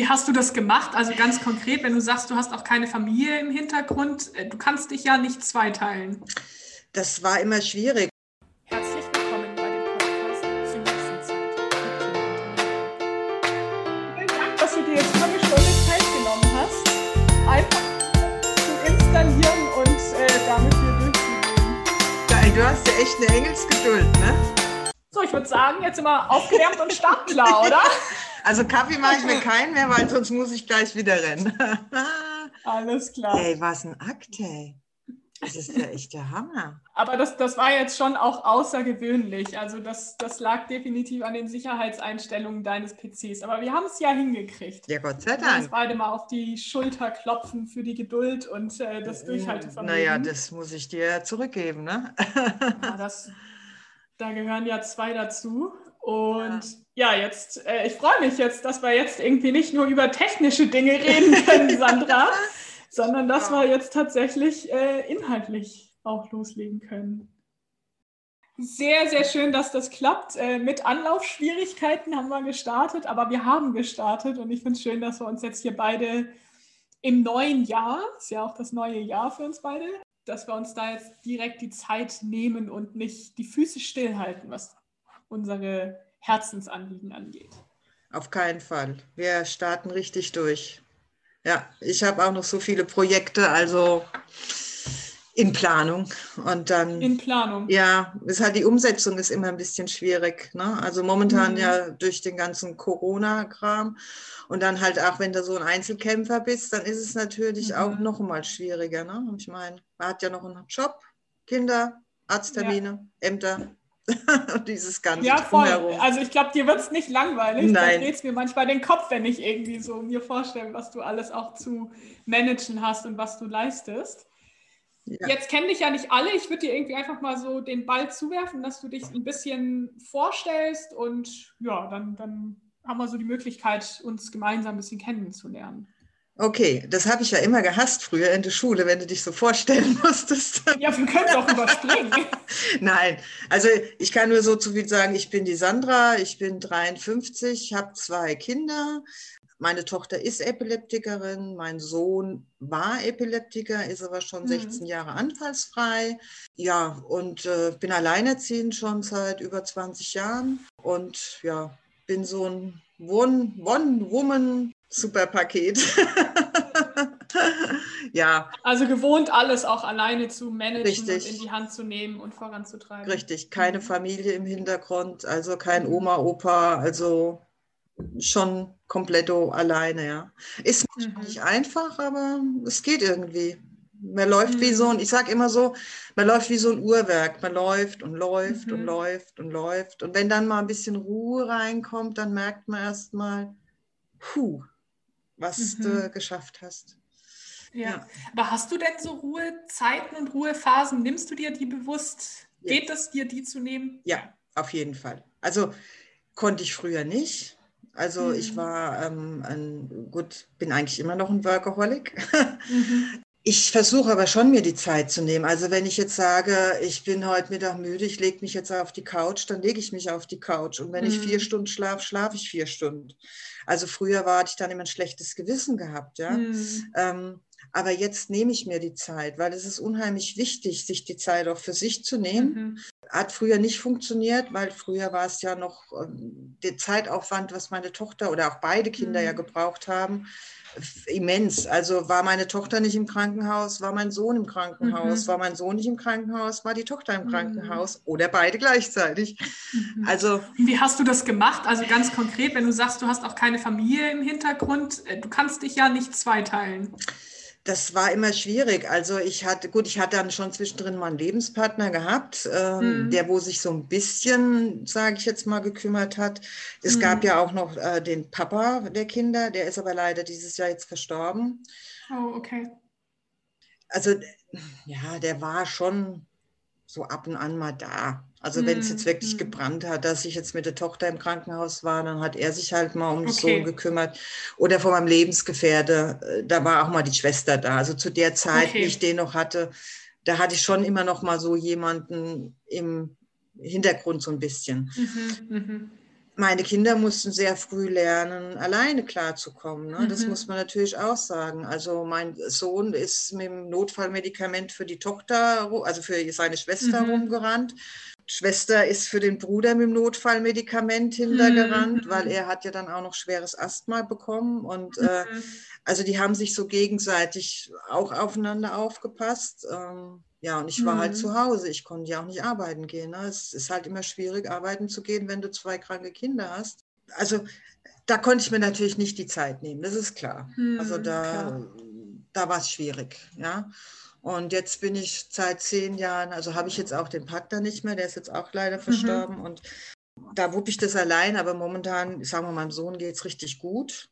Wie hast du das gemacht? Also ganz konkret, wenn du sagst, du hast auch keine Familie im Hintergrund, äh, du kannst dich ja nicht zweiteilen. Das war immer schwierig. Herzlich willkommen bei dem Podcast zur nächsten Zeit. Vielen Dank, dass du dir jetzt mal eine Stunde Zeit genommen hast, einfach zu installieren und äh, damit hier durchzugehen. Du hast ja echt eine Engelsgeduld, ne? Ich würde sagen, jetzt immer aufgewärmt und startklar, oder? Also Kaffee mache ich mir keinen mehr, weil sonst muss ich gleich wieder rennen. Alles klar. Ey, was ein Akt, ey. Das ist ja echt der Hammer. Aber das, das war jetzt schon auch außergewöhnlich. Also das, das lag definitiv an den Sicherheitseinstellungen deines PCs. Aber wir haben es ja hingekriegt. Ja, Gott sei Wir uns Dank. beide mal auf die Schulter klopfen für die Geduld und äh, das Durchhaltevermögen. Naja, das muss ich dir zurückgeben, ne? Ja, das, da gehören ja zwei dazu. Und ja, jetzt, äh, ich freue mich jetzt, dass wir jetzt irgendwie nicht nur über technische Dinge reden können, Sandra, sondern dass wir jetzt tatsächlich äh, inhaltlich auch loslegen können. Sehr, sehr schön, dass das klappt. Äh, mit Anlaufschwierigkeiten haben wir gestartet, aber wir haben gestartet und ich finde es schön, dass wir uns jetzt hier beide im neuen Jahr, ist ja auch das neue Jahr für uns beide, dass wir uns da jetzt direkt die Zeit nehmen und nicht die Füße stillhalten, was unsere Herzensanliegen angeht. Auf keinen Fall. Wir starten richtig durch. Ja, ich habe auch noch so viele Projekte, also in Planung. Und dann. In Planung. Ja, ist halt die Umsetzung ist immer ein bisschen schwierig. Ne? Also momentan Mhm. ja durch den ganzen Corona-Kram. Und dann halt auch, wenn du so ein Einzelkämpfer bist, dann ist es natürlich Mhm. auch noch mal schwieriger. Ne? Und ich meine, man hat ja noch einen Job, Kinder, Arzttermine, Ämter und dieses ganze Ja, voll. Drumherum. Also ich glaube, dir wird es nicht langweilig. Da Nein. dreht es mir manchmal den Kopf, wenn ich irgendwie so mir vorstelle, was du alles auch zu managen hast und was du leistest. Ja. Jetzt kennen dich ja nicht alle. Ich würde dir irgendwie einfach mal so den Ball zuwerfen, dass du dich ein bisschen vorstellst und ja, dann, dann haben wir so die Möglichkeit, uns gemeinsam ein bisschen kennenzulernen. Okay, das habe ich ja immer gehasst früher in der Schule, wenn du dich so vorstellen musstest. Ja, wir können es auch überspringen. Nein, also ich kann nur so zu viel sagen, ich bin die Sandra, ich bin 53, habe zwei Kinder. Meine Tochter ist Epileptikerin, mein Sohn war Epileptiker, ist aber schon Mhm. 16 Jahre anfallsfrei. Ja, und äh, bin alleinerziehend schon seit über 20 Jahren und ja, bin so ein One- One-Woman-Superpaket. ja, Also gewohnt, alles auch alleine zu managen Richtig. und in die Hand zu nehmen und voranzutreiben. Richtig, keine Mhm. Familie im Hintergrund, also kein Oma, Opa, also schon kompletto alleine, ja. Ist Mhm. nicht einfach, aber es geht irgendwie. Man läuft wie Mhm. so ein, ich sage immer so, man läuft wie so ein Uhrwerk. Man läuft und läuft und Mhm. läuft und läuft. Und wenn dann mal ein bisschen Ruhe reinkommt, dann merkt man erst mal, puh, was Mhm. du geschafft hast. Ja. Ja. Aber hast du denn so Ruhezeiten und Ruhephasen? Nimmst du dir die bewusst? Ja. Geht es dir, die zu nehmen? Ja, auf jeden Fall. Also konnte ich früher nicht. Also Mhm. ich war ähm, ein, gut, bin eigentlich immer noch ein Workaholic. Mhm. Ich versuche aber schon, mir die Zeit zu nehmen. Also wenn ich jetzt sage, ich bin heute Mittag müde, ich lege mich jetzt auf die Couch, dann lege ich mich auf die Couch. Und wenn ich Mhm. vier Stunden schlafe, schlafe ich vier Stunden. Also früher war hatte ich dann immer ein schlechtes Gewissen gehabt, ja. Mhm. Ähm, aber jetzt nehme ich mir die Zeit, weil es ist unheimlich wichtig, sich die Zeit auch für sich zu nehmen Mhm. hat früher nicht funktioniert, weil früher war es ja noch ähm, der Zeitaufwand, was meine Tochter oder auch beide Kinder Mhm. ja gebraucht haben, immens. Also war meine Tochter nicht im Krankenhaus, war mein Sohn im Krankenhaus, Mhm. war mein Sohn nicht im Krankenhaus, war die Tochter im Mhm. Krankenhaus oder beide gleichzeitig. Mhm. Also Wie hast du das gemacht? Also ganz konkret, wenn du sagst, du hast auch keine Familie im Hintergrund, äh, du kannst dich ja nicht zweiteilen. Das war immer schwierig. Also ich hatte, gut, ich hatte dann schon zwischendrin mal einen Lebenspartner gehabt, ähm, Mhm. der, wo sich so ein bisschen, sage ich jetzt mal, gekümmert hat. Es Mhm. gab ja auch noch äh, den Papa der Kinder, der ist aber leider dieses Jahr jetzt verstorben. Oh, okay. Also ja, der war schon so ab und an mal da. Also wenn es jetzt wirklich mhm. gebrannt hat, dass ich jetzt mit der Tochter im Krankenhaus war, dann hat er sich halt mal um den Okay. Sohn gekümmert. Oder von meinem Lebensgefährte, äh, da war auch mal die Schwester da. Also zu der Zeit, Okay. wie ich den noch hatte, da hatte ich schon immer noch mal so jemanden im Hintergrund so ein bisschen. Mhm. Mhm. meine Kinder mussten sehr früh lernen, alleine klarzukommen. Ne? Mhm. Das muss man natürlich auch sagen. Also mein Sohn ist mit dem Notfallmedikament für die Tochter, also für seine Schwester mhm. rumgerannt. Schwester ist für den Bruder mit dem Notfallmedikament hintergerannt, mhm. weil er hat ja dann auch noch schweres Asthma bekommen. Und äh, mhm. also die haben sich so gegenseitig auch aufeinander aufgepasst. Ähm, ja, und ich war halt mhm. halt zu Hause. Ich konnte ja auch nicht arbeiten gehen. Ne? Es ist halt immer schwierig, arbeiten zu gehen, wenn du zwei kranke Kinder hast. Also da konnte ich mir natürlich nicht die Zeit nehmen, das ist klar. Mhm, also da, da war es schwierig, ja. Und jetzt bin ich seit zehn Jahren, also habe ich jetzt auch den Partner nicht mehr, der ist jetzt auch leider mhm. verstorben. Mhm. Und da wuppe ich das allein, aber momentan, sagen wir, meinem Sohn geht es richtig gut.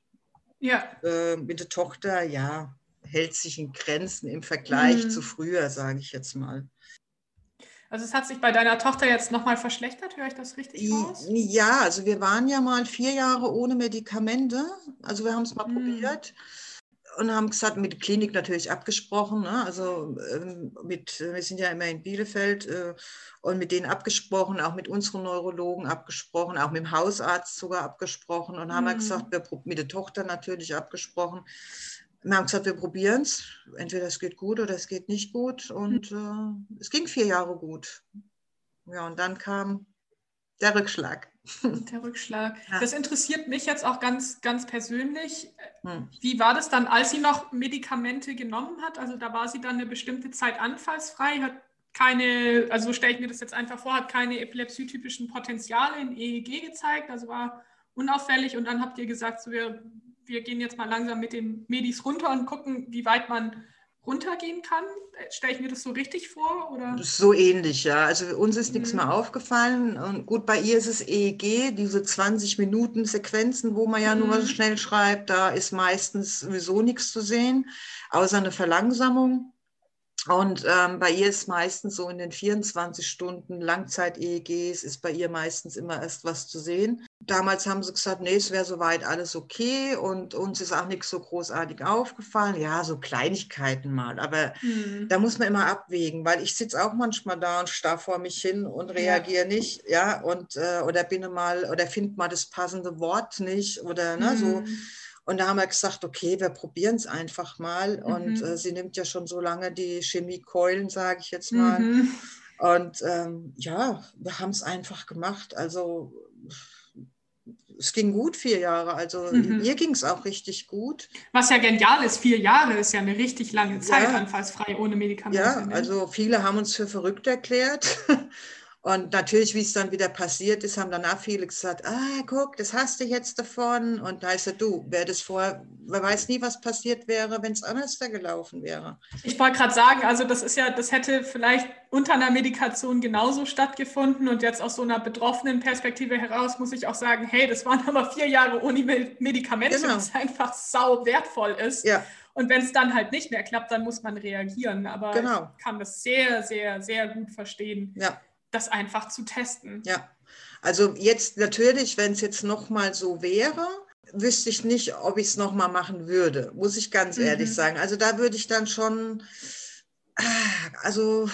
Ja. Äh, mit der Tochter, ja, hält sich in Grenzen im Vergleich mhm. zu früher, sage ich jetzt mal. Also es hat sich bei deiner Tochter jetzt nochmal verschlechtert, höre ich das richtig raus? Ja, also wir waren ja mal vier Jahre ohne Medikamente. Also wir haben es mal mhm. probiert und haben gesagt, mit der Klinik natürlich abgesprochen. Ne? Also ähm, mit, wir sind ja immer in Bielefeld äh, und mit denen abgesprochen, auch mit unseren Neurologen abgesprochen, auch mit dem Hausarzt sogar abgesprochen und haben mhm. gesagt, wir, mit der Tochter natürlich abgesprochen wir haben gesagt, wir probieren es. Entweder es geht gut oder es geht nicht gut. Und hm. äh, es ging vier Jahre gut. Ja, und dann kam der Rückschlag. Der Rückschlag. Ja. Das interessiert mich jetzt auch ganz, ganz persönlich. Hm. Wie war das dann, als sie noch Medikamente genommen hat? Also da war sie dann eine bestimmte Zeit anfallsfrei, hat keine, also stelle ich mir das jetzt einfach vor, hat keine epilepsietypischen Potenziale in EEG gezeigt, also war unauffällig und dann habt ihr gesagt, so wir wir gehen jetzt mal langsam mit den Medis runter und gucken, wie weit man runtergehen kann? Stelle ich mir das so richtig vor? Oder? So ähnlich, ja. Also uns ist nichts mhm. mehr aufgefallen. Und gut, bei ihr ist es EEG, diese 20 Minuten Sequenzen, wo man ja mhm. nur schnell schreibt, da ist meistens sowieso nichts zu sehen, außer eine Verlangsamung. Und ähm, bei ihr ist meistens so in den 24 Stunden Langzeit-EEGs ist bei ihr meistens immer erst was zu sehen. Damals haben sie gesagt, nee, es wäre soweit alles okay und uns ist auch nichts so großartig aufgefallen. Ja, so Kleinigkeiten mal, aber mhm. da muss man immer abwägen, weil ich sitze auch manchmal da und starr vor mich hin und reagiere ja. nicht, ja, und äh, oder bin mal oder finde mal das passende Wort nicht oder ne, mhm. so und da haben wir gesagt, okay, wir probieren es einfach mal. Mhm. Und äh, sie nimmt ja schon so lange die Chemiekeulen, sage ich jetzt mal. Mhm. Und ähm, ja, wir haben es einfach gemacht. Also es ging gut, vier Jahre. Also mhm. mir ging es auch richtig gut. Was ja genial ist, vier Jahre ist ja eine richtig lange Zeit, ja. anfallsfrei ohne Medikamente. Ja, ne? also viele haben uns für verrückt erklärt. Und natürlich, wie es dann wieder passiert ist, haben danach viele gesagt, ah, guck, das hast du jetzt davon. Und da ist er, du, wer das vor, wer weiß nie, was passiert wäre, wenn es anders da gelaufen wäre. Ich wollte gerade sagen, also das ist ja, das hätte vielleicht unter einer Medikation genauso stattgefunden. Und jetzt aus so einer betroffenen Perspektive heraus muss ich auch sagen, hey, das waren aber vier Jahre ohne Medikamente, genau. was einfach sau wertvoll ist. Ja. Und wenn es dann halt nicht mehr klappt, dann muss man reagieren. Aber genau. ich kann das sehr, sehr, sehr gut verstehen. Ja das einfach zu testen. Ja, also jetzt natürlich, wenn es jetzt nochmal so wäre, wüsste ich nicht, ob ich es nochmal machen würde, muss ich ganz mhm. ehrlich sagen. Also da würde ich dann schon, ah, also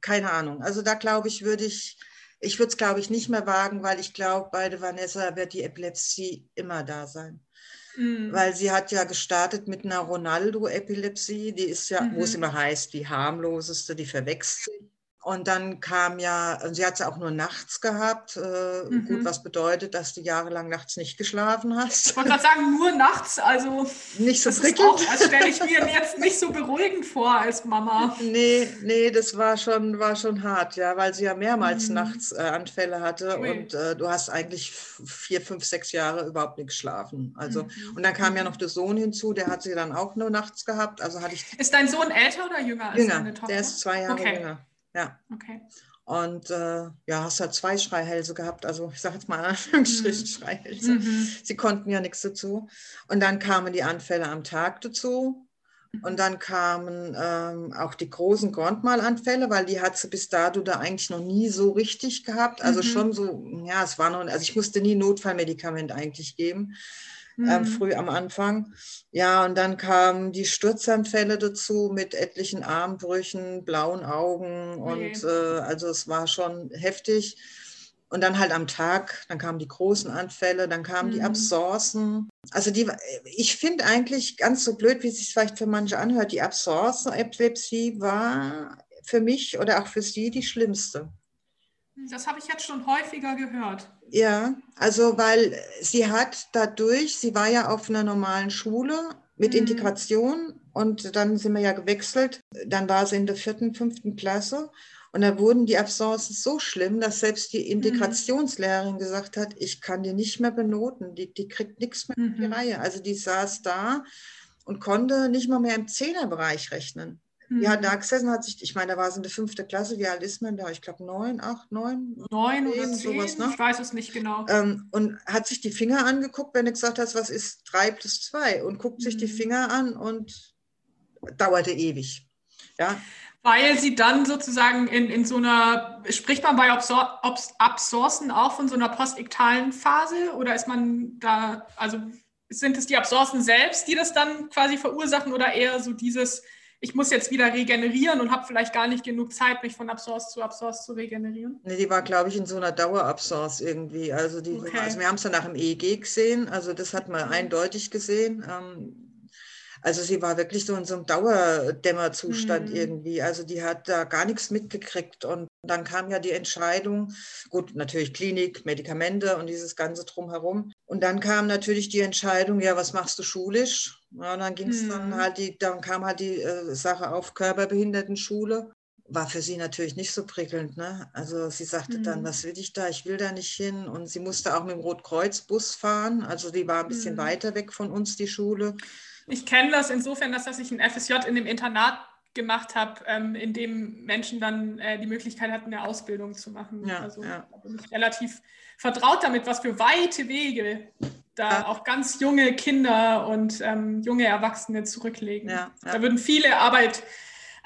keine Ahnung, also da glaube ich, würde ich, ich würde es glaube ich nicht mehr wagen, weil ich glaube, bei der Vanessa wird die Epilepsie immer da sein. Mhm. Weil sie hat ja gestartet mit einer Ronaldo-Epilepsie, die ist ja, mhm. wo es immer heißt, die harmloseste, die verwechselt und dann kam ja, sie hat es auch nur nachts gehabt. Äh, mhm. Gut, was bedeutet, dass du jahrelang nachts nicht geschlafen hast? Ich wollte gerade sagen, nur nachts, also nicht so prickelnd. Das stelle ich mir jetzt nicht so beruhigend vor als Mama. Nee, nee, das war schon, war schon hart, ja, weil sie ja mehrmals mhm. nachts äh, Anfälle hatte Ui. und äh, du hast eigentlich vier, fünf, sechs Jahre überhaupt nicht geschlafen. Also, mhm. und dann kam ja mhm. noch der Sohn hinzu, der hat sie dann auch nur nachts gehabt. Also hatte ich. Ist dein Sohn älter oder jünger als jünger, deine Tochter? Der ist zwei Jahre okay. jünger. Ja. Okay. Und äh, ja, hast halt zwei Schreihälse gehabt, also ich sage jetzt mal Anführungsstrichen mhm. Schreihälse. Mhm. Sie konnten ja nichts dazu. Und dann kamen die Anfälle am Tag dazu. Und mhm. dann kamen ähm, auch die großen Grundmalanfälle, weil die hat sie bis dato da eigentlich noch nie so richtig gehabt. Also mhm. schon so, ja, es war noch, also ich musste nie Notfallmedikament eigentlich geben mhm. ähm, früh am Anfang. Ja, und dann kamen die Sturzanfälle dazu mit etlichen Armbrüchen, blauen Augen und äh, also es war schon heftig. Und dann halt am Tag, dann kamen die großen Anfälle, dann kamen mhm. die Absorsen. Also die, ich finde eigentlich ganz so blöd, wie es sich vielleicht für manche anhört, die Absorsen-Epilepsie war für mich oder auch für sie die schlimmste. Das habe ich jetzt schon häufiger gehört. Ja, also weil sie hat dadurch, sie war ja auf einer normalen Schule mit mhm. Integration und dann sind wir ja gewechselt. Dann war sie in der vierten, fünften Klasse und da wurden die Absenzen so schlimm, dass selbst die mhm. Integrationslehrerin gesagt hat, ich kann die nicht mehr benoten, die, die kriegt nichts mehr in die mhm. Reihe. Also die saß da und konnte nicht mal mehr im Zehnerbereich rechnen. Mhm. Die hat da gesessen, hat sich, ich meine, da war sie in der fünften Klasse, wie alt ist man da? Ich glaube neun, acht, neun? Neun oder zehn, sowas, ne? ich weiß es nicht genau. Ähm, und hat sich die Finger angeguckt, wenn du gesagt hast, was ist drei plus zwei? Und guckt sich die mhm. Finger an und dauerte ewig. Ja, weil sie dann sozusagen in, in so einer, spricht man bei Absor Absorsen auch von so einer postiktalen Phase oder ist man da, also sind es die Absorsen selbst, die das dann quasi verursachen oder eher so dieses, ich muss jetzt wieder regenerieren und habe vielleicht gar nicht genug Zeit, mich von Absors zu Absors zu regenerieren? Nee, die war, glaube ich, in so einer Dauerabsors irgendwie. Also, die, okay. also wir haben es dann nach dem EEG gesehen, also das hat man mhm. eindeutig gesehen. Ähm, also sie war wirklich so in so einem Dauerdämmerzustand mhm. irgendwie. Also die hat da gar nichts mitgekriegt. Und dann kam ja die Entscheidung, gut, natürlich Klinik, Medikamente und dieses Ganze drumherum. Und dann kam natürlich die Entscheidung, ja, was machst du schulisch? Ja, und dann ging es mhm. dann halt, die, dann kam halt die äh, Sache auf Körperbehindertenschule war für sie natürlich nicht so prickelnd. Ne? Also sie sagte mhm. dann, was will ich da? Ich will da nicht hin. Und sie musste auch mit dem Rotkreuzbus fahren. Also die war ein bisschen mhm. weiter weg von uns, die Schule. Ich kenne das insofern, dass, dass ich ein FSJ in dem Internat gemacht habe, ähm, in dem Menschen dann äh, die Möglichkeit hatten, eine Ausbildung zu machen. Ja, also ja. bin ich relativ vertraut damit, was für weite Wege da ja. auch ganz junge Kinder und ähm, junge Erwachsene zurücklegen. Da würden viele Arbeit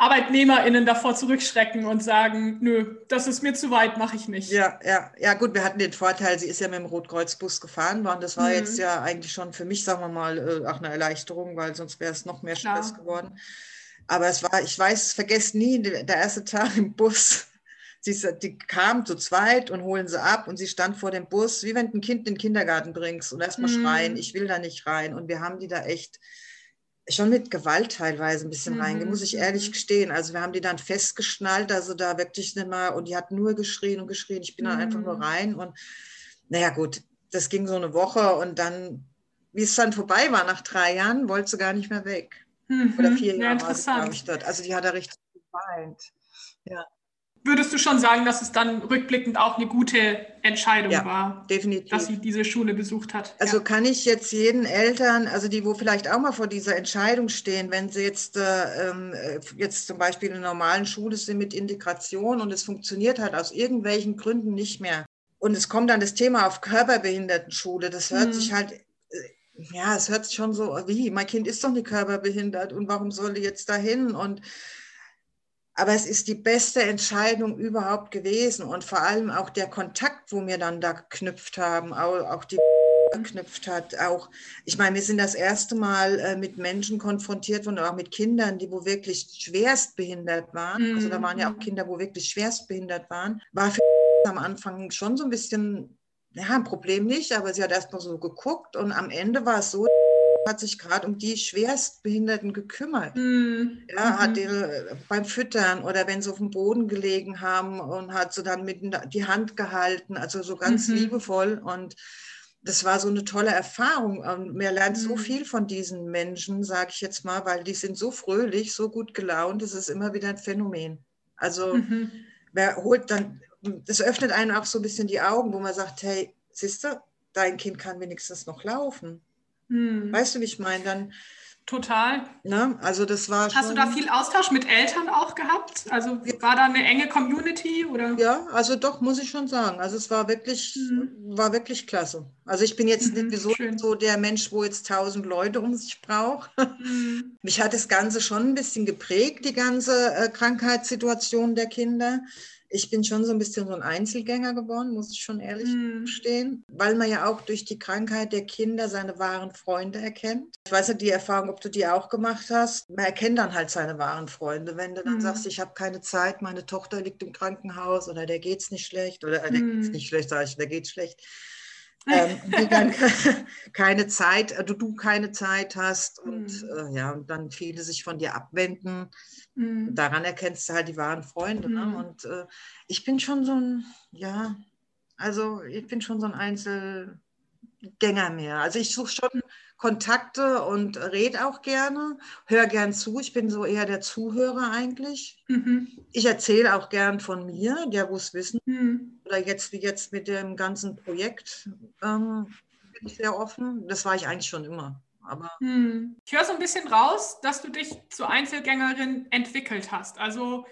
ArbeitnehmerInnen davor zurückschrecken und sagen, nö, das ist mir zu weit, mache ich nicht. Ja, ja, ja, gut, wir hatten den Vorteil, sie ist ja mit dem Rotkreuzbus gefahren worden. Das war mhm. jetzt ja eigentlich schon für mich, sagen wir mal, äh, auch eine Erleichterung, weil sonst wäre es noch mehr Stress geworden. Aber es war, ich weiß, vergesse nie, der erste Tag im Bus. Sie, die kam zu zweit und holen sie ab und sie stand vor dem Bus, wie wenn du ein Kind in den Kindergarten bringst und erstmal mhm. schreien, ich will da nicht rein. Und wir haben die da echt schon mit Gewalt teilweise ein bisschen mhm. reingehen, muss ich ehrlich mhm. gestehen. Also wir haben die dann festgeschnallt, also da wirklich nicht mal, und die hat nur geschrien und geschrien. Ich bin dann einfach nur mhm. rein und naja gut, das ging so eine Woche und dann, wie es dann vorbei war nach drei Jahren, wollte sie gar nicht mehr weg. Mhm. Oder vier Jahre ja, war sie, glaube ich, dort. Also die hat da richtig geweint. Ja würdest du schon sagen, dass es dann rückblickend auch eine gute Entscheidung ja, war, definitiv. dass sie diese Schule besucht hat? Also ja. kann ich jetzt jeden Eltern, also die, wo vielleicht auch mal vor dieser Entscheidung stehen, wenn sie jetzt, äh, ähm, jetzt zum Beispiel in einer normalen Schule sind mit Integration und es funktioniert halt aus irgendwelchen Gründen nicht mehr. Und es kommt dann das Thema auf Körperbehindertenschule. Das hört mhm. sich halt äh, ja, es hört sich schon so, wie, mein Kind ist doch nicht körperbehindert und warum soll die jetzt dahin? Und aber es ist die beste Entscheidung überhaupt gewesen und vor allem auch der Kontakt, wo wir dann da geknüpft haben, auch, die geknüpft hat. Auch, ich meine, wir sind das erste Mal äh, mit Menschen konfrontiert worden, auch mit Kindern, die wo wirklich schwerst behindert waren. Mhm. Also da waren ja auch mhm. Kinder, wo wirklich schwerst behindert waren. War für am Anfang schon so ein bisschen, ja, ein Problem nicht, aber sie hat erst mal so geguckt und am Ende war es so, hat sich gerade um die Schwerstbehinderten gekümmert. Mhm. Ja, hat die, äh, beim Füttern oder wenn sie auf dem Boden gelegen haben und hat so dann mit die Hand gehalten, also so ganz mhm. liebevoll und das war so eine tolle Erfahrung. Und man lernt mhm. so viel von diesen Menschen, sage ich jetzt mal, weil die sind so fröhlich, so gut gelaunt, das ist immer wieder ein Phänomen. Also mhm. wer holt dann, das öffnet einem auch so ein bisschen die Augen, wo man sagt, hey, siehst du, dein Kind kann wenigstens noch laufen. Hm. Weißt du, wie ich meine? Dann Total. Ne? Also das war Hast schon, du da viel Austausch mit Eltern auch gehabt? Also war da eine enge Community oder? Ja, also doch muss ich schon sagen. Also es war wirklich, mhm. war wirklich klasse. Also ich bin jetzt mhm, nicht so, so der Mensch, wo jetzt tausend Leute um sich braucht. Mhm. Mich hat das Ganze schon ein bisschen geprägt, die ganze äh, Krankheitssituation der Kinder. Ich bin schon so ein bisschen so ein Einzelgänger geworden, muss ich schon ehrlich Mhm. gestehen, weil man ja auch durch die Krankheit der Kinder seine wahren Freunde erkennt. Ich weiß nicht, die Erfahrung, ob du die auch gemacht hast. Man erkennt dann halt seine wahren Freunde. Wenn du dann Mhm. sagst, ich habe keine Zeit, meine Tochter liegt im Krankenhaus oder der geht's nicht schlecht oder äh, der Mhm. geht's nicht schlecht, sage ich, der geht schlecht. Ähm, die dann keine Zeit, äh, du, keine Zeit hast und Mhm. äh, ja, und dann viele sich von dir abwenden. Mhm. Daran erkennst du halt die wahren Freunde. Ne? Mhm. Und äh, ich bin schon so ein, ja, also ich bin schon so ein Einzelgänger mehr. Also ich suche schon Kontakte und rede auch gerne, höre gern zu. Ich bin so eher der Zuhörer eigentlich. Mhm. Ich erzähle auch gern von mir, der wo es wissen. Mhm. Oder jetzt wie jetzt mit dem ganzen Projekt ähm, bin ich sehr offen. Das war ich eigentlich schon immer. Aber Hm. Ich höre so ein bisschen raus, dass du dich zur Einzelgängerin entwickelt hast. Also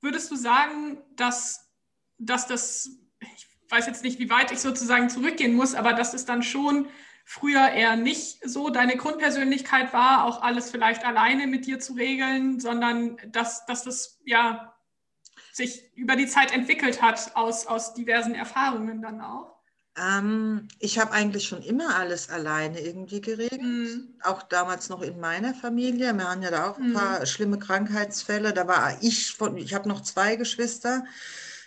würdest du sagen, dass, dass das, ich weiß jetzt nicht, wie weit ich sozusagen zurückgehen muss, aber dass es dann schon früher eher nicht so deine Grundpersönlichkeit war, auch alles vielleicht alleine mit dir zu regeln, sondern dass, dass das ja sich über die Zeit entwickelt hat aus, aus diversen Erfahrungen dann auch? ähm, ich habe eigentlich schon immer alles alleine irgendwie geregelt. Hm. auch damals noch in meiner Familie. Wir hatten ja da auch ein Mhm. paar schlimme Krankheitsfälle. Da war ich von, ich habe noch zwei Geschwister,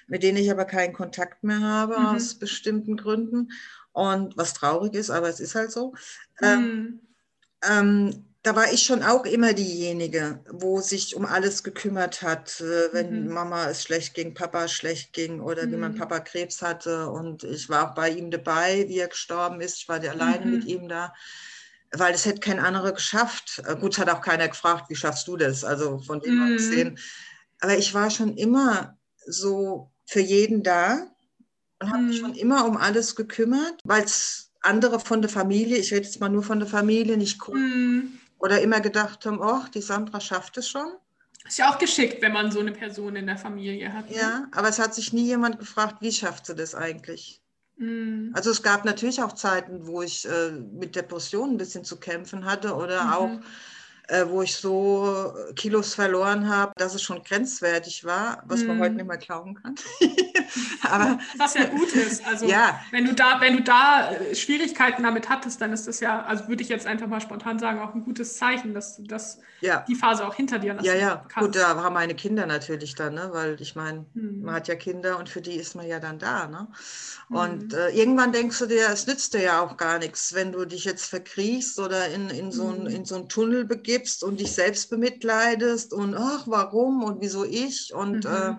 mit denen ich aber keinen Kontakt mehr habe Mhm. aus bestimmten Gründen. Und was traurig ist, aber es ist halt so. Ähm, Hm. ähm, da war ich schon auch immer diejenige, wo sich um alles gekümmert hat, wenn Mhm. Mama es schlecht ging, Papa es schlecht ging oder wie mein Mhm. Papa Krebs hatte. Und ich war auch bei ihm dabei, wie er gestorben ist. Ich war die alleine Mhm. mit ihm da, weil das hätte kein anderer geschafft. Äh, Gut, hat auch keiner gefragt, wie schaffst du das? Also von dem Mhm. abgesehen. Aber ich war schon immer so für jeden da und habe mich Mhm. schon immer um alles gekümmert, weil es andere von der Familie, ich rede jetzt mal nur von der Familie, nicht konnten Hm. oder immer gedacht haben, oh, die Sandra schafft es schon. Ist ja auch geschickt, wenn man so eine Person in der Familie hat. ne? Ja, aber es hat sich nie jemand gefragt, wie schafft sie das eigentlich? Mhm. Also es gab natürlich auch Zeiten, wo ich äh, mit Depressionen ein bisschen zu kämpfen hatte oder Mhm. auch, wo ich so Kilos verloren habe, dass es schon grenzwertig war, was man Mhm. heute nicht mehr glauben kann. aber Was ja gut ist. Also ja, wenn du da, wenn du da äh, Schwierigkeiten damit hattest, dann ist das ja, also würde ich jetzt einfach mal spontan sagen, auch ein gutes Zeichen, dass du das, ja, die Phase auch hinter dir lassen ja, ja. kannst. Gut, da haben meine Kinder natürlich dann, ne? weil ich meine, Mhm. man hat ja Kinder und für die ist man ja dann da. Ne? Mhm. Und äh, irgendwann denkst du dir, es nützt dir ja auch gar nichts, wenn du dich jetzt verkriechst oder in, in, so ein, Mhm. so einen Tunnel begibst und dich selbst bemitleidest und ach, warum und wieso ich und Mhm. äh,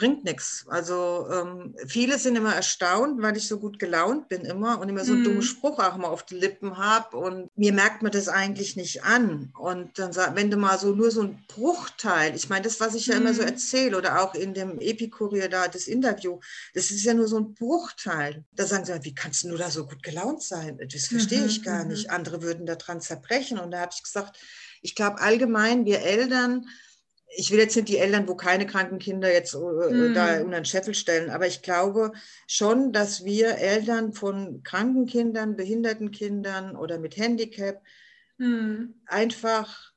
bringt nichts. Also ähm, viele sind immer erstaunt, weil ich so gut gelaunt bin immer und immer so einen Mhm. dummen Spruch auch mal auf die Lippen habe und mir merkt man das eigentlich nicht an. Und dann wenn du mal so nur so ein Bruchteil, ich meine, das, was ich ja immer so Mhm. erzähle oder auch in dem Epikurier da, das Interview, das ist ja nur so ein Bruchteil. Da sagen sie, wie kannst du da so gut gelaunt sein? Das verstehe Mhm, ich gar mhm. nicht. Andere würden daran zerbrechen. Und da habe ich gesagt, ich glaube allgemein, wir Eltern, ich will jetzt nicht die Eltern, wo keine kranken Kinder jetzt äh, da Mhm. unter den Scheffel stellen, aber ich glaube schon, dass wir Eltern von kranken Kindern, behinderten Kindern oder mit Handicap Mhm. einfach,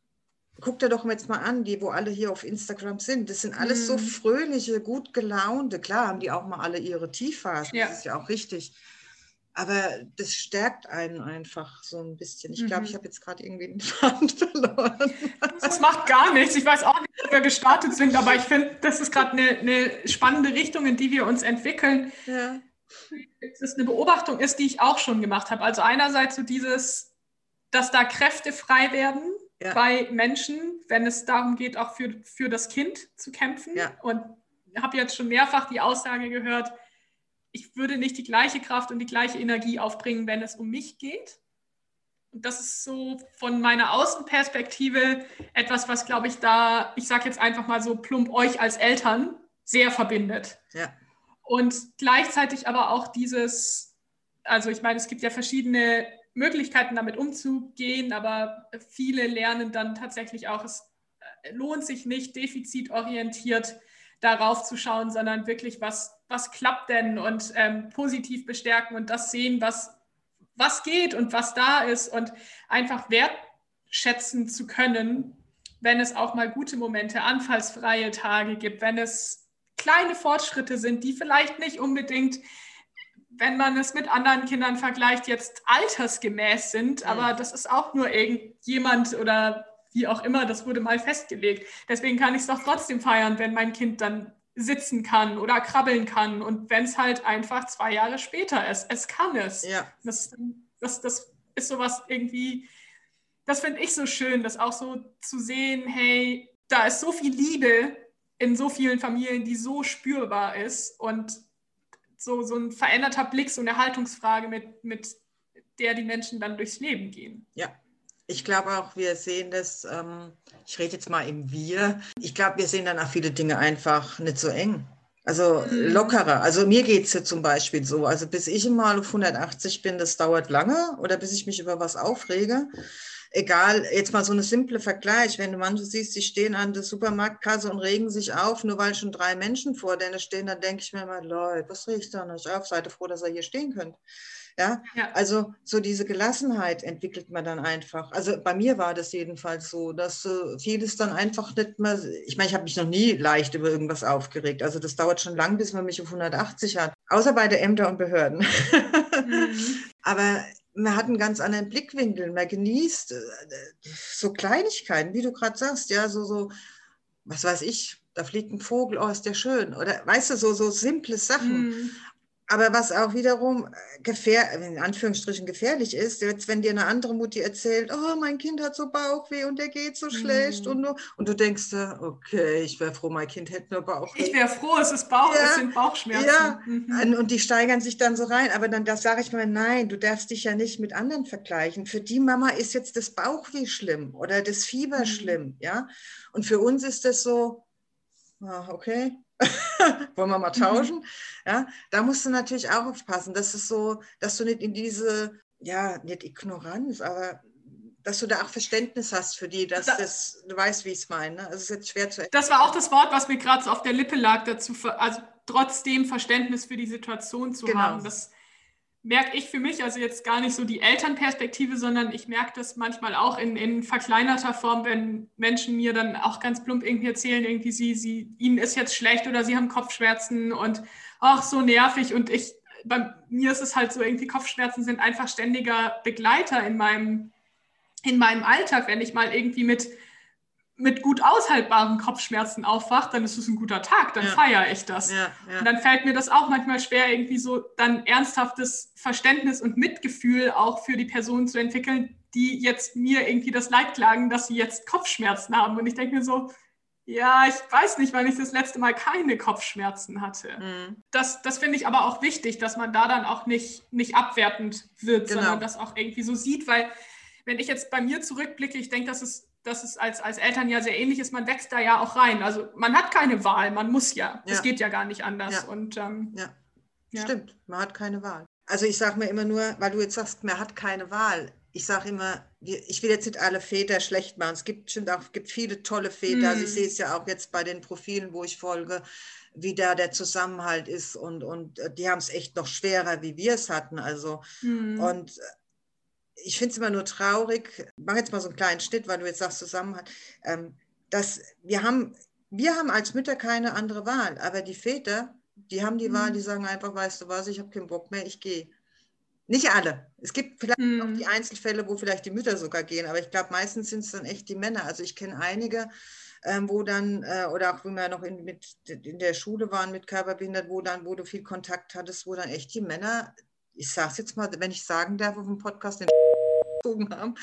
guck dir doch jetzt mal an, die, wo alle hier auf Instagram sind. Das sind alles so Mhm. fröhliche, gut gelaunte. Klar haben die auch mal alle ihre Tiefphasen, Ja. das ist ja auch richtig. Aber das stärkt einen einfach so ein bisschen. Ich glaube, Mhm. ich habe jetzt gerade irgendwie den Faden verloren. Das macht gar nichts. Ich weiß auch nicht, wie wir gestartet sind, aber ich finde, das ist gerade eine, eine spannende Richtung, in die wir uns entwickeln. Ja. Das ist eine Beobachtung ist, die ich auch schon gemacht habe. Also einerseits so dieses, dass da Kräfte frei werden Ja. bei Menschen, wenn es darum geht, auch für, für das Kind zu kämpfen. Ja. Und ich habe jetzt schon mehrfach die Aussage gehört, ich würde nicht die gleiche Kraft und die gleiche Energie aufbringen, wenn es um mich geht. Und das ist so von meiner Außenperspektive etwas, was, glaube ich, da, ich sage jetzt einfach mal so plump euch als Eltern sehr verbindet. Ja. Und gleichzeitig aber auch dieses, also ich meine, es gibt ja verschiedene Möglichkeiten, damit umzugehen, aber viele lernen dann tatsächlich auch, es äh, lohnt sich nicht, defizitorientiert darauf zu schauen, sondern wirklich, was, was klappt denn und ähm, positiv bestärken und das sehen, was, was geht und was da ist und einfach wertschätzen zu können, wenn es auch mal gute Momente, anfallsfreie Tage gibt, wenn es kleine Fortschritte sind, die vielleicht nicht unbedingt, wenn man es mit anderen Kindern vergleicht, jetzt altersgemäß sind, mhm. aber das ist auch nur irgendjemand oder wie auch immer, das wurde mal festgelegt. Deswegen kann ich es doch trotzdem feiern, wenn mein Kind dann sitzen kann oder krabbeln kann und wenn es halt einfach zwei Jahre später ist. Es kann es. Ja. Das, das, das ist sowas irgendwie, das finde ich so schön, das auch so zu sehen, hey, da ist so viel Liebe in so vielen Familien, die so spürbar ist und so, so ein veränderter Blick, so eine Haltungsfrage, mit, mit der die Menschen dann durchs Leben gehen. Ja, ich glaube auch, wir sehen das, ähm, ich rede jetzt mal im Wir, ich glaube, wir sehen dann auch viele Dinge einfach nicht so eng. Also mhm. lockerer. Also mir geht es ja zum Beispiel so. Also bis ich mal auf 180 bin, das dauert lange oder bis ich mich über was aufrege egal, jetzt mal so eine simple Vergleich, wenn du manche siehst, die stehen an der Supermarktkasse und regen sich auf, nur weil schon drei Menschen vor denen stehen, dann denke ich mir mal, Leute, was riecht da nicht auf? Seid ihr froh, dass ihr hier stehen könnt. Ja? ja? also so diese Gelassenheit entwickelt man dann einfach. Also bei mir war das jedenfalls so, dass äh, vieles dann einfach nicht mehr, ich meine, ich habe mich noch nie leicht über irgendwas aufgeregt. Also das dauert schon lang, bis man mich auf 180 hat, außer bei der Ämter und Behörden. Mhm. Aber man hat einen ganz anderen Blickwinkel, man genießt äh, so Kleinigkeiten, wie du gerade sagst, ja, so, so, was weiß ich, da fliegt ein Vogel, oh, ist der schön. Oder weißt du, so, so simple Sachen. Mm. Aber was auch wiederum äh, gefähr in Anführungsstrichen gefährlich ist, jetzt wenn dir eine andere Mutti erzählt, oh, mein Kind hat so Bauchweh und der geht so schlecht mm. und, und du denkst, okay, ich wäre froh, mein Kind hätte nur Bauchweh. Ich wäre froh, es ist Bauch, ja, es sind Bauchschmerzen. Ja, mhm. und die steigern sich dann so rein. Aber dann sage ich mir, nein, du darfst dich ja nicht mit anderen vergleichen. Für die Mama ist jetzt das Bauchweh schlimm oder das Fieber mhm. schlimm, ja. Und für uns ist das so, ah, okay, wollen wir mal mhm. tauschen? Ja, da musst du natürlich auch aufpassen, dass es so, dass du nicht in diese, ja, nicht Ignoranz, aber dass du da auch Verständnis hast für die, dass da, das, du weißt, wie ich es meine. Ne? Es ist jetzt schwer zu erklären. Das war auch das Wort, was mir gerade so auf der Lippe lag, dazu, also trotzdem Verständnis für die Situation zu genau. haben. Das merke ich für mich, also jetzt gar nicht so die Elternperspektive, sondern ich merke das manchmal auch in, in verkleinerter Form, wenn Menschen mir dann auch ganz plump irgendwie erzählen, irgendwie sie, sie, ihnen ist jetzt schlecht oder sie haben Kopfschmerzen und ach, so nervig. Und ich, bei mir ist es halt so, irgendwie Kopfschmerzen sind einfach ständiger Begleiter in meinem, in meinem Alltag, wenn ich mal irgendwie mit mit gut aushaltbaren Kopfschmerzen aufwacht, dann ist es ein guter Tag, dann ja. feiere ich das. Ja, ja. Und dann fällt mir das auch manchmal schwer, irgendwie so dann ernsthaftes Verständnis und Mitgefühl auch für die Personen zu entwickeln, die jetzt mir irgendwie das Leid klagen, dass sie jetzt Kopfschmerzen haben. Und ich denke mir so, ja, ich weiß nicht, wann ich das letzte Mal keine Kopfschmerzen hatte. Mhm. Das, das finde ich aber auch wichtig, dass man da dann auch nicht, nicht abwertend wird, genau. sondern das auch irgendwie so sieht, weil wenn ich jetzt bei mir zurückblicke, ich denke, das ist dass es als, als Eltern ja sehr ähnlich ist, man wächst da ja auch rein. Also man hat keine Wahl, man muss ja. Es ja. geht ja gar nicht anders. Ja. Und, ähm, ja. ja. Stimmt, man hat keine Wahl. Also ich sage mir immer nur, weil du jetzt sagst, man hat keine Wahl. Ich sage immer, ich will jetzt nicht alle Väter schlecht machen. Es gibt bestimmt auch gibt viele tolle Väter. Mm. Also ich hm. sehe es ja auch jetzt bei den Profilen, wo ich folge, wie da der Zusammenhalt ist und, und äh, die haben es echt noch schwerer, wie wir es hatten. Also mm. und ich finde es immer nur traurig, ich mache jetzt mal so einen kleinen Schnitt, weil du jetzt sagst Zusammenhalt, ähm, dass wir haben, wir haben als Mütter keine andere Wahl, aber die Väter, die haben die mhm. Wahl, die sagen einfach, weißt du was, ich habe keinen Bock mehr, ich gehe. Nicht alle. Es gibt vielleicht mhm. auch die Einzelfälle, wo vielleicht die Mütter sogar gehen, aber ich glaube, meistens sind es dann echt die Männer. Also ich kenne einige, ähm, wo dann, äh, oder auch wenn wir noch in, mit, in der Schule waren mit Körperbehindert, wo dann, wo du viel Kontakt hattest, wo dann echt die Männer, ich sage es jetzt mal, wenn ich sagen darf auf dem Podcast, den gezogen haben.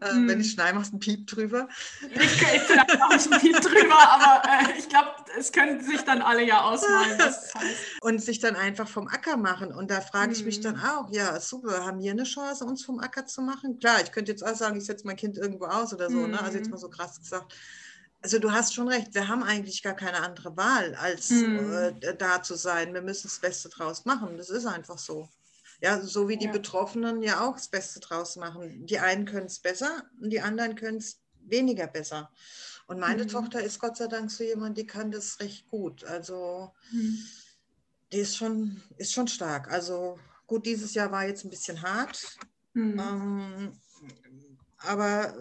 Äh, hm. Wenn ich schneide, machst du einen Piep drüber. Ich, ich vielleicht mache ich einen Piep drüber, aber äh, ich glaube, es können sich dann alle ja ausmalen, was das heißt. Und sich dann einfach vom Acker machen. Und da frage hm. ich mich dann hm. auch, ja, super, haben wir eine Chance, uns vom Acker zu machen? Klar, ich könnte jetzt auch sagen, ich setze mein Kind irgendwo aus oder so, hm. ne? also jetzt hm. mal so krass gesagt. Also du hast schon recht, wir haben eigentlich gar keine andere Wahl, als hm. äh, da zu sein. Wir müssen das Beste draus machen. Das ist einfach so. Ja, so wie die ja. Betroffenen ja auch das Beste draus machen. Die einen können es besser und die anderen können es weniger besser. Und meine mhm. Tochter ist Gott sei Dank so jemand, die kann das recht gut. Also mhm. die ist schon, ist schon stark. Also gut, dieses Jahr war jetzt ein bisschen hart. Mhm. Ähm, aber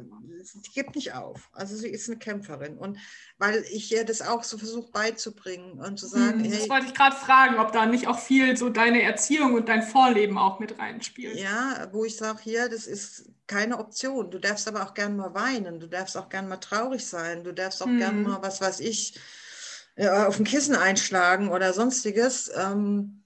sie gibt nicht auf. Also sie ist eine Kämpferin. Und weil ich ihr das auch so versuche beizubringen und zu sagen, hm, das hey, wollte ich gerade fragen, ob da nicht auch viel so deine Erziehung und dein Vorleben auch mit reinspielt. Ja, wo ich sage, hier, das ist keine Option. Du darfst aber auch gern mal weinen, du darfst auch gern mal traurig sein, du darfst auch hm. gern mal, was weiß ich, auf ein Kissen einschlagen oder sonstiges. Ähm,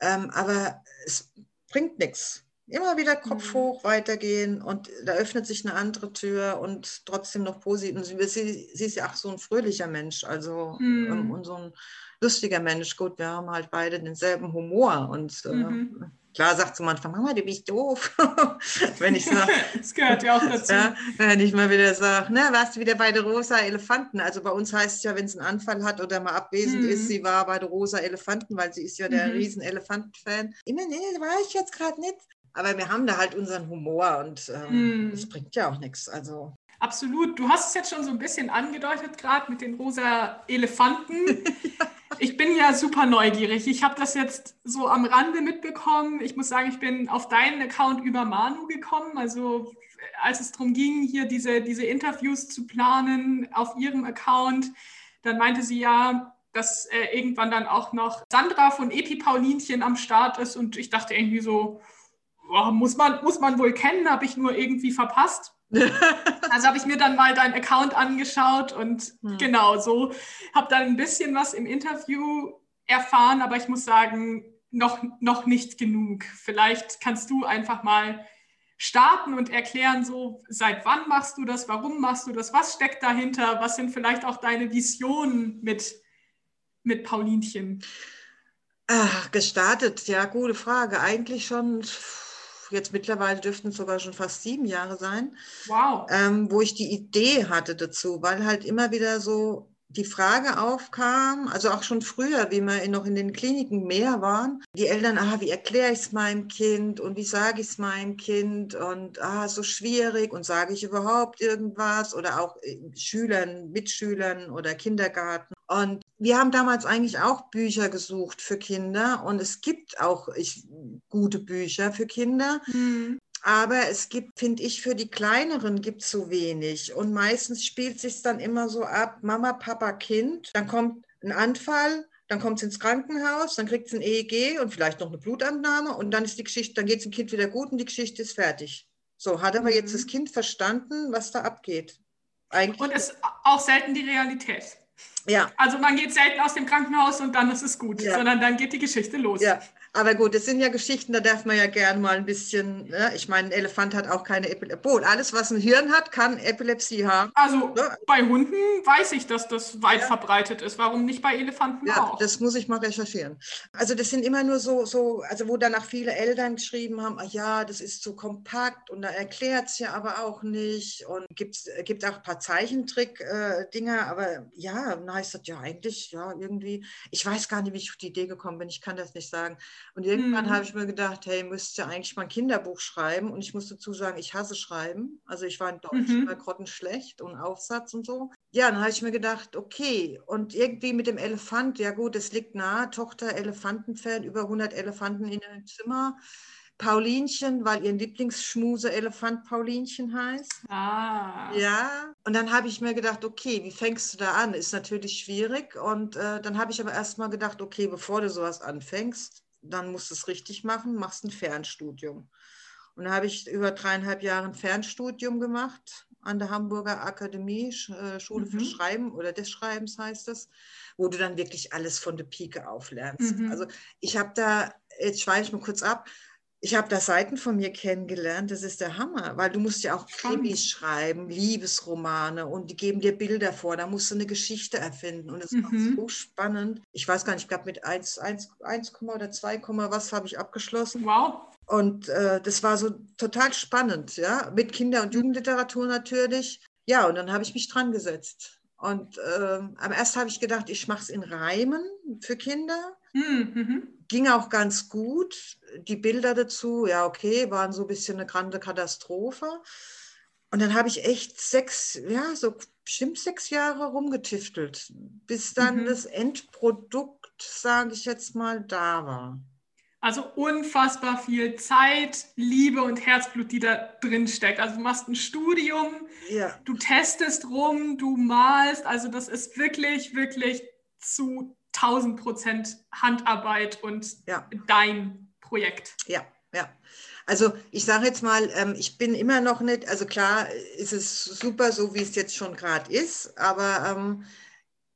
ähm, aber es bringt nichts. Immer wieder Kopf mhm. hoch, weitergehen und da öffnet sich eine andere Tür und trotzdem noch positiv. Sie, sie ist ja auch so ein fröhlicher Mensch, also mhm. und so ein lustiger Mensch. Gut, wir haben halt beide denselben Humor und äh, mhm. Klar sagt sie manchmal, Mama, du bist doof. wenn ich sage, das gehört ja auch dazu. Ja, wenn ich mal wieder sage, ne, warst du wieder bei der rosa Elefanten? Also bei uns heißt es ja, wenn es einen Anfall hat oder mal abwesend mhm. ist, sie war bei der rosa Elefanten, weil sie ist ja der mhm. riesen Elefanten-Fan. Immer, nee, war ich jetzt gerade nicht. Aber wir haben da halt unseren Humor und ähm, mhm. bringt ja auch nichts. Also Absolut. Du hast es jetzt schon so ein bisschen angedeutet, gerade mit den rosa Elefanten. Ich bin ja super neugierig. Ich habe das jetzt so am Rande mitbekommen. Ich muss sagen, ich bin auf deinen Account über Manu gekommen. Also als es darum ging, hier diese, diese Interviews zu planen auf ihrem Account, dann meinte sie ja, dass äh, irgendwann dann auch noch Sandra von Epi Paulinchen am Start ist. Und ich dachte irgendwie so, oh, muss, man, muss man wohl kennen, habe ich nur irgendwie verpasst. also habe ich mir dann mal deinen Account angeschaut und hm. genau so habe dann ein bisschen was im Interview erfahren, aber ich muss sagen, noch, noch nicht genug. Vielleicht kannst du einfach mal starten und erklären, so seit wann machst du das, warum machst du das, was steckt dahinter, was sind vielleicht auch deine Visionen mit, mit Paulinchen? Ach, gestartet, ja, gute Frage. Eigentlich schon jetzt mittlerweile dürften es sogar schon fast sieben Jahre sein, wow. ähm, wo ich die Idee hatte dazu, weil halt immer wieder so die Frage aufkam, also auch schon früher, wie wir noch in den Kliniken mehr waren, die Eltern, ah, wie erkläre ich es meinem Kind und wie sage ich es meinem Kind und ah, so schwierig und sage ich überhaupt irgendwas oder auch äh, Schülern, Mitschülern oder Kindergarten. Und wir haben damals eigentlich auch Bücher gesucht für Kinder und es gibt auch ich, gute Bücher für Kinder. Mhm. Aber es gibt, finde ich, für die Kleineren gibt es so wenig. Und meistens spielt sich dann immer so ab, Mama, Papa, Kind. Dann kommt ein Anfall, dann kommt es ins Krankenhaus, dann kriegt es ein EEG und vielleicht noch eine Blutentnahme und dann ist die Geschichte, dann geht es dem Kind wieder gut und die Geschichte ist fertig. So, hat aber jetzt mhm. das Kind verstanden, was da abgeht? Eigentlich und ist auch selten die Realität. Ja. Also man geht selten aus dem Krankenhaus und dann ist es gut, ja. sondern dann geht die Geschichte los. Ja, aber gut, das sind ja Geschichten, da darf man ja gern mal ein bisschen, ne? ich meine, ein Elefant hat auch keine Epilepsie. Obwohl, alles, was ein Hirn hat, kann Epilepsie haben. Also ne? bei Hunden weiß ich, dass das weit ja. verbreitet ist. Warum nicht bei Elefanten ja, auch? Das muss ich mal recherchieren. Also das sind immer nur so, so also wo danach viele Eltern geschrieben haben, ach ja, das ist zu kompakt und da erklärt es ja aber auch nicht. Und gibt's, gibt auch ein paar Zeichentrick-Dinger, äh, aber ja, dann heißt das ja eigentlich, ja, irgendwie, ich weiß gar nicht, wie ich auf die Idee gekommen bin, ich kann das nicht sagen. Und irgendwann mhm. habe ich mir gedacht, hey, müsste eigentlich mal ein Kinderbuch schreiben. Und ich muss dazu sagen, ich hasse Schreiben. Also ich war in Deutsch mhm. grottenschlecht und Aufsatz und so. Ja, dann habe ich mir gedacht, okay. Und irgendwie mit dem Elefant, ja gut, es liegt nahe, Tochter Elefantenfan, über 100 Elefanten in einem Zimmer. Paulinchen, weil ihr Lieblingsschmuse-Elefant Paulinchen heißt. Ah. Ja. Und dann habe ich mir gedacht, okay, wie fängst du da an? Ist natürlich schwierig. Und äh, dann habe ich aber erst mal gedacht, okay, bevor du sowas anfängst, dann musst du es richtig machen, machst ein Fernstudium. Und da habe ich über dreieinhalb Jahre ein Fernstudium gemacht an der Hamburger Akademie, äh, Schule mhm. für Schreiben oder des Schreibens heißt es, wo du dann wirklich alles von der Pike auflernst. Mhm. Also ich habe da, jetzt schweife ich mal kurz ab, ich habe da Seiten von mir kennengelernt, das ist der Hammer, weil du musst ja auch Krimis schreiben, Liebesromane und die geben dir Bilder vor, da musst du eine Geschichte erfinden und es mhm. ist so spannend. Ich weiß gar nicht, ich glaube mit 1, 1, 1, oder 2, was habe ich abgeschlossen. Wow. Und äh, das war so total spannend, ja, mit Kinder- und Jugendliteratur natürlich. Ja, und dann habe ich mich dran gesetzt. Und äh, am erst habe ich gedacht, ich mache es in Reimen für Kinder. Mhm. Ging auch ganz gut. Die Bilder dazu, ja, okay, waren so ein bisschen eine grande Katastrophe. Und dann habe ich echt sechs, ja, so bestimmt sechs Jahre rumgetiftelt, bis dann mhm. das Endprodukt, sage ich jetzt mal, da war. Also unfassbar viel Zeit, Liebe und Herzblut, die da drin steckt. Also du machst ein Studium, ja. du testest rum, du malst. Also das ist wirklich, wirklich zu 1000 Prozent Handarbeit und ja. dein Projekt. Ja, ja. Also ich sage jetzt mal, ähm, ich bin immer noch nicht, also klar ist es super, so wie es jetzt schon gerade ist, aber ähm,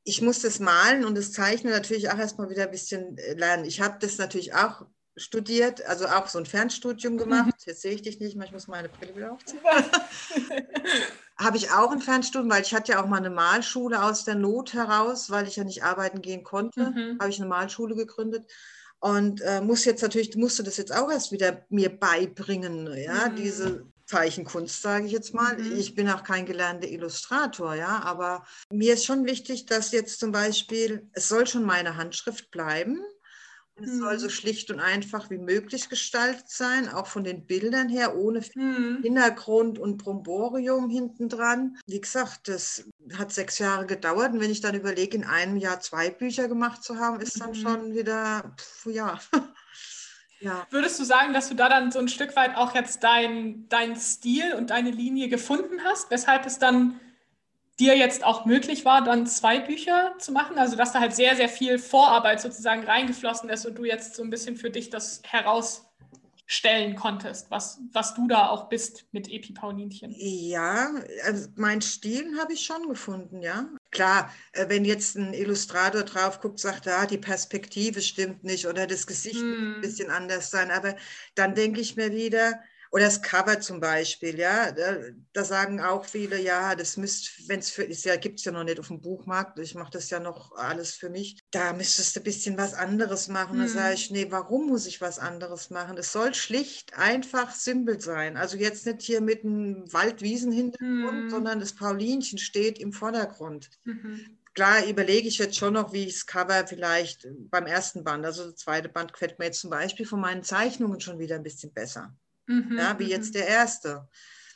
ich muss das Malen und das Zeichnen natürlich auch erstmal wieder ein bisschen äh, lernen. Ich habe das natürlich auch studiert, also auch so ein Fernstudium gemacht. Mhm. Jetzt sehe ich dich nicht, ich muss meine Brille wieder aufziehen. habe ich auch ein Fernstudium, weil ich hatte ja auch mal eine Malschule aus der Not heraus, weil ich ja nicht arbeiten gehen konnte, mhm. habe ich eine Malschule gegründet und äh, muss jetzt natürlich, musste das jetzt auch erst wieder mir beibringen, ja, mhm. diese Zeichenkunst, sage ich jetzt mal. Mhm. Ich bin auch kein gelernter Illustrator, ja, aber mir ist schon wichtig, dass jetzt zum Beispiel, es soll schon meine Handschrift bleiben, es mhm. soll so schlicht und einfach wie möglich gestaltet sein, auch von den Bildern her, ohne mhm. Hintergrund und Bromborium hinten dran. Wie gesagt, das hat sechs Jahre gedauert. Und wenn ich dann überlege, in einem Jahr zwei Bücher gemacht zu haben, ist dann mhm. schon wieder, pf, ja. ja. Würdest du sagen, dass du da dann so ein Stück weit auch jetzt deinen dein Stil und deine Linie gefunden hast, weshalb es dann dir jetzt auch möglich war, dann zwei Bücher zu machen? Also, dass da halt sehr, sehr viel Vorarbeit sozusagen reingeflossen ist und du jetzt so ein bisschen für dich das herausstellen konntest, was, was du da auch bist mit Epi Paulinchen. Ja, also mein Stil habe ich schon gefunden, ja. Klar, äh, wenn jetzt ein Illustrator drauf guckt, sagt, ah, die Perspektive stimmt nicht oder das Gesicht hm. muss ein bisschen anders sein, aber dann denke ich mir wieder, oder das Cover zum Beispiel, ja, da, da sagen auch viele, ja, das müsste, wenn es für ist, ja, gibt es ja noch nicht auf dem Buchmarkt, ich mache das ja noch alles für mich, da müsstest du ein bisschen was anderes machen. Mhm. Da sage ich, nee, warum muss ich was anderes machen? Es soll schlicht, einfach, simpel sein. Also jetzt nicht hier mit einem Waldwiesen-Hintergrund, mhm. sondern das Paulinchen steht im Vordergrund. Mhm klar überlege ich jetzt schon noch, wie ich das Cover vielleicht beim ersten Band, also der zweite Band gefällt mir jetzt zum Beispiel von meinen Zeichnungen schon wieder ein bisschen besser mhm, ja, wie jetzt mhm. der erste.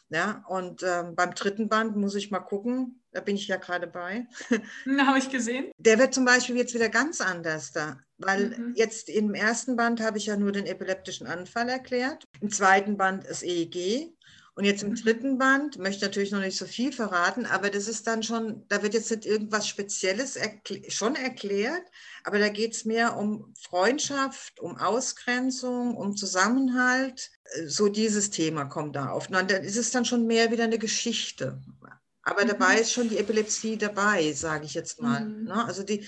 Ja, und ähm, beim dritten Band muss ich mal gucken, da bin ich ja gerade bei. Na, habe ich gesehen. Der wird zum Beispiel jetzt wieder ganz anders da, weil mhm. jetzt im ersten Band habe ich ja nur den epileptischen Anfall erklärt, im zweiten Band das EEG und jetzt im mhm. dritten Band, möchte natürlich noch nicht so viel verraten, aber das ist dann schon, da wird jetzt nicht irgendwas Spezielles erkl schon erklärt, aber da geht es mehr um Freundschaft, um Ausgrenzung, um Zusammenhalt. So dieses Thema kommt da auf. Und dann ist es dann schon mehr wieder eine Geschichte. Aber mhm. dabei ist schon die Epilepsie dabei, sage ich jetzt mal. Mhm. Ne? Also die,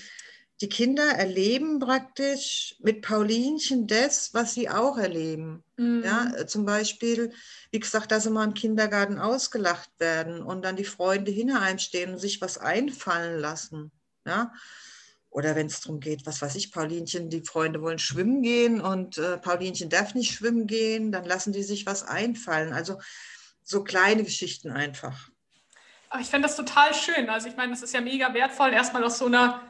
die Kinder erleben praktisch mit Paulinchen das, was sie auch erleben. Mhm. Ja, äh, zum Beispiel, wie gesagt, dass sie mal im Kindergarten ausgelacht werden und dann die Freunde hinter einem stehen und sich was einfallen lassen. Ja, oder wenn es darum geht, was weiß ich, Paulinchen, die Freunde wollen schwimmen gehen und äh, Paulinchen darf nicht schwimmen gehen, dann lassen die sich was einfallen. Also so kleine Geschichten einfach. Aber ich finde das total schön. Also ich meine, das ist ja mega wertvoll, erstmal aus so einer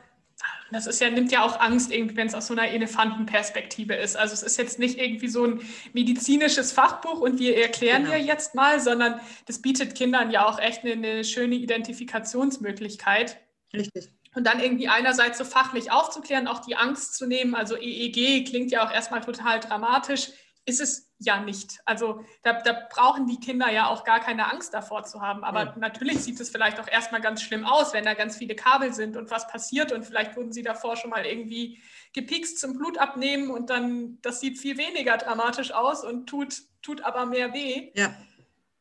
das ist ja, nimmt ja auch Angst, wenn es aus so einer Elefantenperspektive ist. Also es ist jetzt nicht irgendwie so ein medizinisches Fachbuch und wir erklären genau. dir jetzt mal, sondern das bietet Kindern ja auch echt eine, eine schöne Identifikationsmöglichkeit. Richtig. Und dann irgendwie einerseits so fachlich aufzuklären, auch die Angst zu nehmen. Also EEG klingt ja auch erstmal total dramatisch ist es ja nicht. Also da, da, brauchen die Kinder ja auch gar keine Angst davor zu haben. Aber ja. natürlich sieht es vielleicht auch erstmal ganz schlimm aus, wenn da ganz viele Kabel sind und was passiert und vielleicht wurden sie davor schon mal irgendwie gepikst zum Blut abnehmen und dann, das sieht viel weniger dramatisch aus und tut, tut aber mehr weh. Ja.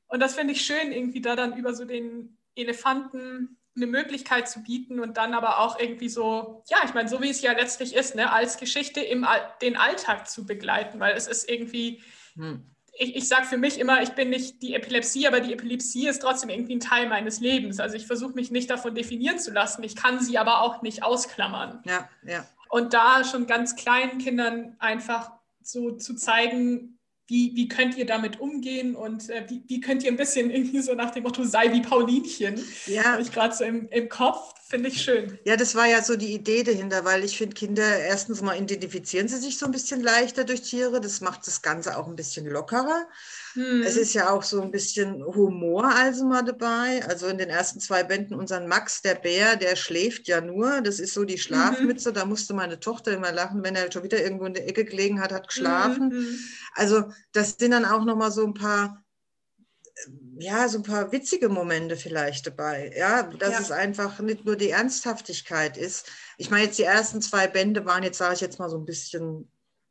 Und das finde ich schön, irgendwie da dann über so den Elefanten eine Möglichkeit zu bieten und dann aber auch irgendwie so, ja, ich meine, so wie es ja letztlich ist, ne, als Geschichte im den Alltag zu begleiten, weil es ist irgendwie, hm. ich, ich sage für mich immer, ich bin nicht die Epilepsie, aber die Epilepsie ist trotzdem irgendwie ein Teil meines Lebens. Also ich versuche mich nicht davon definieren zu lassen, ich kann sie aber auch nicht ausklammern. Ja, ja. Und da schon ganz kleinen Kindern einfach so zu zeigen, wie, wie könnt ihr damit umgehen und äh, wie, wie könnt ihr ein bisschen irgendwie so nach dem Motto, sei wie Paulinchen, ja. habe ich gerade so im, im Kopf. Finde ich schön. Ja, das war ja so die Idee dahinter, weil ich finde, Kinder, erstens mal identifizieren sie sich so ein bisschen leichter durch Tiere. Das macht das Ganze auch ein bisschen lockerer. Hm. Es ist ja auch so ein bisschen Humor also mal dabei. Also in den ersten zwei Bänden, unseren Max, der Bär, der schläft ja nur. Das ist so die Schlafmütze. Mhm. Da musste meine Tochter immer lachen, wenn er schon wieder irgendwo in der Ecke gelegen hat, hat geschlafen. Mhm. Also das sind dann auch nochmal so ein paar ja, so ein paar witzige Momente vielleicht dabei. Ja, dass ja. es einfach nicht nur die Ernsthaftigkeit ist. Ich meine, jetzt die ersten zwei Bände waren jetzt, sage ich jetzt mal, so ein bisschen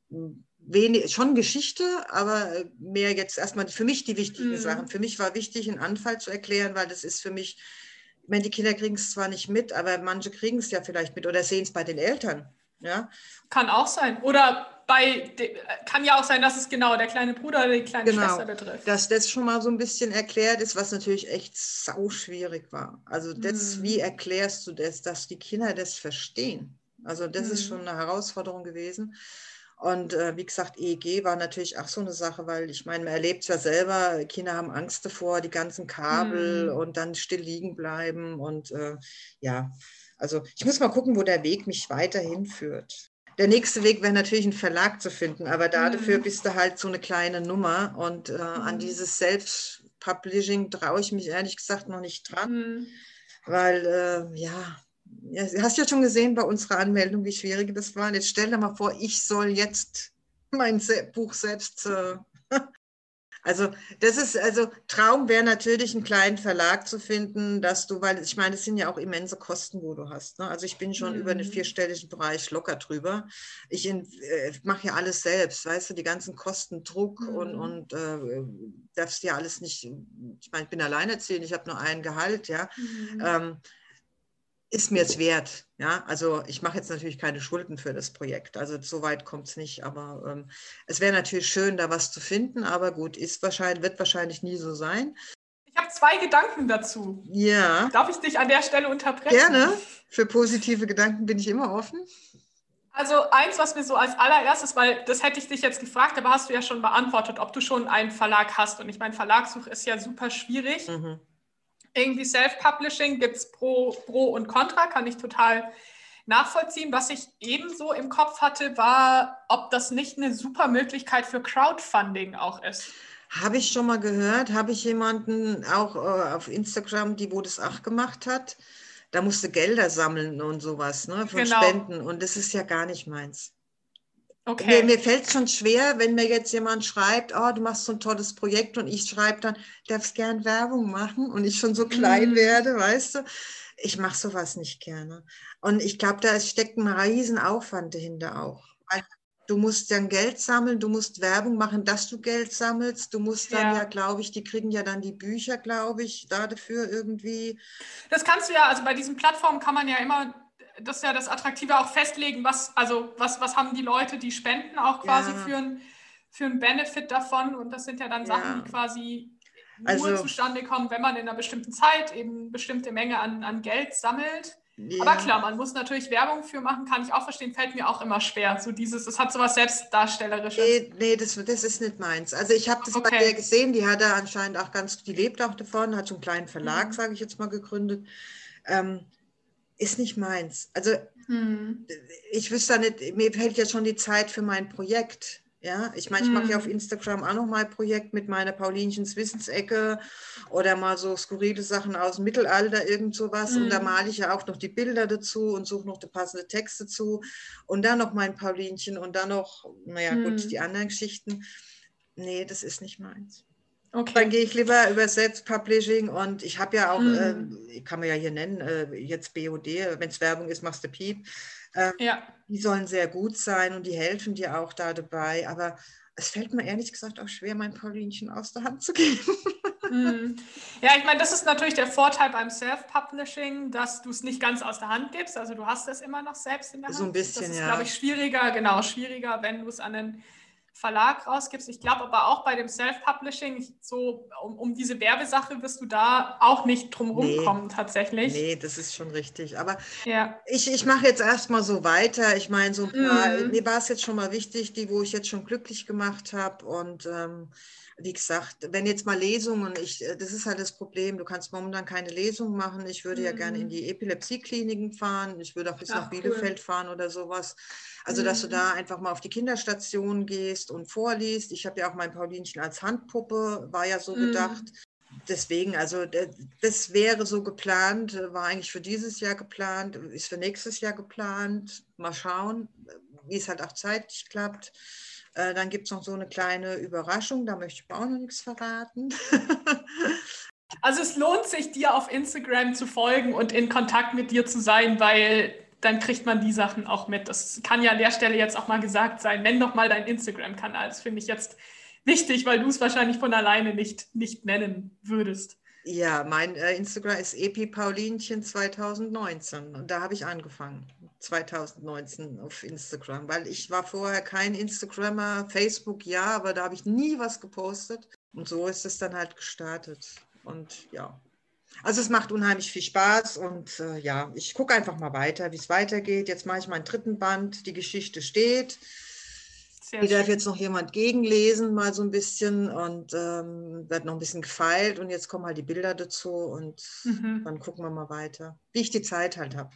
hm, wenig, schon Geschichte, aber mehr jetzt erstmal für mich die wichtigen mhm. Sachen. Für mich war wichtig, einen Anfall zu erklären, weil das ist für mich, ich meine, die Kinder kriegen es zwar nicht mit, aber manche kriegen es ja vielleicht mit oder sehen es bei den Eltern. Ja? Kann auch sein. Oder bei, kann ja auch sein, dass es genau der kleine Bruder oder die kleine genau, Schwester betrifft. Dass das schon mal so ein bisschen erklärt ist, was natürlich echt sau schwierig war. Also das, mhm. wie erklärst du das, dass die Kinder das verstehen? Also das mhm. ist schon eine Herausforderung gewesen. Und äh, wie gesagt, EEG war natürlich auch so eine Sache, weil ich meine, man erlebt es ja selber, Kinder haben Angst davor, die ganzen Kabel mhm. und dann still liegen bleiben. Und äh, ja, also ich muss mal gucken, wo der Weg mich weiterhin führt. Der nächste Weg wäre natürlich ein Verlag zu finden, aber dafür mhm. bist du halt so eine kleine Nummer und äh, mhm. an dieses Self-Publishing traue ich mich ehrlich gesagt noch nicht dran, mhm. weil äh, ja, ja, du hast ja schon gesehen bei unserer Anmeldung, wie schwierig das war. Jetzt stell dir mal vor, ich soll jetzt mein Buch selbst äh, Also das ist, also Traum wäre natürlich, einen kleinen Verlag zu finden, dass du, weil ich meine, es sind ja auch immense Kosten, wo du hast. Ne? Also ich bin schon mhm. über den vierstelligen Bereich locker drüber. Ich äh, mache ja alles selbst, weißt du, die ganzen Kosten, Druck mhm. und, und äh, darfst ja alles nicht, ich meine, ich bin alleinerziehend, ich habe nur ein Gehalt, ja. Mhm. Ähm, ist mir es wert. Ja, also ich mache jetzt natürlich keine Schulden für das Projekt. Also so weit kommt es nicht. Aber ähm, es wäre natürlich schön, da was zu finden. Aber gut, ist wahrscheinlich, wird wahrscheinlich nie so sein. Ich habe zwei Gedanken dazu. Ja. Darf ich dich an der Stelle unterbrechen? Gerne. Für positive Gedanken bin ich immer offen. Also eins, was mir so als allererstes, weil das hätte ich dich jetzt gefragt, aber hast du ja schon beantwortet, ob du schon einen Verlag hast. Und ich meine, Verlagssuch ist ja super schwierig. Mhm irgendwie Self-Publishing gibt es Pro, Pro und Contra, kann ich total nachvollziehen. Was ich ebenso im Kopf hatte, war, ob das nicht eine super Möglichkeit für Crowdfunding auch ist. Habe ich schon mal gehört, habe ich jemanden auch äh, auf Instagram, die wo das auch gemacht hat. Da musste Gelder sammeln und sowas, ne, von genau. Spenden. Und das ist ja gar nicht meins. Okay. Mir, mir fällt es schon schwer, wenn mir jetzt jemand schreibt, oh, du machst so ein tolles Projekt und ich schreibe dann, darfst gern Werbung machen und ich schon so klein mm. werde, weißt du. Ich mache sowas nicht gerne. Und ich glaube, da steckt ein riesen Aufwand dahinter auch. Du musst dann Geld sammeln, du musst Werbung machen, dass du Geld sammelst. Du musst dann ja, ja glaube ich, die kriegen ja dann die Bücher, glaube ich, da dafür irgendwie. Das kannst du ja, also bei diesen Plattformen kann man ja immer das ist ja das Attraktive auch festlegen, was, also was, was haben die Leute, die spenden auch quasi ja. für, ein, für einen Benefit davon. Und das sind ja dann Sachen, die quasi nur also, zustande kommen, wenn man in einer bestimmten Zeit eben eine bestimmte Menge an, an Geld sammelt. Ja. Aber klar, man muss natürlich Werbung für machen, kann ich auch verstehen, fällt mir auch immer schwer. So dieses, es hat so was Selbstdarstellerisches. Nee, nee das, das ist nicht meins. Also ich habe das okay. bei der gesehen, die hat da anscheinend auch ganz, die lebt auch davon, hat so einen kleinen Verlag, mhm. sage ich jetzt mal, gegründet. Ähm, ist nicht meins. Also hm. ich wüsste nicht, mir fällt ja schon die Zeit für mein Projekt. Ja, ich meine, ich mache ja hm. auf Instagram auch noch mal ein Projekt mit meiner Paulinchens Wissensecke oder mal so skurrile Sachen aus dem Mittelalter, irgend sowas. Mhm. Und da hm. male ich ja auch noch die Bilder dazu und suche noch die passende Texte zu. Und dann noch mein Paulinchen und dann noch, naja, mhm. gut, die anderen Geschichten. Nee, das ist nicht meins. Okay. Dann gehe ich lieber über Selbstpublishing und ich habe ja auch, mhm. äh, kann man ja hier nennen, äh, jetzt BOD, wenn es Werbung ist, machst du Piep. Äh, ja. Die sollen sehr gut sein und die helfen dir auch da dabei. Aber es fällt mir ehrlich gesagt auch schwer, mein Paulinchen aus der Hand zu geben. Mhm. Ja, ich meine, das ist natürlich der Vorteil beim Self-Publishing, dass du es nicht ganz aus der Hand gibst. Also du hast es immer noch selbst in der Hand. So ein bisschen, das ist, ja. glaube ich, schwieriger, genau, schwieriger, wenn du es an den Verlag rausgibst. Ich glaube aber auch bei dem Self-Publishing, so um, um, diese Werbesache wirst du da auch nicht drum rumkommen nee, tatsächlich. Nee, das ist schon richtig. Aber ja. ich, ich mache jetzt erstmal so weiter. Ich meine, so ein paar, mm. mir war es jetzt schon mal wichtig, die, wo ich jetzt schon glücklich gemacht habe. Und ähm, wie gesagt, wenn jetzt mal Lesungen, ich, äh, das ist halt das Problem, du kannst momentan keine Lesung machen. Ich würde mhm. ja gerne in mhm. die Epilepsiekliniken fahren. Ich würde auch bis Ach, nach Bielefeld cool. fahren oder sowas. Also, mhm. dass du mhm. da einfach mal auf die Kinderstation gehst und vorliest. Ich habe ja auch mein Paulinchen als Handpuppe, war ja so mhm. gedacht. Deswegen, also das wäre so geplant, war eigentlich für dieses Jahr geplant, ist für nächstes Jahr geplant. Mal schauen, wie es halt auch zeitlich klappt. Äh, dann gibt es noch so eine kleine Überraschung, da möchte ich auch noch nichts verraten. also es lohnt sich, dir auf Instagram zu folgen und in Kontakt mit dir zu sein, weil dann kriegt man die Sachen auch mit. Das kann ja an der Stelle jetzt auch mal gesagt sein. Nenn doch mal deinen Instagram-Kanal. Das finde ich jetzt wichtig, weil du es wahrscheinlich von alleine nicht, nicht nennen würdest. Ja, mein äh, Instagram ist epipaulinchen 2019 und da habe ich angefangen. 2019 auf Instagram, weil ich war vorher kein Instagrammer, Facebook ja, aber da habe ich nie was gepostet und so ist es dann halt gestartet und ja. Also es macht unheimlich viel Spaß und äh, ja, ich gucke einfach mal weiter, wie es weitergeht. Jetzt mache ich meinen dritten Band, die Geschichte steht. Sehr Hier darf jetzt noch jemand gegenlesen, mal so ein bisschen und ähm, wird noch ein bisschen gefeilt. Und jetzt kommen halt die Bilder dazu und mhm. dann gucken wir mal weiter, wie ich die Zeit halt habe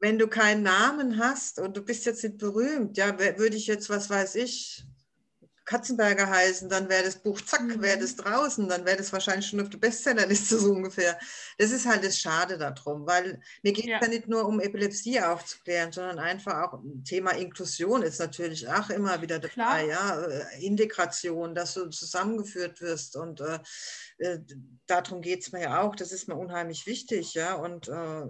wenn du keinen Namen hast und du bist jetzt nicht berühmt, ja, würde ich jetzt, was weiß ich, Katzenberger heißen, dann wäre das Buch, zack, mhm. wäre das draußen, dann wäre das wahrscheinlich schon auf der Bestsellerliste so ungefähr. Das ist halt das Schade darum, weil mir geht es ja. ja nicht nur um Epilepsie aufzuklären, sondern einfach auch Thema Inklusion ist natürlich auch immer wieder dabei, Klar. ja, äh, Integration, dass du zusammengeführt wirst und äh, äh darum geht es mir ja auch, das ist mir unheimlich wichtig, ja, und äh,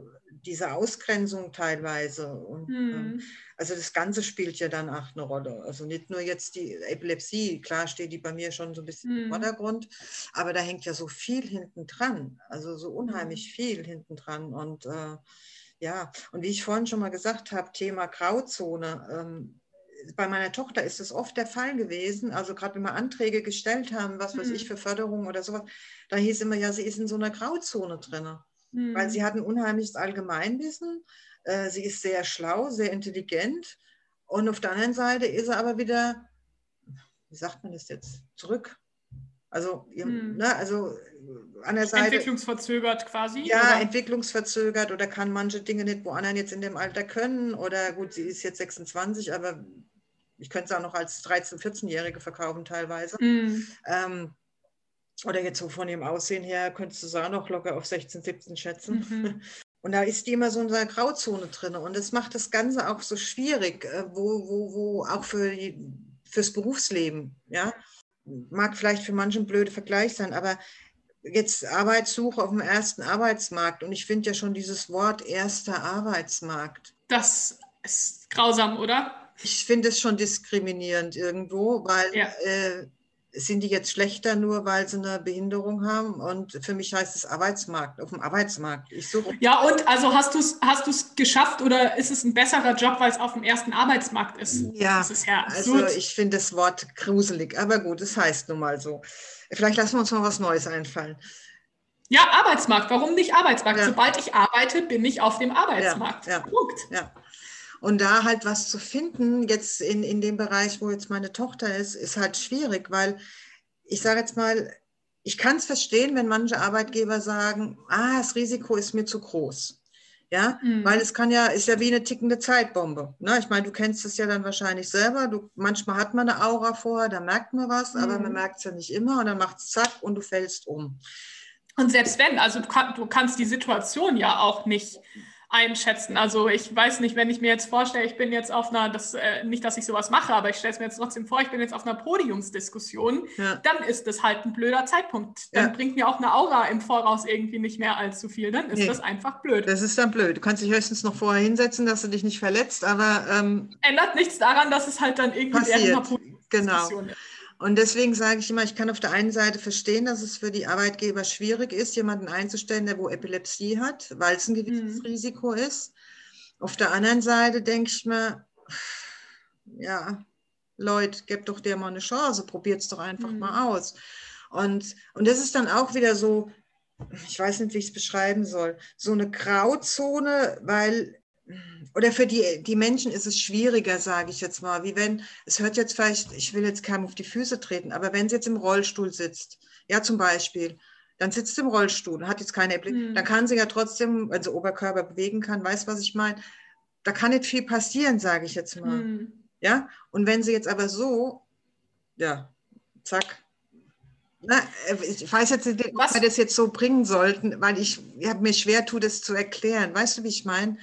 diese Ausgrenzung teilweise und mhm. Also das Ganze spielt ja dann auch eine Rolle. Also nicht nur jetzt die Epilepsie, klar steht die bei mir schon so ein bisschen mhm. im Vordergrund, aber da hängt ja so viel hinten dran, also so unheimlich mhm. viel hinten dran. Und äh, ja, und wie ich vorhin schon mal gesagt habe, Thema Grauzone. Ähm, bei meiner Tochter ist es oft der Fall gewesen, also gerade wenn wir Anträge gestellt haben, was weiß ich mhm. für Förderung oder sowas, da hieß immer, ja, sie ist in so einer Grauzone drin. Mhm. Weil sie hat ein unheimliches Allgemeinwissen, äh, sie ist sehr schlau, sehr intelligent. Und auf der anderen Seite ist er aber wieder, wie sagt man das jetzt, zurück. Also, hm. ne, also an der Seite. Entwicklungsverzögert quasi? Ja, oder? entwicklungsverzögert oder kann manche Dinge nicht, wo anderen jetzt in dem Alter können. Oder gut, sie ist jetzt 26, aber ich könnte es auch noch als 13-, 14-Jährige verkaufen teilweise. Hm. Ähm, oder jetzt so von ihrem Aussehen her könntest du es auch noch locker auf 16, 17 schätzen. Mhm. Und da ist die immer so in einer Grauzone drin. Und das macht das Ganze auch so schwierig, äh, wo, wo, wo auch für die, fürs Berufsleben, ja. Mag vielleicht für manchen ein blöder Vergleich sein, aber jetzt Arbeitssuche auf dem ersten Arbeitsmarkt. Und ich finde ja schon dieses Wort erster Arbeitsmarkt. Das ist grausam, oder? Ich finde es schon diskriminierend irgendwo, weil ja. äh, sind die jetzt schlechter, nur weil sie eine Behinderung haben? Und für mich heißt es Arbeitsmarkt, auf dem Arbeitsmarkt. Ich suche ja, und also hast du es hast geschafft oder ist es ein besserer Job, weil es auf dem ersten Arbeitsmarkt ist? Ja, ist ja also ich finde das Wort gruselig, aber gut, es heißt nun mal so. Vielleicht lassen wir uns mal was Neues einfallen. Ja, Arbeitsmarkt. Warum nicht Arbeitsmarkt? Ja. Sobald ich arbeite, bin ich auf dem Arbeitsmarkt. Ja, ja. Punkt. Ja. Und da halt was zu finden, jetzt in, in dem Bereich, wo jetzt meine Tochter ist, ist halt schwierig, weil ich sage jetzt mal, ich kann es verstehen, wenn manche Arbeitgeber sagen, ah, das Risiko ist mir zu groß. Ja, mhm. weil es kann ja, ist ja wie eine tickende Zeitbombe. Ne? Ich meine, du kennst es ja dann wahrscheinlich selber. Du, manchmal hat man eine Aura vorher, da merkt man was, mhm. aber man merkt es ja nicht immer und dann macht es zack und du fällst um. Und selbst wenn, also du, kann, du kannst die Situation ja auch nicht einschätzen. Also ich weiß nicht, wenn ich mir jetzt vorstelle, ich bin jetzt auf einer, das, äh, nicht, dass ich sowas mache, aber ich stelle es mir jetzt trotzdem vor, ich bin jetzt auf einer Podiumsdiskussion, ja. dann ist das halt ein blöder Zeitpunkt. Dann ja. bringt mir auch eine Aura im Voraus irgendwie nicht mehr allzu viel. Dann ist nee. das einfach blöd. Das ist dann blöd. Du kannst dich höchstens noch vorher hinsetzen, dass du dich nicht verletzt, aber ähm, ändert nichts daran, dass es halt dann irgendwie passiert. während einer Podiumsdiskussion genau. ist. Und deswegen sage ich immer, ich kann auf der einen Seite verstehen, dass es für die Arbeitgeber schwierig ist, jemanden einzustellen, der wo Epilepsie hat, weil es ein gewisses mhm. Risiko ist. Auf der anderen Seite denke ich mir, ja, Leute, gebt doch der mal eine Chance, probiert es doch einfach mhm. mal aus. Und, und das ist dann auch wieder so, ich weiß nicht, wie ich es beschreiben soll, so eine Grauzone, weil oder für die, die Menschen ist es schwieriger, sage ich jetzt mal, wie wenn, es hört jetzt vielleicht, ich will jetzt keinem auf die Füße treten, aber wenn sie jetzt im Rollstuhl sitzt, ja zum Beispiel, dann sitzt sie im Rollstuhl, hat jetzt keine Erblingung, mhm. dann kann sie ja trotzdem, wenn sie Oberkörper bewegen kann, weiß, was ich meine, da kann nicht viel passieren, sage ich jetzt mal. Mhm. Ja, und wenn sie jetzt aber so, ja, zack, na, ich weiß jetzt nicht, ob wir das jetzt so bringen sollten, weil ich, ich mir schwer tue, das zu erklären. Weißt du, wie ich meine?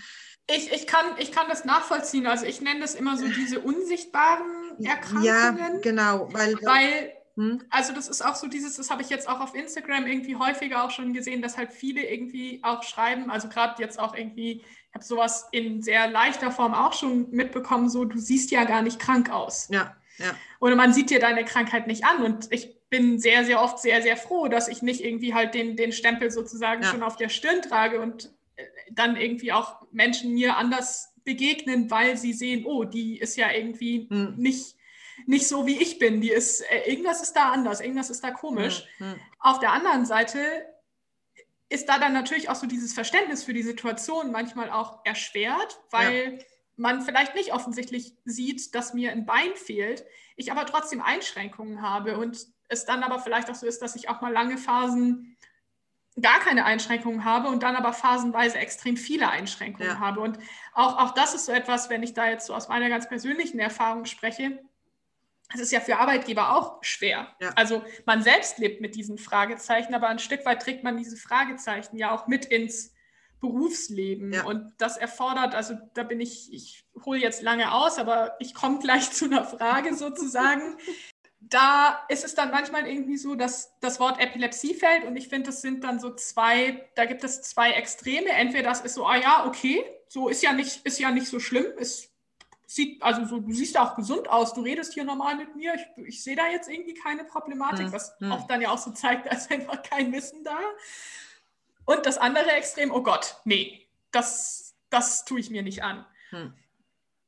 Ich, ich, kann, ich kann das nachvollziehen. Also ich nenne das immer so diese unsichtbaren Erkrankungen. Ja, genau. Weil, weil hm? also das ist auch so dieses, das habe ich jetzt auch auf Instagram irgendwie häufiger auch schon gesehen, dass halt viele irgendwie auch schreiben, also gerade jetzt auch irgendwie, ich habe sowas in sehr leichter Form auch schon mitbekommen, so du siehst ja gar nicht krank aus. Ja, ja. Oder man sieht dir deine Krankheit nicht an. Und ich bin sehr, sehr oft sehr, sehr froh, dass ich nicht irgendwie halt den, den Stempel sozusagen ja. schon auf der Stirn trage und dann irgendwie auch Menschen mir anders begegnen, weil sie sehen, oh, die ist ja irgendwie hm. nicht, nicht so, wie ich bin. Die ist, äh, irgendwas ist da anders, irgendwas ist da komisch. Hm. Hm. Auf der anderen Seite ist da dann natürlich auch so dieses Verständnis für die Situation manchmal auch erschwert, weil ja. man vielleicht nicht offensichtlich sieht, dass mir ein Bein fehlt, ich aber trotzdem Einschränkungen habe und es dann aber vielleicht auch so ist, dass ich auch mal lange Phasen gar keine Einschränkungen habe und dann aber phasenweise extrem viele Einschränkungen ja. habe. Und auch, auch das ist so etwas, wenn ich da jetzt so aus meiner ganz persönlichen Erfahrung spreche, es ist ja für Arbeitgeber auch schwer. Ja. Also man selbst lebt mit diesen Fragezeichen, aber ein Stück weit trägt man diese Fragezeichen ja auch mit ins Berufsleben. Ja. Und das erfordert, also da bin ich, ich hole jetzt lange aus, aber ich komme gleich zu einer Frage sozusagen da ist es dann manchmal irgendwie so, dass das Wort Epilepsie fällt und ich finde, das sind dann so zwei, da gibt es zwei Extreme. Entweder das ist so, ah ja, okay, so ist ja nicht, ist ja nicht so schlimm, es sieht, also so, du siehst auch gesund aus, du redest hier normal mit mir, ich, ich sehe da jetzt irgendwie keine Problematik, hm, was hm. oft dann ja auch so zeigt, da ist einfach kein Wissen da. Und das andere Extrem, oh Gott, nee, das, das tue ich mir nicht an. Hm.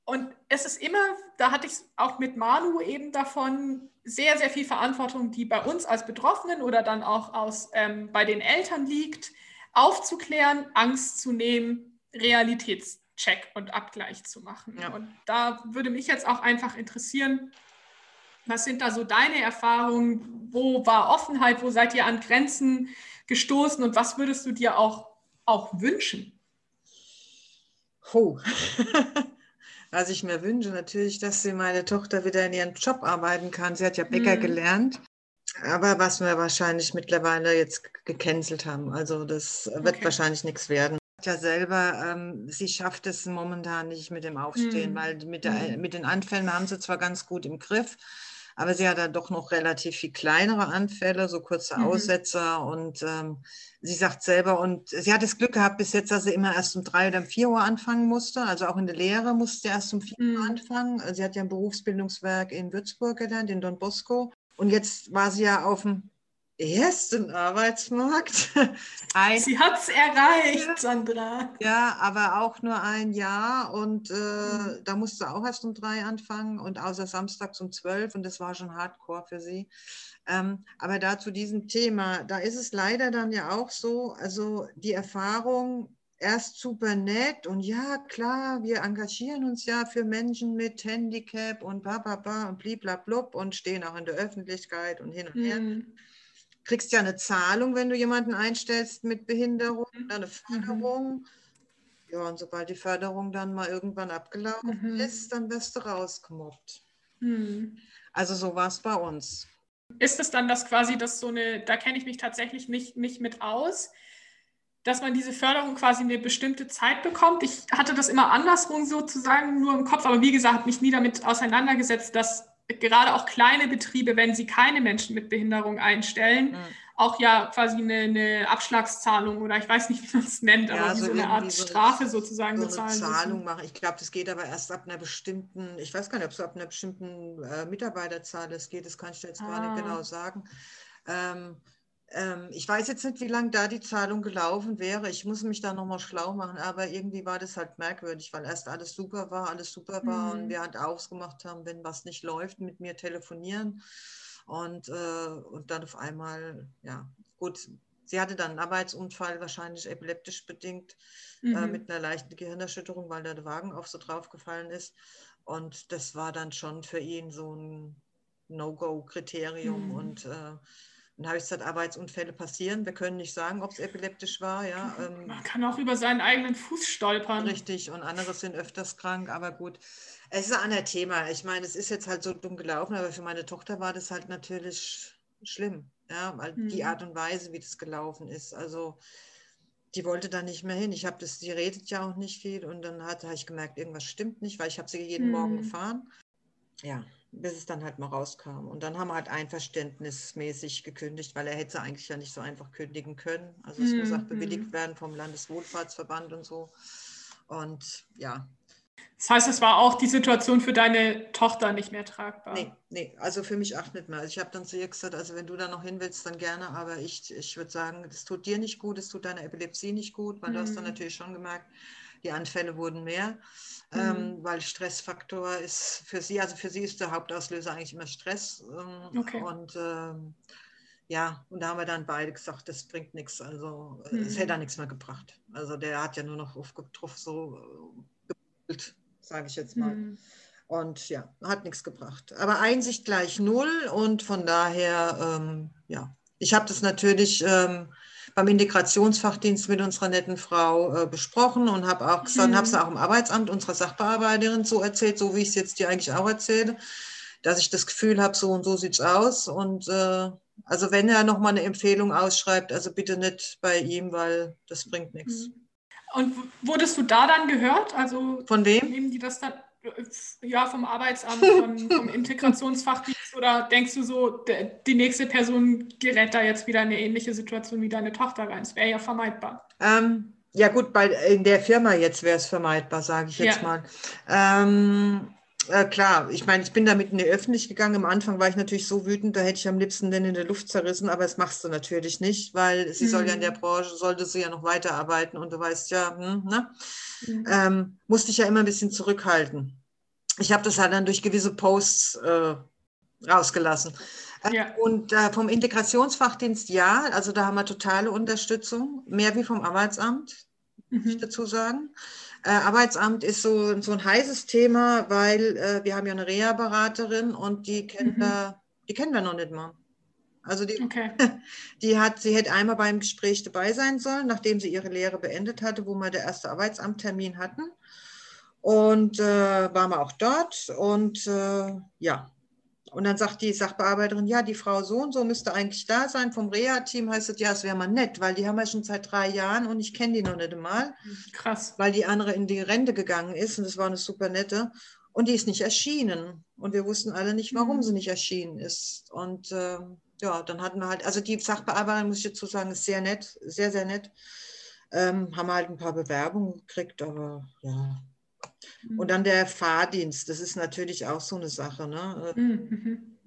Und es ist immer, da hatte ich es auch mit Manu eben davon, sehr, sehr viel Verantwortung, die bei uns als Betroffenen oder dann auch aus, ähm, bei den Eltern liegt, aufzuklären, Angst zu nehmen, Realitätscheck und Abgleich zu machen. Ja. Und da würde mich jetzt auch einfach interessieren, was sind da so deine Erfahrungen? Wo war Offenheit? Wo seid ihr an Grenzen gestoßen? Und was würdest du dir auch, auch wünschen? Oh. was ich mir wünsche, natürlich, dass sie meine Tochter wieder in ihren Job arbeiten kann. Sie hat ja Bäcker mhm. gelernt. Aber was wir wahrscheinlich mittlerweile jetzt gecancelt haben. Also das wird okay. wahrscheinlich nichts werden. Ja, selber, ähm, sie schafft es momentan nicht mit dem Aufstehen, mhm. weil mit, der, mhm. mit den Anfällen haben sie zwar ganz gut im Griff, aber sie hat dann doch noch relativ viel kleinere Anfälle, so kurze mhm. Aussetzer. Und ähm, sie sagt selber, und sie hat das Glück gehabt bis jetzt, dass sie immer erst um drei oder um vier Uhr anfangen musste. Also auch in der Lehre musste sie erst um vier mhm. Uhr anfangen. Sie hat ja ein Berufsbildungswerk in Würzburg gelernt, in Don Bosco. Und jetzt war sie ja auf dem ersten Arbeitsmarkt. Ein, Sie hat es erreicht, Sandra. Ja, aber auch nur ein Jahr und äh, mhm. da musste auch erst um drei anfangen und außer samstags um zwölf und das war schon hardcore für sie. Ähm, aber da zu diesem Thema, da ist es leider dann ja auch so, also die Erfahrung, erst super nett und ja, klar, wir engagieren uns ja für Menschen mit Handicap und ba, ba, ba und bliblablub und stehen auch in der Öffentlichkeit und hin und her. Mhm kriegst ja eine Zahlung, wenn du jemanden einstellst mit Behinderung, mhm. eine Förderung. Ja, und sobald die Förderung dann mal irgendwann abgelaufen mhm. ist, dann wirst du rausgemobbt. Mhm. Also so war es bei uns. Ist es dann das quasi, dass so eine, da kenne ich mich tatsächlich nicht, nicht mit aus, dass man diese Förderung quasi eine bestimmte Zeit bekommt. Ich hatte das immer andersrum sozusagen nur im Kopf, aber wie gesagt, mich nie damit auseinandergesetzt, dass gerade auch kleine Betriebe, wenn sie keine Menschen mit Behinderung einstellen, mhm. auch ja quasi eine, eine, Abschlagszahlung oder ich weiß nicht, wie man es nennt, ja, aber so, so eine Art so Strafe eine, sozusagen so bezahlen. Eine Zahlung machen. Ich glaube, das geht aber erst ab einer bestimmten, ich weiß gar nicht, ob es ab einer bestimmten äh, Mitarbeiterzahl das geht, das kann ich dir jetzt ah. gar nicht ah. genau sagen. Ähm, ich weiß jetzt nicht, wie lange da die Zahlung gelaufen wäre. Ich muss mich da nochmal schlau machen, aber irgendwie war das halt merkwürdig, weil erst alles super war, alles super war mhm. und wir halt ausgemacht haben, wenn was nicht läuft, mit mir telefonieren. Und, äh, und dann auf einmal, ja, gut, sie hatte dann einen Arbeitsunfall, wahrscheinlich epileptisch bedingt, äh, mhm. äh, mit einer leichten Gehirnerschütterung, weil da der Wagen auf so draufgefallen ist. Und das war dann schon für ihn so ein No-Go-Kriterium. Mhm. Und äh, dann habe ich gesagt, Arbeitsunfälle passieren. Wir können nicht sagen, ob es epileptisch war. Ja. Ähm, Man kann auch über seinen eigenen Fuß stolpern. Richtig, und andere sind öfters krank, aber gut. Es ist ein anderes Thema. Ich meine, es ist jetzt halt so dumm gelaufen, aber für meine Tochter war das halt natürlich schlimm. Ja, weil mhm. die Art und Weise, wie das gelaufen ist. Also die wollte da nicht mehr hin. Ich habe das, die redet ja auch nicht viel und dann hat, habe ich gemerkt, irgendwas stimmt nicht, weil ich habe sie jeden mhm. Morgen gefahren. Ja, bis es dann halt mal rauskam. Und dann haben wir halt einverständnismäßig gekündigt, weil er hätte eigentlich ja nicht so einfach kündigen können. Also es mhm. muss auch mhm. bewilligt werden vom Landeswohlfahrtsverband und so. Und ja, das heißt, es war auch die Situation für deine Tochter nicht mehr tragbar. Nee, nee, also für mich auch nicht mehr. Also ich habe dann zu ihr gesagt, also wenn du da noch hin willst, dann gerne, aber ich, ich würde sagen, das tut dir nicht gut, es tut deiner Epilepsie nicht gut, weil mhm. du hast dann mhm. natürlich schon gemerkt, die Anfälle wurden mehr, ähm, mhm. ähm, weil Stressfaktor ist für sie, also für sie ist der Hauptauslöser eigentlich immer Stress. Ähm, okay. Und ähm, ja, und da haben wir dann beide gesagt, das bringt nichts, also mhm. es hätte da nichts mehr gebracht. Also der hat ja nur noch aufgetroffen, so sage ich jetzt mal. Mhm. Und ja, hat nichts gebracht. Aber Einsicht gleich null und von daher, ähm, ja, ich habe das natürlich ähm, beim Integrationsfachdienst mit unserer netten Frau äh, besprochen und habe auch gesagt, mhm. habe es auch im Arbeitsamt unserer Sachbearbeiterin so erzählt, so wie ich es jetzt dir eigentlich auch erzähle, dass ich das Gefühl habe, so und so sieht es aus. Und äh, also wenn er nochmal eine Empfehlung ausschreibt, also bitte nicht bei ihm, weil das bringt nichts. Mhm. Und wurdest du da dann gehört? Also von wem? Nehmen die das dann? Ja, vom Arbeitsamt, von, vom Integrationsfachdienst oder denkst du so, die nächste Person gerät da jetzt wieder in eine ähnliche Situation wie deine Tochter rein? Das wäre ja vermeidbar. Ähm, ja gut, bei, in der Firma jetzt wäre es vermeidbar, sage ich jetzt ja. mal. Ähm, äh, klar, ich meine, ich bin damit in die Öffentlichkeit gegangen. Am Anfang war ich natürlich so wütend, da hätte ich am liebsten den in der Luft zerrissen, aber das machst du natürlich nicht, weil sie mhm. soll ja in der mhm. Branche, sollte sie ja noch weiterarbeiten und du weißt ja, hm, ne? Mhm. Ähm, musste ich ja immer ein bisschen zurückhalten. Ich habe das halt dann durch gewisse Posts äh, rausgelassen. Äh, ja. Und äh, vom Integrationsfachdienst ja, also da haben wir totale Unterstützung, mehr wie vom Arbeitsamt, mhm. muss ich dazu sagen. Äh, Arbeitsamt ist so, so ein heißes Thema, weil äh, wir haben ja eine Reha-Beraterin und die kennen, mhm. wir, die kennen wir noch nicht mal. Also die, okay. die hat, sie hätte einmal beim Gespräch dabei sein sollen, nachdem sie ihre Lehre beendet hatte, wo wir der erste Arbeitsamttermin hatten. Und äh, waren wir auch dort und äh, ja, und dann sagt die Sachbearbeiterin, ja, die Frau so und so müsste eigentlich da sein. Vom Reha-Team heißt es, ja, es wäre mal nett, weil die haben wir schon seit drei Jahren und ich kenne die noch nicht einmal. Krass. Weil die andere in die Rente gegangen ist und das war eine super nette. Und die ist nicht erschienen. Und wir wussten alle nicht, warum mhm. sie nicht erschienen ist. Und äh, ja, dann hatten wir halt, also die Sachbearbeiterin, muss ich dazu sagen, ist sehr nett, sehr, sehr nett. Ähm, haben halt ein paar Bewerbungen gekriegt, aber ja, und mhm. dann der Fahrdienst, das ist natürlich auch so eine Sache. Ne? Mhm.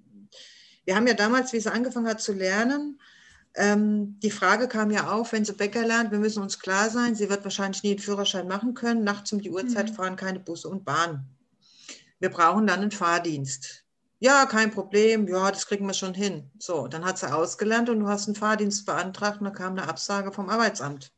Wir haben ja damals, wie sie angefangen hat zu lernen, ähm, die Frage kam ja auf, wenn sie Bäcker lernt, wir müssen uns klar sein, sie wird wahrscheinlich nie einen Führerschein machen können. Nachts um die Uhrzeit mhm. fahren keine Busse und Bahnen. Wir brauchen dann einen Fahrdienst. Ja, kein Problem, ja, das kriegen wir schon hin. So, dann hat sie ausgelernt und du hast einen Fahrdienst beantragt und da kam eine Absage vom Arbeitsamt.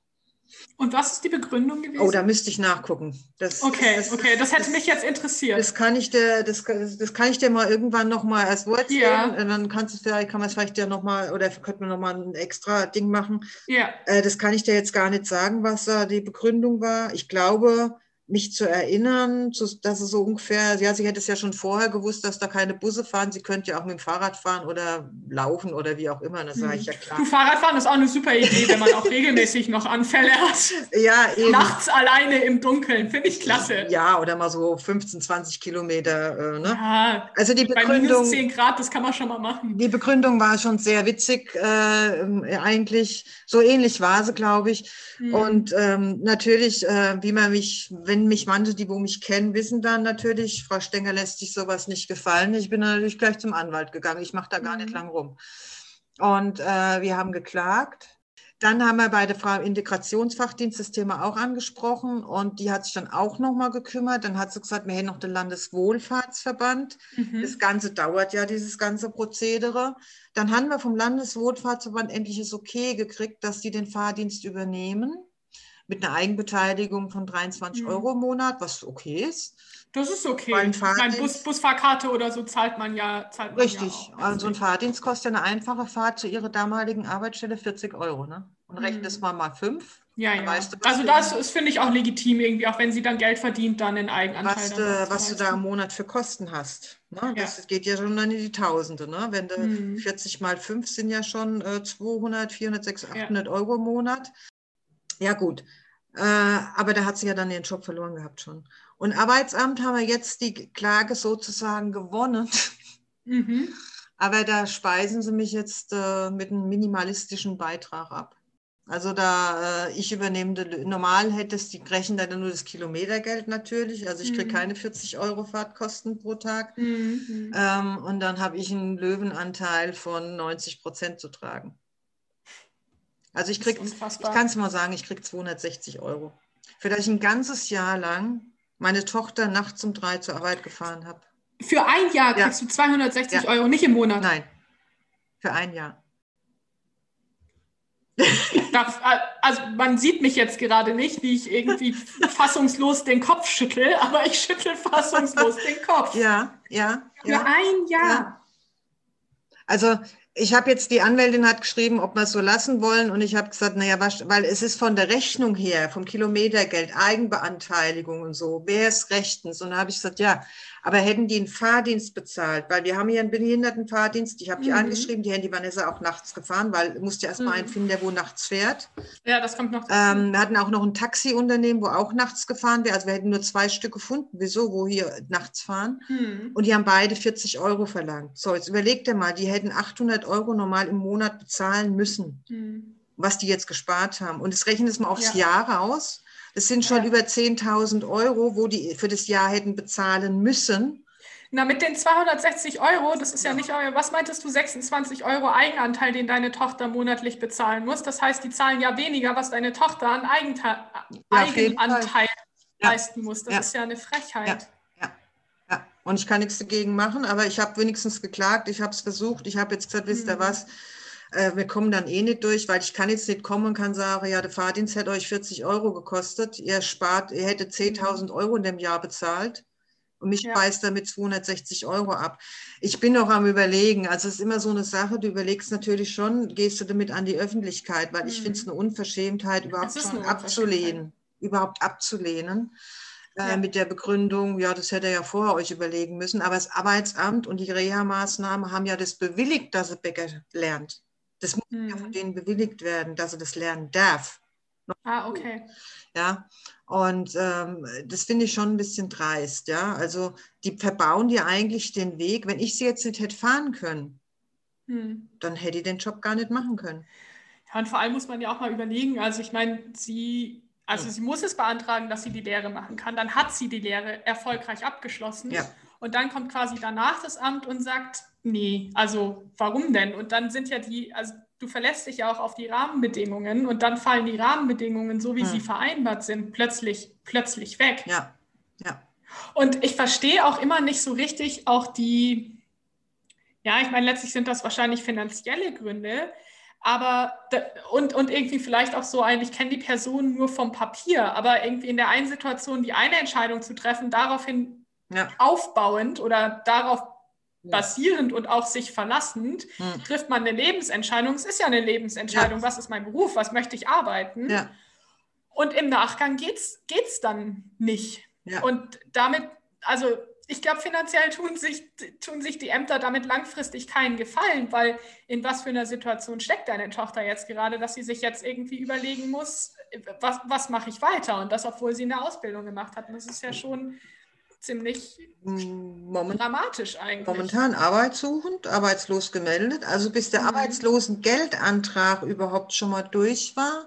Und was ist die Begründung gewesen? Oh, da müsste ich nachgucken. Das, okay, das, okay, das hätte das, mich jetzt interessiert. Das kann ich dir, das, das kann ich dir mal irgendwann nochmal als Wort ja. Und dann kannst du vielleicht, kann man es vielleicht ja nochmal, oder könnte man nochmal ein extra Ding machen. Ja. Äh, das kann ich dir jetzt gar nicht sagen, was da die Begründung war. Ich glaube, mich zu erinnern, dass es so ungefähr, ja, sie hätte es ja schon vorher gewusst, dass da keine Busse fahren. Sie könnte ja auch mit dem Fahrrad fahren oder laufen oder wie auch immer. Das sage ich ja klar. Du, Fahrradfahren ist auch eine super Idee, wenn man auch regelmäßig noch Anfälle hat. Ja, eben. Nachts alleine im Dunkeln, finde ich klasse. Ja, oder mal so 15, 20 Kilometer. Äh, ne? Ja, also die Begründung. Bei minus 10 Grad, das kann man schon mal machen. Die Begründung war schon sehr witzig, äh, eigentlich. So ähnlich war sie, glaube ich. Mhm. Und ähm, natürlich, äh, wie man mich, wenn mich manche, die wo mich kennen, wissen dann natürlich, Frau Stenger lässt sich sowas nicht gefallen. Ich bin natürlich gleich zum Anwalt gegangen. Ich mache da gar mhm. nicht lang rum. Und äh, wir haben geklagt. Dann haben wir bei der Frau Integrationsfachdienst das Thema auch angesprochen und die hat sich dann auch nochmal gekümmert. Dann hat sie gesagt, wir hätten noch den Landeswohlfahrtsverband. Mhm. Das Ganze dauert ja, dieses ganze Prozedere. Dann haben wir vom Landeswohlfahrtsverband endlich das Okay gekriegt, dass die den Fahrdienst übernehmen mit einer Eigenbeteiligung von 23 mhm. Euro im Monat, was okay ist. Das ist okay. Meine, Bus, Busfahrkarte oder so zahlt man ja. Zahlt man Richtig. Ja also ein Fahrdienst kostet eine einfache Fahrt zu ihrer damaligen Arbeitsstelle 40 Euro. Ne? Und mhm. rechnet es mal mal fünf. Ja, ja. Weißt du, also das ist, finde ich, auch legitim irgendwie, auch wenn sie dann Geld verdient, dann in Eigenanteil. Was, du, was du da im Monat für Kosten hast. Ne? Das ja. geht ja schon dann in die Tausende. Ne? Wenn du mhm. 40 mal 5 sind ja schon äh, 200, 400, 600, 800 ja. Euro im Monat. Ja gut, äh, aber da hat sie ja dann ihren Job verloren gehabt schon. Und Arbeitsamt haben wir jetzt die Klage sozusagen gewonnen. Mhm. Aber da speisen sie mich jetzt äh, mit einem minimalistischen Beitrag ab. Also da äh, ich übernehme, normal hättest die rechnen dann nur das Kilometergeld natürlich. Also ich kriege mhm. keine 40 Euro Fahrtkosten pro Tag. Mhm. Ähm, und dann habe ich einen Löwenanteil von 90 Prozent zu tragen. Also ich kriege, ich kann es mal sagen, ich kriege 260 Euro. Für das ich ein ganzes Jahr lang meine Tochter nachts um drei zur Arbeit gefahren habe. Für ein Jahr kriegst ja. du 260 ja. Euro, nicht im Monat? Nein, für ein Jahr. Das, also man sieht mich jetzt gerade nicht, wie ich irgendwie fassungslos den Kopf schüttel, aber ich schüttel fassungslos den Kopf. Ja, ja. Für ja. ein Jahr. Ja. Also ich habe jetzt, die Anwältin hat geschrieben, ob wir es so lassen wollen. Und ich habe gesagt, naja, was, weil es ist von der Rechnung her, vom Kilometergeld, Eigenbeanteiligung und so, wer ist rechtens? Und da habe ich gesagt, ja, aber hätten die einen Fahrdienst bezahlt, weil wir haben hier einen Behindertenfahrdienst, ich habe die mhm. angeschrieben, die Handy Vanessa auch nachts gefahren, weil du musst ja erstmal mhm. einen finden, der wo nachts fährt. Ja, das kommt noch. Ähm, wir hatten auch noch ein Taxiunternehmen, wo auch nachts gefahren wäre. Also wir hätten nur zwei Stück gefunden. Wieso, wo hier nachts fahren? Mhm. Und die haben beide 40 Euro verlangt. So, jetzt überleg dir mal, die hätten 800 Euro normal im Monat bezahlen müssen, mhm. was die jetzt gespart haben. Und das rechnen es mal aufs ja. Jahr raus. Das sind schon ja. über 10.000 Euro, wo die für das Jahr hätten bezahlen müssen. Na, mit den 260 Euro, das ist ja, ja nicht euer, was meintest du, 26 Euro Eigenanteil, den deine Tochter monatlich bezahlen muss? Das heißt, die zahlen ja weniger, was deine Tochter an Eigenteil, ja, Eigenanteil leisten muss. Das ist ja eine Frechheit. Ja. Und ich kann nichts dagegen machen, aber ich habe wenigstens geklagt, ich habe es versucht, ich habe jetzt gesagt, wisst ihr mhm. was, äh, wir kommen dann eh nicht durch, weil ich kann jetzt nicht kommen und kann sagen, ja, der Fahrdienst hätte euch 40 Euro gekostet, ihr spart, ihr hättet 10.000 Euro in dem Jahr bezahlt und mich ja. damit 260 Euro ab. Ich bin noch am überlegen, also es ist immer so eine Sache, du überlegst natürlich schon, gehst du damit an die Öffentlichkeit, weil ich mhm. finde es eine Unverschämtheit, überhaupt schon abzulehnen, überhaupt abzulehnen. Äh, ja. mit der Begründung, ja, das hätte ihr ja vorher euch überlegen müssen. Aber das Arbeitsamt und die Reha-Maßnahmen haben ja das bewilligt, dass er Bäcker lernt. Das muss mhm. ja von denen bewilligt werden, dass er das lernen darf. Ah, okay. Ja, und ähm, das finde ich schon ein bisschen dreist. Ja, also die verbauen dir eigentlich den Weg. Wenn ich sie jetzt nicht hätte fahren können, mhm. dann hätte ich den Job gar nicht machen können. Ja, und vor allem muss man ja auch mal überlegen, also ich meine, sie, also sie muss es beantragen, dass sie die Lehre machen kann. Dann hat sie die Lehre erfolgreich abgeschlossen. Ja. Und dann kommt quasi danach das Amt und sagt, nee, also warum denn? Und dann sind ja die, also du verlässt dich ja auch auf die Rahmenbedingungen und dann fallen die Rahmenbedingungen, so wie hm. sie vereinbart sind, plötzlich, plötzlich weg. Ja, ja. Und ich verstehe auch immer nicht so richtig auch die, ja, ich meine, letztlich sind das wahrscheinlich finanzielle Gründe, aber und, und irgendwie vielleicht auch so ein, ich kenne die Person nur vom Papier, aber irgendwie in der einen Situation die eine Entscheidung zu treffen, daraufhin ja. aufbauend oder darauf basierend und auf sich verlassend, hm. trifft man eine Lebensentscheidung. Es ist ja eine Lebensentscheidung. Ja. Was ist mein Beruf? Was möchte ich arbeiten? Ja. Und im Nachgang geht es dann nicht. Ja. Und damit, also ich glaube, finanziell tun sich, tun sich die Ämter damit langfristig keinen Gefallen, weil in was für einer Situation steckt deine Tochter jetzt gerade, dass sie sich jetzt irgendwie überlegen muss, was, was mache ich weiter? Und das, obwohl sie eine Ausbildung gemacht hat. Und das ist ja schon ziemlich Moment, dramatisch eigentlich. Momentan arbeitssuchend, arbeitslos gemeldet. Also bis der mhm. Arbeitslosengeldantrag überhaupt schon mal durch war,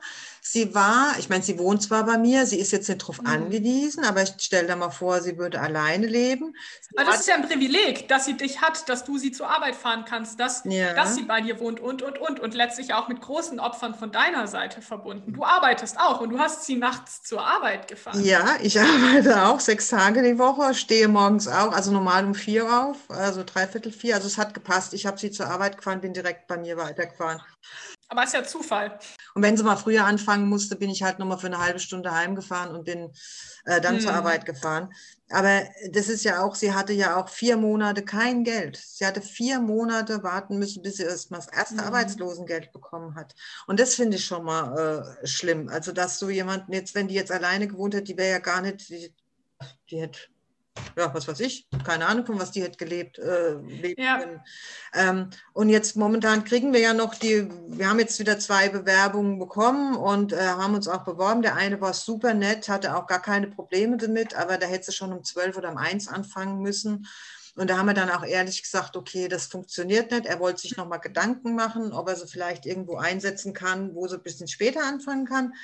sie war, ich meine, sie wohnt zwar bei mir, sie ist jetzt nicht darauf mhm. angewiesen, aber ich stelle dir mal vor, sie würde alleine leben. Sie aber das ist ja ein Privileg, dass sie dich hat, dass du sie zur Arbeit fahren kannst, dass, ja. dass sie bei dir wohnt und, und, und. Und letztlich auch mit großen Opfern von deiner Seite verbunden. Du arbeitest auch und du hast sie nachts zur Arbeit gefahren. Ja, ich arbeite auch sechs Tage die Woche, stehe morgens auch, also normal um vier auf, also dreiviertel vier. Also es hat gepasst. Ich habe sie zur Arbeit gefahren, bin direkt bei mir weitergefahren. Aber es ist ja Zufall. Und wenn sie mal früher anfangen musste, bin ich halt nochmal für eine halbe Stunde heimgefahren und bin äh, dann hm. zur Arbeit gefahren. Aber das ist ja auch, sie hatte ja auch vier Monate kein Geld. Sie hatte vier Monate warten müssen, bis sie erst mal das erste hm. Arbeitslosengeld bekommen hat. Und das finde ich schon mal äh, schlimm. Also, dass so jemanden jetzt, wenn die jetzt alleine gewohnt hätte, die wäre ja gar nicht, die, die hätte ja, was weiß ich, keine Ahnung, von was die hätte gelebt, äh, leben ja. können. Ähm, und jetzt momentan kriegen wir ja noch die, wir haben jetzt wieder zwei Bewerbungen bekommen und äh, haben uns auch beworben. Der eine war super nett, hatte auch gar keine Probleme damit, aber da hätte sie schon um zwölf oder um eins anfangen müssen. Und da haben wir dann auch ehrlich gesagt, okay, das funktioniert nicht. Er wollte sich nochmal Gedanken machen, ob er sie vielleicht irgendwo einsetzen kann, wo sie ein bisschen später anfangen kann.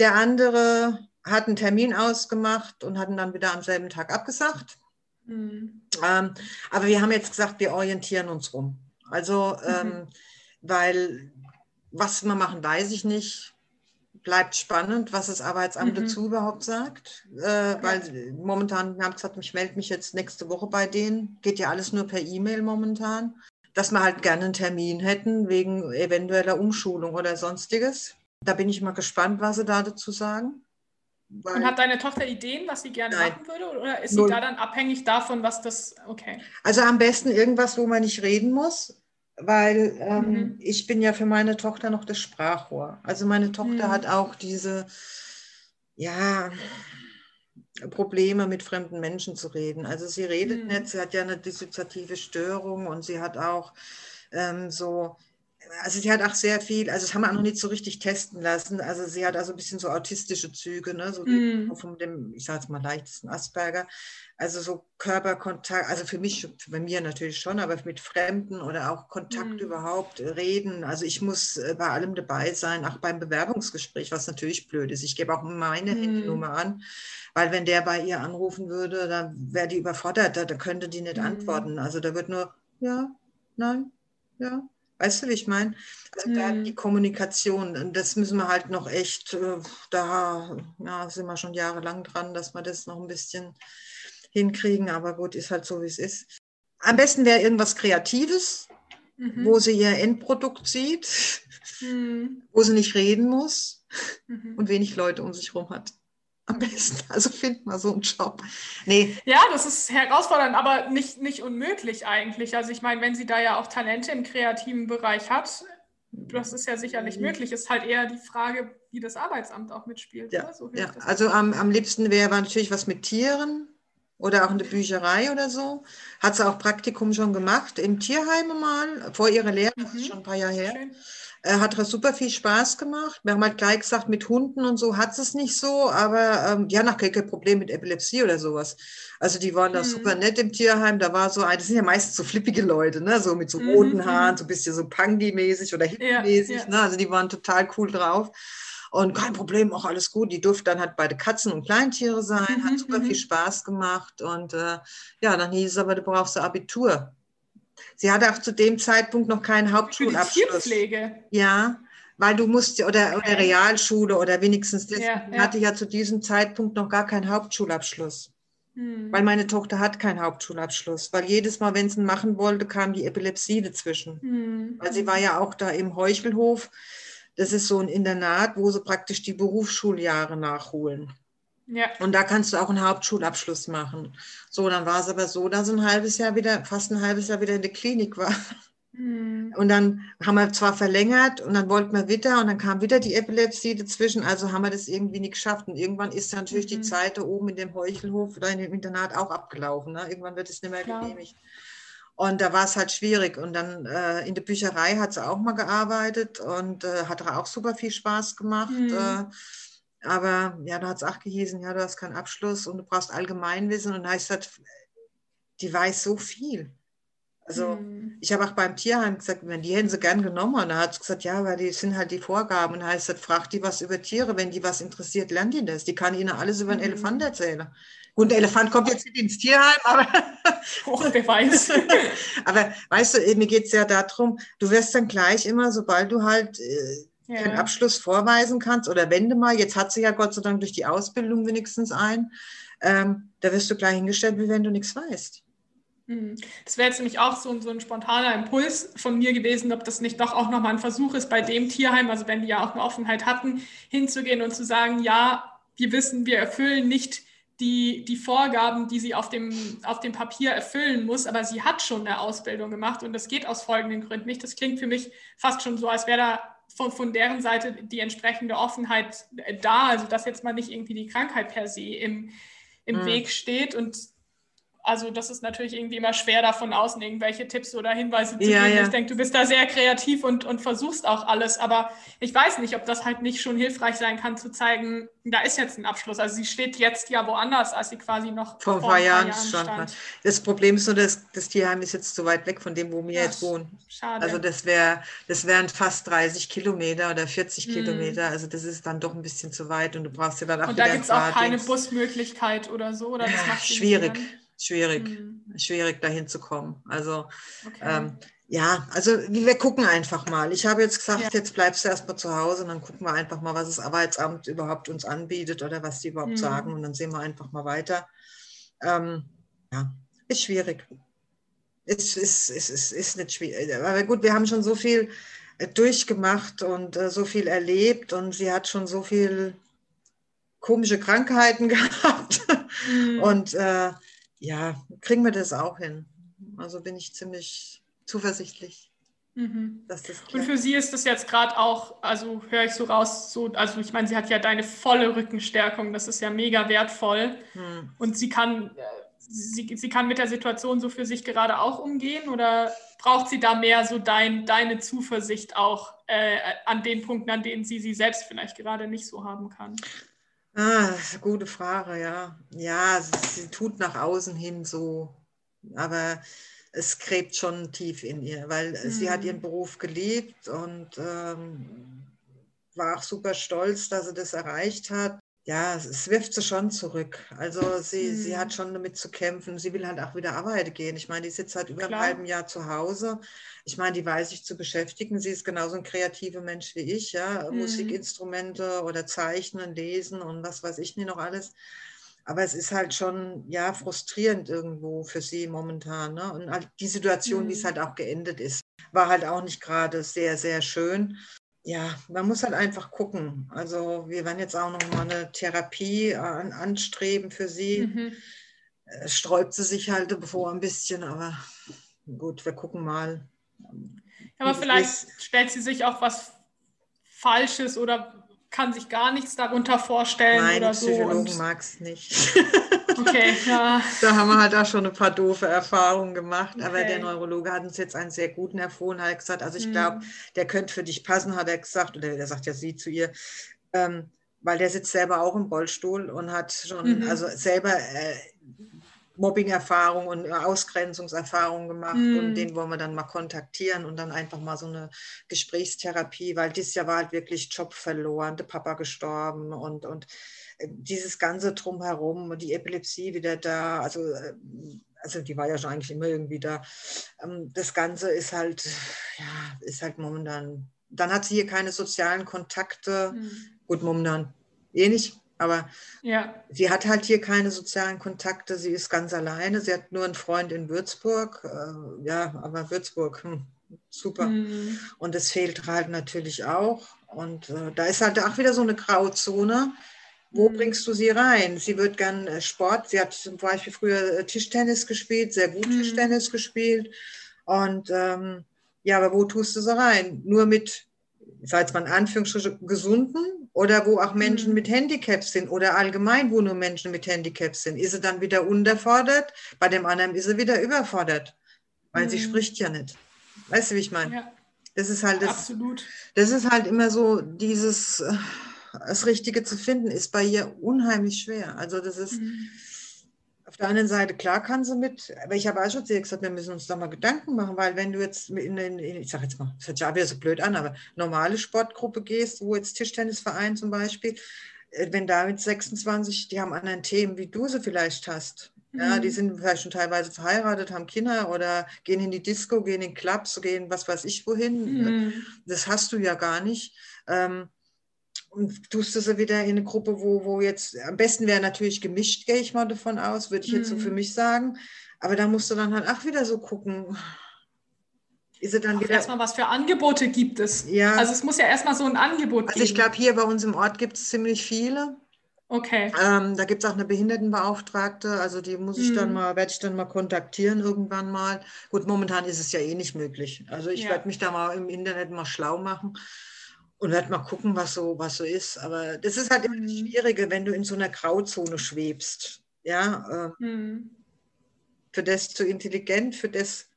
Der andere hat einen Termin ausgemacht und hatten dann wieder am selben Tag abgesagt. Mhm. Ähm, aber wir haben jetzt gesagt, wir orientieren uns rum. Also, ähm, mhm. weil was wir machen, weiß ich nicht. Bleibt spannend, was das Arbeitsamt mhm. dazu überhaupt sagt. Äh, weil momentan, wir haben gesagt, ich melde mich jetzt nächste Woche bei denen. Geht ja alles nur per E-Mail momentan. Dass wir halt gerne einen Termin hätten wegen eventueller Umschulung oder sonstiges. Da bin ich mal gespannt, was sie da dazu sagen. Und hat deine Tochter Ideen, was sie gerne Nein. machen würde? Oder ist sie Null. da dann abhängig davon, was das, okay. Also am besten irgendwas, wo man nicht reden muss, weil ähm, mhm. ich bin ja für meine Tochter noch das Sprachrohr. Also meine Tochter mhm. hat auch diese, ja, Probleme mit fremden Menschen zu reden. Also sie redet mhm. nicht, sie hat ja eine dissoziative Störung und sie hat auch ähm, so also sie hat auch sehr viel, also das haben wir auch noch nicht so richtig testen lassen. Also sie hat also ein bisschen so autistische Züge, ne? so mm. von dem, ich sage jetzt mal leichtesten Asperger. Also so Körperkontakt, also für mich, bei mir natürlich schon, aber mit Fremden oder auch Kontakt mm. überhaupt, äh, reden. Also ich muss äh, bei allem dabei sein, auch beim Bewerbungsgespräch, was natürlich blöd ist. Ich gebe auch meine mm. Handynummer an, weil wenn der bei ihr anrufen würde, dann wäre die überfordert, da, da könnte die nicht mm. antworten. Also da wird nur, ja, nein, ja, Weißt du, wie ich meine? Also da die mhm. Kommunikation, das müssen wir halt noch echt, äh, da ja, sind wir schon jahrelang dran, dass wir das noch ein bisschen hinkriegen. Aber gut, ist halt so, wie es ist. Am besten wäre irgendwas Kreatives, mhm. wo sie ihr Endprodukt sieht, mhm. wo sie nicht reden muss mhm. und wenig Leute um sich herum hat am besten. Also find mal so einen Job. Nee. Ja, das ist herausfordernd, aber nicht, nicht unmöglich eigentlich. Also ich meine, wenn sie da ja auch Talente im kreativen Bereich hat, das ist ja sicherlich mhm. möglich. Ist halt eher die Frage, wie das Arbeitsamt auch mitspielt. Ja, so ja. also am, am liebsten wäre natürlich was mit Tieren oder auch in der Bücherei oder so. Hat sie auch Praktikum schon gemacht, im Tierheim mal, vor ihrer Lehre, mhm. das ist schon ein paar Jahre her. Schön. Äh, hat super viel Spaß gemacht. Wir haben halt gleich gesagt, mit Hunden und so hat es nicht so, aber ähm, die haben auch kein Problem mit Epilepsie oder sowas. Also die waren da mhm. super nett im Tierheim. Da war so, das sind ja meistens so flippige Leute, ne? so mit so mhm, roten mhm. Haaren, so ein bisschen so Pungy-mäßig oder Hippie-mäßig. Ja, ja. ne? Also die waren total cool drauf. Und kein Problem, auch alles gut. Die durften dann halt beide Katzen und Kleintiere sein, mhm, hat super viel mhm. Spaß gemacht. Und äh, ja, dann hieß es aber, du brauchst ein Abitur. Sie hatte auch zu dem Zeitpunkt noch keinen Hauptschulabschluss. Die Tierpflege. Ja, weil du musst oder, okay. oder Realschule oder wenigstens das ja, ja. hatte ja zu diesem Zeitpunkt noch gar keinen Hauptschulabschluss. Hm. Weil meine Tochter hat keinen Hauptschulabschluss, weil jedes Mal, wenn sie ihn machen wollte, kam die Epilepsie dazwischen. Hm. Weil sie war ja auch da im Heuchelhof. Das ist so ein Internat, wo sie praktisch die Berufsschuljahre nachholen. Ja. Und da kannst du auch einen Hauptschulabschluss machen. So, dann war es aber so, dass ein halbes Jahr wieder, fast ein halbes Jahr wieder in der Klinik war. Mhm. Und dann haben wir zwar verlängert und dann wollten wir wieder und dann kam wieder die Epilepsie dazwischen, also haben wir das irgendwie nicht geschafft. Und irgendwann ist dann natürlich mhm. die Zeit da oben in dem Heuchelhof oder in dem Internat auch abgelaufen. Ne? Irgendwann wird es nicht mehr Klar. genehmigt. Und da war es halt schwierig. Und dann äh, in der Bücherei hat sie auch mal gearbeitet und äh, hat auch super viel Spaß gemacht. Mhm. Äh, aber ja, da hat es auch gehießen, ja, du hast keinen Abschluss und du brauchst Allgemeinwissen. Und heißt das, die weiß so viel. Also mhm. ich habe auch beim Tierheim gesagt, die hätten sie gern genommen. Und da hat sie gesagt, ja, weil die sind halt die Vorgaben. Und heißt, fragt die was über Tiere. Wenn die was interessiert, lernt die das. Die kann ihnen alles über einen mhm. Elefant erzählen. Gut, der Elefant kommt jetzt nicht ins Tierheim, aber. Och, wer weiß. aber weißt du, mir geht es ja darum, du wirst dann gleich immer, sobald du halt äh, ja. den Abschluss vorweisen kannst, oder wenn du mal, jetzt hat sie ja Gott sei Dank durch die Ausbildung wenigstens ein, ähm, da wirst du gleich hingestellt, wie wenn du nichts weißt. Mhm. Das wäre jetzt nämlich auch so, so, ein spontaner Impuls von mir gewesen, ob das nicht doch auch nochmal ein Versuch ist, bei dem Tierheim, also wenn die ja auch eine Offenheit hatten, hinzugehen und zu sagen, ja, wir wissen, wir erfüllen nicht die, die Vorgaben, die sie auf dem, auf dem Papier erfüllen muss, aber sie hat schon eine Ausbildung gemacht und das geht aus folgenden Gründen nicht. Das klingt für mich fast schon so, als wäre da von, von deren Seite die entsprechende Offenheit da, also dass jetzt mal nicht irgendwie die Krankheit per se im, im mhm. Weg steht und also das ist natürlich irgendwie immer schwer, da von außen irgendwelche Tipps oder Hinweise zu ja, geben. Ja. Ich denke, du bist da sehr kreativ und, und versuchst auch alles, aber ich weiß nicht, ob das halt nicht schon hilfreich sein kann, zu zeigen, da ist jetzt ein Abschluss. Also sie steht jetzt ja woanders, als sie quasi noch vor, vor ein paar Jahren, stand. stand. Das Problem ist nur, dass das Tierheim ist jetzt zu weit weg von dem, wo wir Ach, jetzt wohnen. Schade. Also das wäre, das wären fast 30 Kilometer oder 40 hm. Kilometer. Also das ist dann doch ein bisschen zu weit und du brauchst ja dann auch Und da gibt es auch keine Busmöglichkeit oder so, oder das ja, schwierig schwierig, mhm. schwierig dahin zu kommen. Also okay. ähm, ja, also wir gucken einfach mal. Ich habe jetzt gesagt, ja. jetzt bleibst du erstmal zu Hause und dann gucken wir einfach mal, was das Arbeitsamt überhaupt uns anbietet oder was die überhaupt mhm. sagen und dann sehen wir einfach mal weiter. Ähm, ja, ist schwierig. Ist, ist, ist, ist, ist nicht schwierig. Aber gut, wir haben schon so viel äh, durchgemacht und äh, so viel erlebt und sie hat schon so viel komische Krankheiten gehabt. Mhm. Und äh, ja, kriegen wir das auch hin. Also bin ich ziemlich zuversichtlich. Mhm. Und für sie ist das jetzt gerade auch, also höre ich so raus, so, also ich meine, sie hat ja deine volle Rückenstärkung, das ist ja mega wertvoll. Mhm. Und sie kann, sie, sie kann mit der Situation so für sich gerade auch umgehen oder braucht sie da mehr so dein, deine Zuversicht auch äh, an den Punkten, an denen sie sie selbst vielleicht gerade nicht so haben kann? Ah, gute Frage, ja. Ja, sie tut nach außen hin so, aber es gräbt schon tief in ihr, weil mhm. sie hat ihren mhm. Beruf geliebt und ähm, war auch super stolz, dass sie das erreicht hat. Ja, es wirft sie schon zurück. Also sie, mhm. sie hat schon damit zu kämpfen. Sie will halt auch wieder arbeiten gehen. Ich meine, die sitzt seit über Klar. einem halben Jahr zu Hause ich meine, die weiß sich zu beschäftigen. Sie ist genauso ein kreativer Mensch wie ich, ja, mhm. Musikinstrumente oder Zeichnen, Lesen und was weiß ich nicht noch alles. Aber es ist halt schon ja frustrierend irgendwo für sie momentan. Ne? Und halt die Situation, mhm. wie es halt auch geendet ist, war halt auch nicht gerade sehr, sehr schön. Ja, man muss halt einfach gucken. Also wir werden jetzt auch noch mal eine Therapie an, anstreben für sie. Mhm. Es sträubt sie sich halt bevor ein bisschen, aber gut, wir gucken mal. Aber vielleicht stellt sie sich auch was Falsches oder kann sich gar nichts darunter vorstellen Nein, oder so. Psychologen mag es nicht. Okay, ja. Da haben wir halt auch schon ein paar doofe Erfahrungen gemacht. Okay. Aber der Neurologe hat uns jetzt einen sehr guten empfohlen, hat gesagt, also ich hm. glaube, der könnte für dich passen, hat er gesagt, oder der sagt ja sie zu ihr, ähm, weil der sitzt selber auch im Rollstuhl und hat schon, mhm. also selber äh, Mobbing-Erfahrung und äh, Ausgrenzungserfahrung gemacht mm. und den wollen wir dann mal kontaktieren und dann einfach mal so eine Gesprächstherapie, weil dieses Jahr war halt wirklich Job verloren, der Papa gestorben und, und dieses ganze Drumherum, die Epilepsie wieder da, also, äh, also die war ja schon eigentlich immer irgendwie da. Ähm, das Ganze ist halt, ja, ist halt momentan, dann hat sie hier keine sozialen Kontakte, mm. gut, momentan eh nicht, aber ja. sie hat halt hier keine sozialen Kontakte, sie ist ganz alleine, sie hat nur einen Freund in Würzburg. Äh, ja, aber Würzburg, hm, super. Mhm. Und es fehlt halt natürlich auch. Und äh, da ist halt auch wieder so eine Grauzone. Wo mhm. bringst du sie rein? Sie wird gern äh, Sport. Sie hat zum Beispiel früher äh, Tischtennis gespielt, sehr gut mhm. Tischtennis gespielt. Und ähm, ja, aber wo tust du sie rein? Nur mit, ich sage jetzt mal in Anführungsstrichen, gesunden oder wo auch Menschen mhm. mit Handicaps sind oder allgemein, wo nur Menschen mit Handicaps sind. Ist sie dann wieder unterfordert? Bei dem anderen ist sie wieder überfordert, weil mhm. sie spricht ja nicht. Weißt du, wie ich meine? Ja. Das ist halt das, Absolut. Das ist halt immer so dieses, äh, das Richtige zu finden, ist bei ihr unheimlich schwer. Also das ist, mhm. Auf der anderen Seite, klar kann sie mit, aber ich habe auch schon gesagt, wir müssen uns da mal Gedanken machen, weil wenn du jetzt in, in, in ich sage jetzt mal, das hört sich auch wieder so blöd an, aber normale Sportgruppe gehst, wo jetzt Tischtennisverein zum Beispiel, äh, wenn da mit 26, die haben anderen Themen, wie du sie vielleicht hast. Ja, die mhm. sind vielleicht schon teilweise verheiratet, haben Kinder oder gehen in die Disco, gehen in Clubs, gehen was weiß ich wohin. Mhm. Das hast du ja gar nicht. Ähm, und tust du so wieder in eine Gruppe, wo, wo jetzt, am besten wäre natürlich gemischt, gehe ich mal davon aus, würde ich jetzt so für mhm. mich sagen. Aber da musst du dann halt auch wieder so gucken. Ist es dann wieder. Erstmal, was für Angebote gibt es? Ja. Also es muss ja erstmal so ein Angebot geben. Also ich glaube, hier bei uns im Ort gibt es ziemlich viele. Okay. Ähm, da gibt es auch eine Behindertenbeauftragte, also die muss ich dann mhm. mal, werde ich dann mal kontaktieren irgendwann mal. Gut, momentan ist es ja eh nicht möglich. Also ich ja. werde mich da mal im Internet mal schlau machen und werde mal gucken, was so, was so ist. Aber das ist halt immer das mhm. Schwierige, wenn du in so einer Grauzone schwebst. Ja, äh, mhm. für das zu intelligent, für das,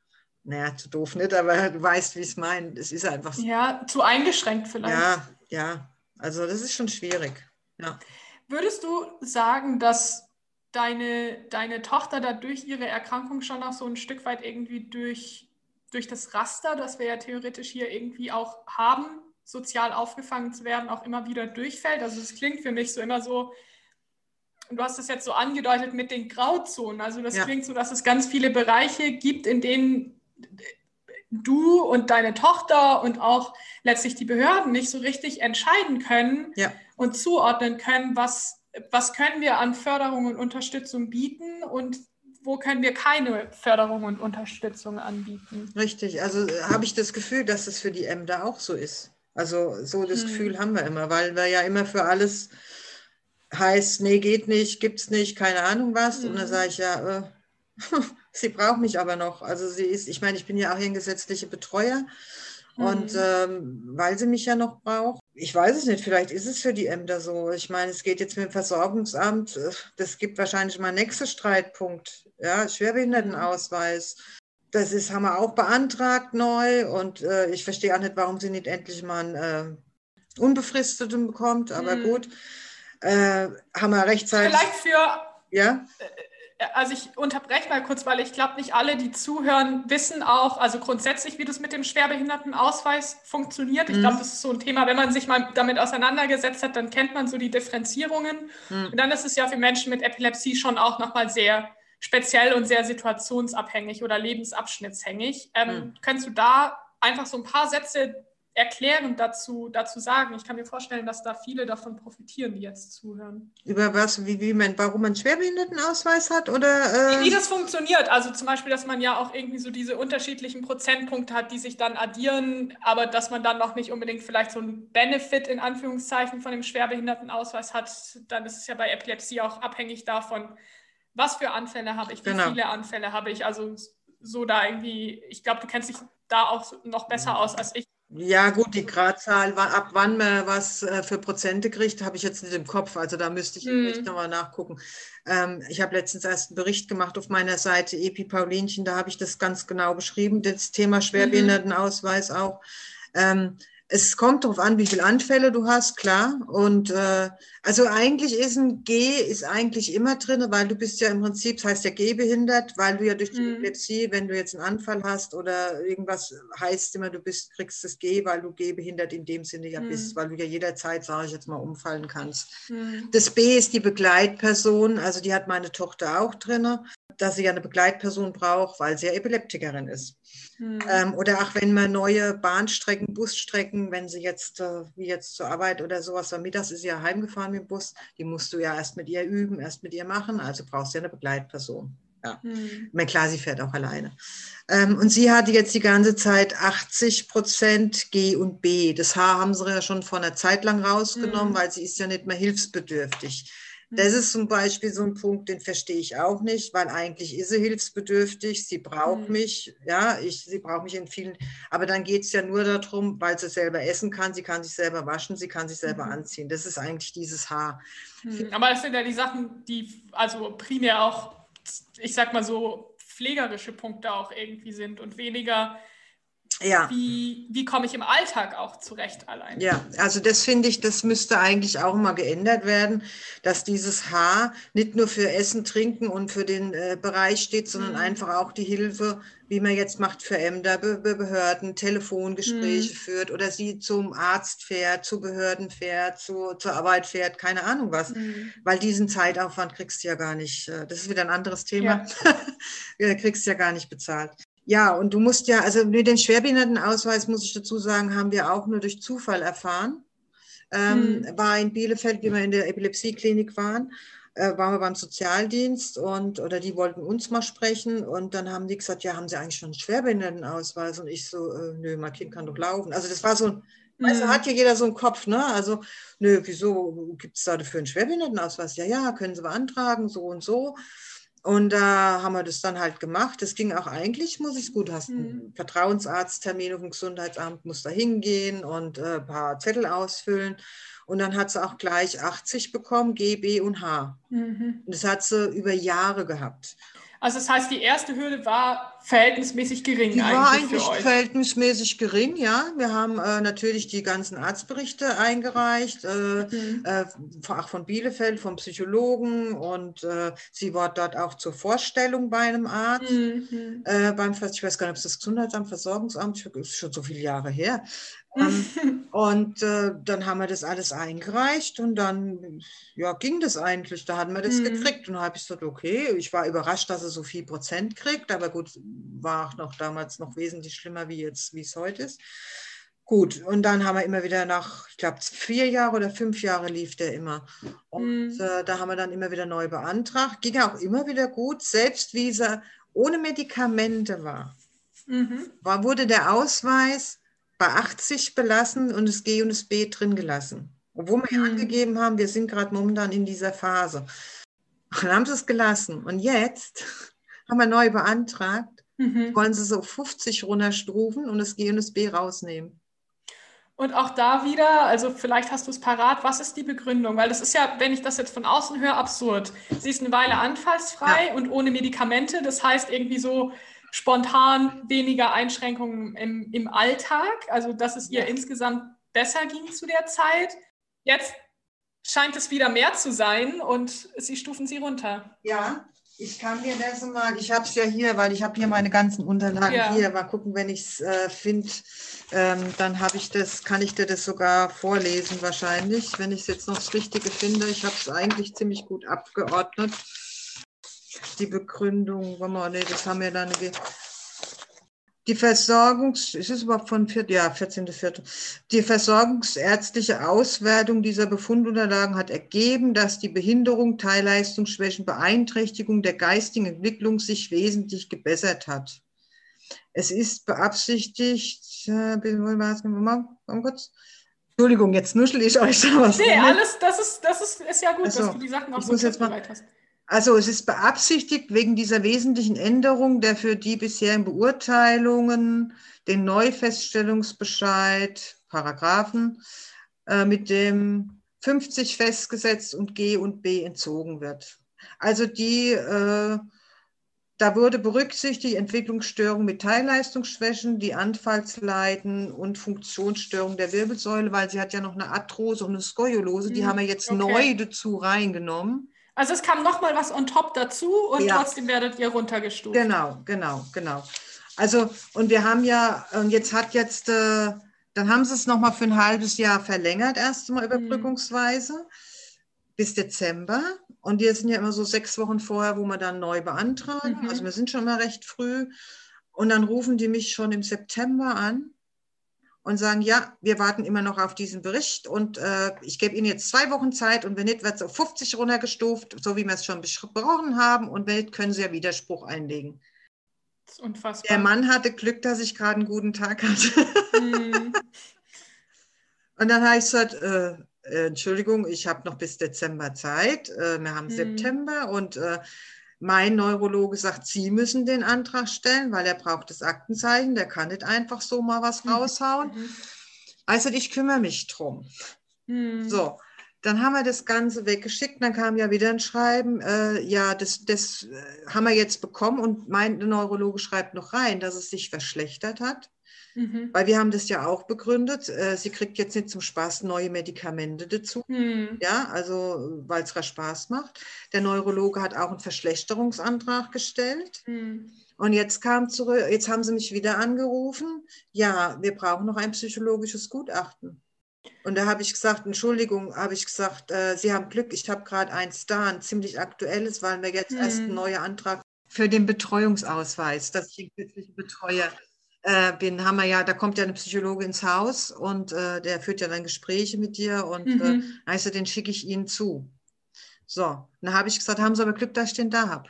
naja, zu doof nicht, aber du weißt, wie ich es meine. Es ist einfach so. Ja, zu eingeschränkt vielleicht. Ja, ja. Also das ist schon schwierig. Ja. Würdest du sagen, dass deine, deine Tochter da durch ihre Erkrankung schon auch so ein Stück weit irgendwie durch, durch das Raster, das wir ja theoretisch hier irgendwie auch haben, sozial aufgefangen zu werden, auch immer wieder durchfällt? Also es klingt für mich so immer so, du hast es jetzt so angedeutet mit den Grauzonen. Also das ja. klingt so, dass es ganz viele Bereiche gibt, in denen du und deine Tochter und auch letztlich die Behörden nicht so richtig entscheiden können ja. und zuordnen können, was, was können wir an Förderung und Unterstützung bieten und wo können wir keine Förderung und Unterstützung anbieten. Richtig, also äh, habe ich das Gefühl, dass es für die Ämter auch so ist. Also so das hm. Gefühl haben wir immer, weil wir ja immer für alles heißt, nee, geht nicht, gibt es nicht, keine Ahnung was. Hm. Und dann hm. sage ich ja, äh, sie braucht mich aber noch. Also sie ist, ich meine, ich bin ja auch hier ein gesetzlicher Betreuer. Und ähm, weil sie mich ja noch braucht, ich weiß es nicht, vielleicht ist es für die Ämter so. Ich meine, es geht jetzt mit dem Versorgungsamt, das gibt wahrscheinlich mal nächsten Streitpunkt. Ja, Schwerbehindertenausweis. Das ist, haben wir auch beantragt neu und äh, ich verstehe auch nicht, warum sie nicht endlich mal einen äh, Unbefristeten bekommt, aber mhm. gut. Äh, haben wir rechtzeitig. Vielleicht für ja? Äh, also ich unterbreche mal kurz, weil ich glaube, nicht alle, die zuhören, wissen auch, also grundsätzlich, wie das mit dem Schwerbehindertenausweis funktioniert. Ich glaube, mhm. das ist so ein Thema, wenn man sich mal damit auseinandergesetzt hat, dann kennt man so die Differenzierungen. Mhm. Und dann ist es ja für Menschen mit Epilepsie schon auch nochmal sehr speziell und sehr situationsabhängig oder lebensabschnittshängig. Ähm, mhm. Könntest du da einfach so ein paar Sätze erklärend dazu, dazu sagen. Ich kann mir vorstellen, dass da viele davon profitieren, die jetzt zuhören. Über was, wie, wie man, warum man Schwerbehindertenausweis hat oder? Äh wie, wie, das funktioniert. Also zum Beispiel, dass man ja auch irgendwie so diese unterschiedlichen Prozentpunkte hat, die sich dann addieren, aber dass man dann noch nicht unbedingt vielleicht so einen Benefit in Anführungszeichen von dem Schwerbehindertenausweis hat, dann ist es ja bei Epilepsie auch abhängig davon, was für Anfälle habe ich, wie genau. viele Anfälle habe ich. Also so da irgendwie, ich glaube, du kennst dich da auch noch besser aus als ich. Ja, gut, die Gradzahl, ab wann man was äh, für Prozente kriegt, habe ich jetzt nicht im Kopf. Also da müsste ich mhm. echt nochmal nachgucken. Ähm, ich habe letztens erst einen Bericht gemacht auf meiner Seite Epi Paulinchen, da habe ich das ganz genau beschrieben, das Thema mhm. Schwerbehindertenausweis auch. Ähm, es kommt darauf an, wie viele Anfälle du hast, klar. Und äh, also eigentlich ist ein G ist eigentlich immer drin, weil du bist ja im Prinzip, das heißt ja gehbehindert, weil du ja durch die mhm. Epilepsie, wenn du jetzt einen Anfall hast oder irgendwas, heißt immer, du bist, kriegst das G, weil du gehbehindert in dem Sinne ja mhm. bist, weil du ja jederzeit, sage ich jetzt mal, umfallen kannst. Mhm. Das B ist die Begleitperson, also die hat meine Tochter auch drin dass sie ja eine Begleitperson braucht, weil sie ja Epileptikerin ist. Mhm. Ähm, oder auch wenn man neue Bahnstrecken, Busstrecken, wenn sie jetzt, äh, wie jetzt zur Arbeit oder sowas, am mittags ist sie ja heimgefahren mit dem Bus, die musst du ja erst mit ihr üben, erst mit ihr machen, also brauchst du ja eine Begleitperson. Ja. Mhm. Ich meine, klar, sie fährt auch alleine. Ähm, und sie hatte jetzt die ganze Zeit 80 Prozent G und B. Das H haben sie ja schon vor einer Zeit lang rausgenommen, mhm. weil sie ist ja nicht mehr hilfsbedürftig. Das mhm. ist zum Beispiel so ein Punkt, den verstehe ich auch nicht, weil eigentlich ist sie hilfsbedürftig, sie braucht mhm. mich, ja, ich, sie braucht mich in vielen, aber dann geht es ja nur darum, weil sie selber essen kann, sie kann sich selber waschen, sie kann sich selber mhm. anziehen. Das ist eigentlich dieses Haar. Mhm. Aber das sind ja die Sachen, die also primär auch, ich sag mal so, pflegerische Punkte auch irgendwie sind und weniger ja. wie, wie komme ich im Alltag auch zurecht allein. Ja, also das finde ich, das müsste eigentlich auch mal geändert werden, dass dieses H nicht nur für Essen, Trinken und für den äh, Bereich steht, sondern mhm. einfach auch die Hilfe, wie man jetzt macht für Ämter, Be Be Behörden, Telefongespräche mhm. führt oder sie zum Arzt fährt, zu Behörden fährt, zu, zur Arbeit fährt, keine Ahnung was. Mhm. Weil diesen Zeitaufwand kriegst du ja gar nicht, äh, das ist wieder ein anderes Thema, ja. kriegst du ja gar nicht bezahlt. Ja, und du musst ja, also mit den Schwerbehindertenausweis, muss ich dazu sagen, haben wir auch nur durch Zufall erfahren. Ähm, hm. War in Bielefeld, wie wir in der Epilepsieklinik waren, äh, waren wir beim Sozialdienst und oder die wollten uns mal sprechen und dann haben die gesagt, ja, haben Sie eigentlich schon einen Schwerbehindertenausweis? Und ich so, äh, nö, mein Kind kann doch laufen. Also das war so ein, also hat ja jeder so einen Kopf, ne? Also, nö, wieso gibt es da dafür einen Schwerbehindertenausweis? Ja, ja, können Sie beantragen, so und so. Und da haben wir das dann halt gemacht. Das ging auch eigentlich, muss ich es gut, hast einen mhm. Vertrauensarzttermin auf dem Gesundheitsamt, musst da hingehen und äh, ein paar Zettel ausfüllen. Und dann hat sie auch gleich 80 bekommen, G, B und H. Mhm. Und das hat sie über Jahre gehabt. Also das heißt, die erste Hürde war verhältnismäßig gering. Die eigentlich war eigentlich verhältnismäßig gering, ja. Wir haben äh, natürlich die ganzen Arztberichte eingereicht, äh, mhm. äh, von Bielefeld, vom Psychologen und äh, sie war dort auch zur Vorstellung bei einem Arzt. Mhm. Äh, beim, ich weiß gar nicht, ob es das Gesundheitsamt, Versorgungsamt, ist schon so viele Jahre her. Ähm, und äh, dann haben wir das alles eingereicht und dann ja, ging das eigentlich. Da hatten wir das mhm. gekriegt und habe ich gesagt, okay, ich war überrascht, dass er so viel Prozent kriegt, aber gut, war auch noch damals noch wesentlich schlimmer, wie jetzt, wie es heute ist. Gut, und dann haben wir immer wieder nach, ich glaube, vier Jahre oder fünf Jahre lief der immer. Und mhm. äh, da haben wir dann immer wieder neu beantragt. Ging auch immer wieder gut, selbst wie er ohne Medikamente war. Mhm. war wurde der Ausweis bei 80 belassen und das G und das B drin gelassen. Obwohl wir mhm. angegeben haben, wir sind gerade momentan in dieser Phase. Und dann haben sie es gelassen. Und jetzt haben wir neu beantragt, mhm. wollen sie so 50 runterstufen und das G und das B rausnehmen. Und auch da wieder, also vielleicht hast du es parat, was ist die Begründung? Weil das ist ja, wenn ich das jetzt von außen höre, absurd. Sie ist eine Weile anfallsfrei ja. und ohne Medikamente. Das heißt irgendwie so, spontan weniger Einschränkungen im, im Alltag, also dass es ihr ja. insgesamt besser ging zu der Zeit. Jetzt scheint es wieder mehr zu sein und sie stufen sie runter. Ja, ich kann mir das mal, ich habe es ja hier, weil ich habe hier meine ganzen Unterlagen ja. hier. Mal gucken, wenn ich es äh, finde, ähm, dann habe ich das, kann ich dir das sogar vorlesen wahrscheinlich, wenn ich es jetzt noch das Richtige finde. Ich habe es eigentlich ziemlich gut abgeordnet die Begründung, warte mal, nee, das haben wir dann. Die Versorgungs, ist es überhaupt von 4, ja, 14.04. Die versorgungsärztliche Auswertung dieser Befundunterlagen hat ergeben, dass die Behinderung, Teilleistungsschwächen, Beeinträchtigung der geistigen Entwicklung sich wesentlich gebessert hat. Es ist beabsichtigt, äh, kurz. Entschuldigung, jetzt nuschel ich euch da was. Nee, alles, das ist, das ist, ist ja gut, also, dass du die Sachen auch so bereit hast. Also es ist beabsichtigt, wegen dieser wesentlichen Änderung der für die bisherigen Beurteilungen den Neufeststellungsbescheid, Paragraphen, äh, mit dem 50 festgesetzt und G und B entzogen wird. Also die, äh, da wurde berücksichtigt Entwicklungsstörungen mit Teilleistungsschwächen, die Anfallsleiden und Funktionsstörungen der Wirbelsäule, weil sie hat ja noch eine Arthrose und eine Skoliose, die hm, haben wir jetzt okay. neu dazu reingenommen. Also es kam nochmal was on top dazu und ja. trotzdem werdet ihr runtergestuft. Genau, genau, genau. Also und wir haben ja, und jetzt hat jetzt, äh, dann haben sie es nochmal für ein halbes Jahr verlängert, erstmal mhm. überbrückungsweise, mhm. bis Dezember. Und wir sind ja immer so sechs Wochen vorher, wo wir dann neu beantragen. Mhm. Also wir sind schon mal recht früh. Und dann rufen die mich schon im September an und sagen, ja, wir warten immer noch auf diesen Bericht und äh, ich gebe Ihnen jetzt zwei Wochen Zeit und wenn nicht, wird es auf 50 runtergestuft, so wie wir es schon besprochen haben und wenn nicht, können Sie ja Widerspruch einlegen. Das ist unfassbar. Der Mann hatte Glück, dass ich gerade einen guten Tag hatte. Mm. und dann habe ich gesagt, äh, äh, Entschuldigung, ich habe noch bis Dezember Zeit, äh, wir haben mm. September und äh, mein Neurologe sagt, Sie müssen den Antrag stellen, weil er braucht das Aktenzeichen, der kann nicht einfach so mal was mhm. raushauen. Mhm. Also ich kümmere mich drum. Mhm. So, dann haben wir das Ganze weggeschickt, dann kam ja wieder ein Schreiben, äh, ja, das, das äh, haben wir jetzt bekommen und mein Neurologe schreibt noch rein, dass es sich verschlechtert hat. Mhm. Weil wir haben das ja auch begründet. Äh, sie kriegt jetzt nicht zum Spaß neue Medikamente dazu. Mhm. Ja, also weil es Spaß macht. Der Neurologe hat auch einen Verschlechterungsantrag gestellt. Mhm. Und jetzt kam zurück, jetzt haben sie mich wieder angerufen. Ja, wir brauchen noch ein psychologisches Gutachten. Und da habe ich gesagt, Entschuldigung, habe ich gesagt, äh, Sie haben Glück, ich habe gerade eins da, ein ziemlich aktuelles, weil wir jetzt erst ein neuer Antrag für den Betreuungsausweis, dass ich ein glücklicher Betreuer äh, bin, haben wir ja, da kommt ja eine Psychologe ins Haus und äh, der führt ja dann Gespräche mit dir und äh, mhm. äh, heißt, den schicke ich Ihnen zu. So, dann habe ich gesagt, haben Sie aber Glück, dass ich den da habe.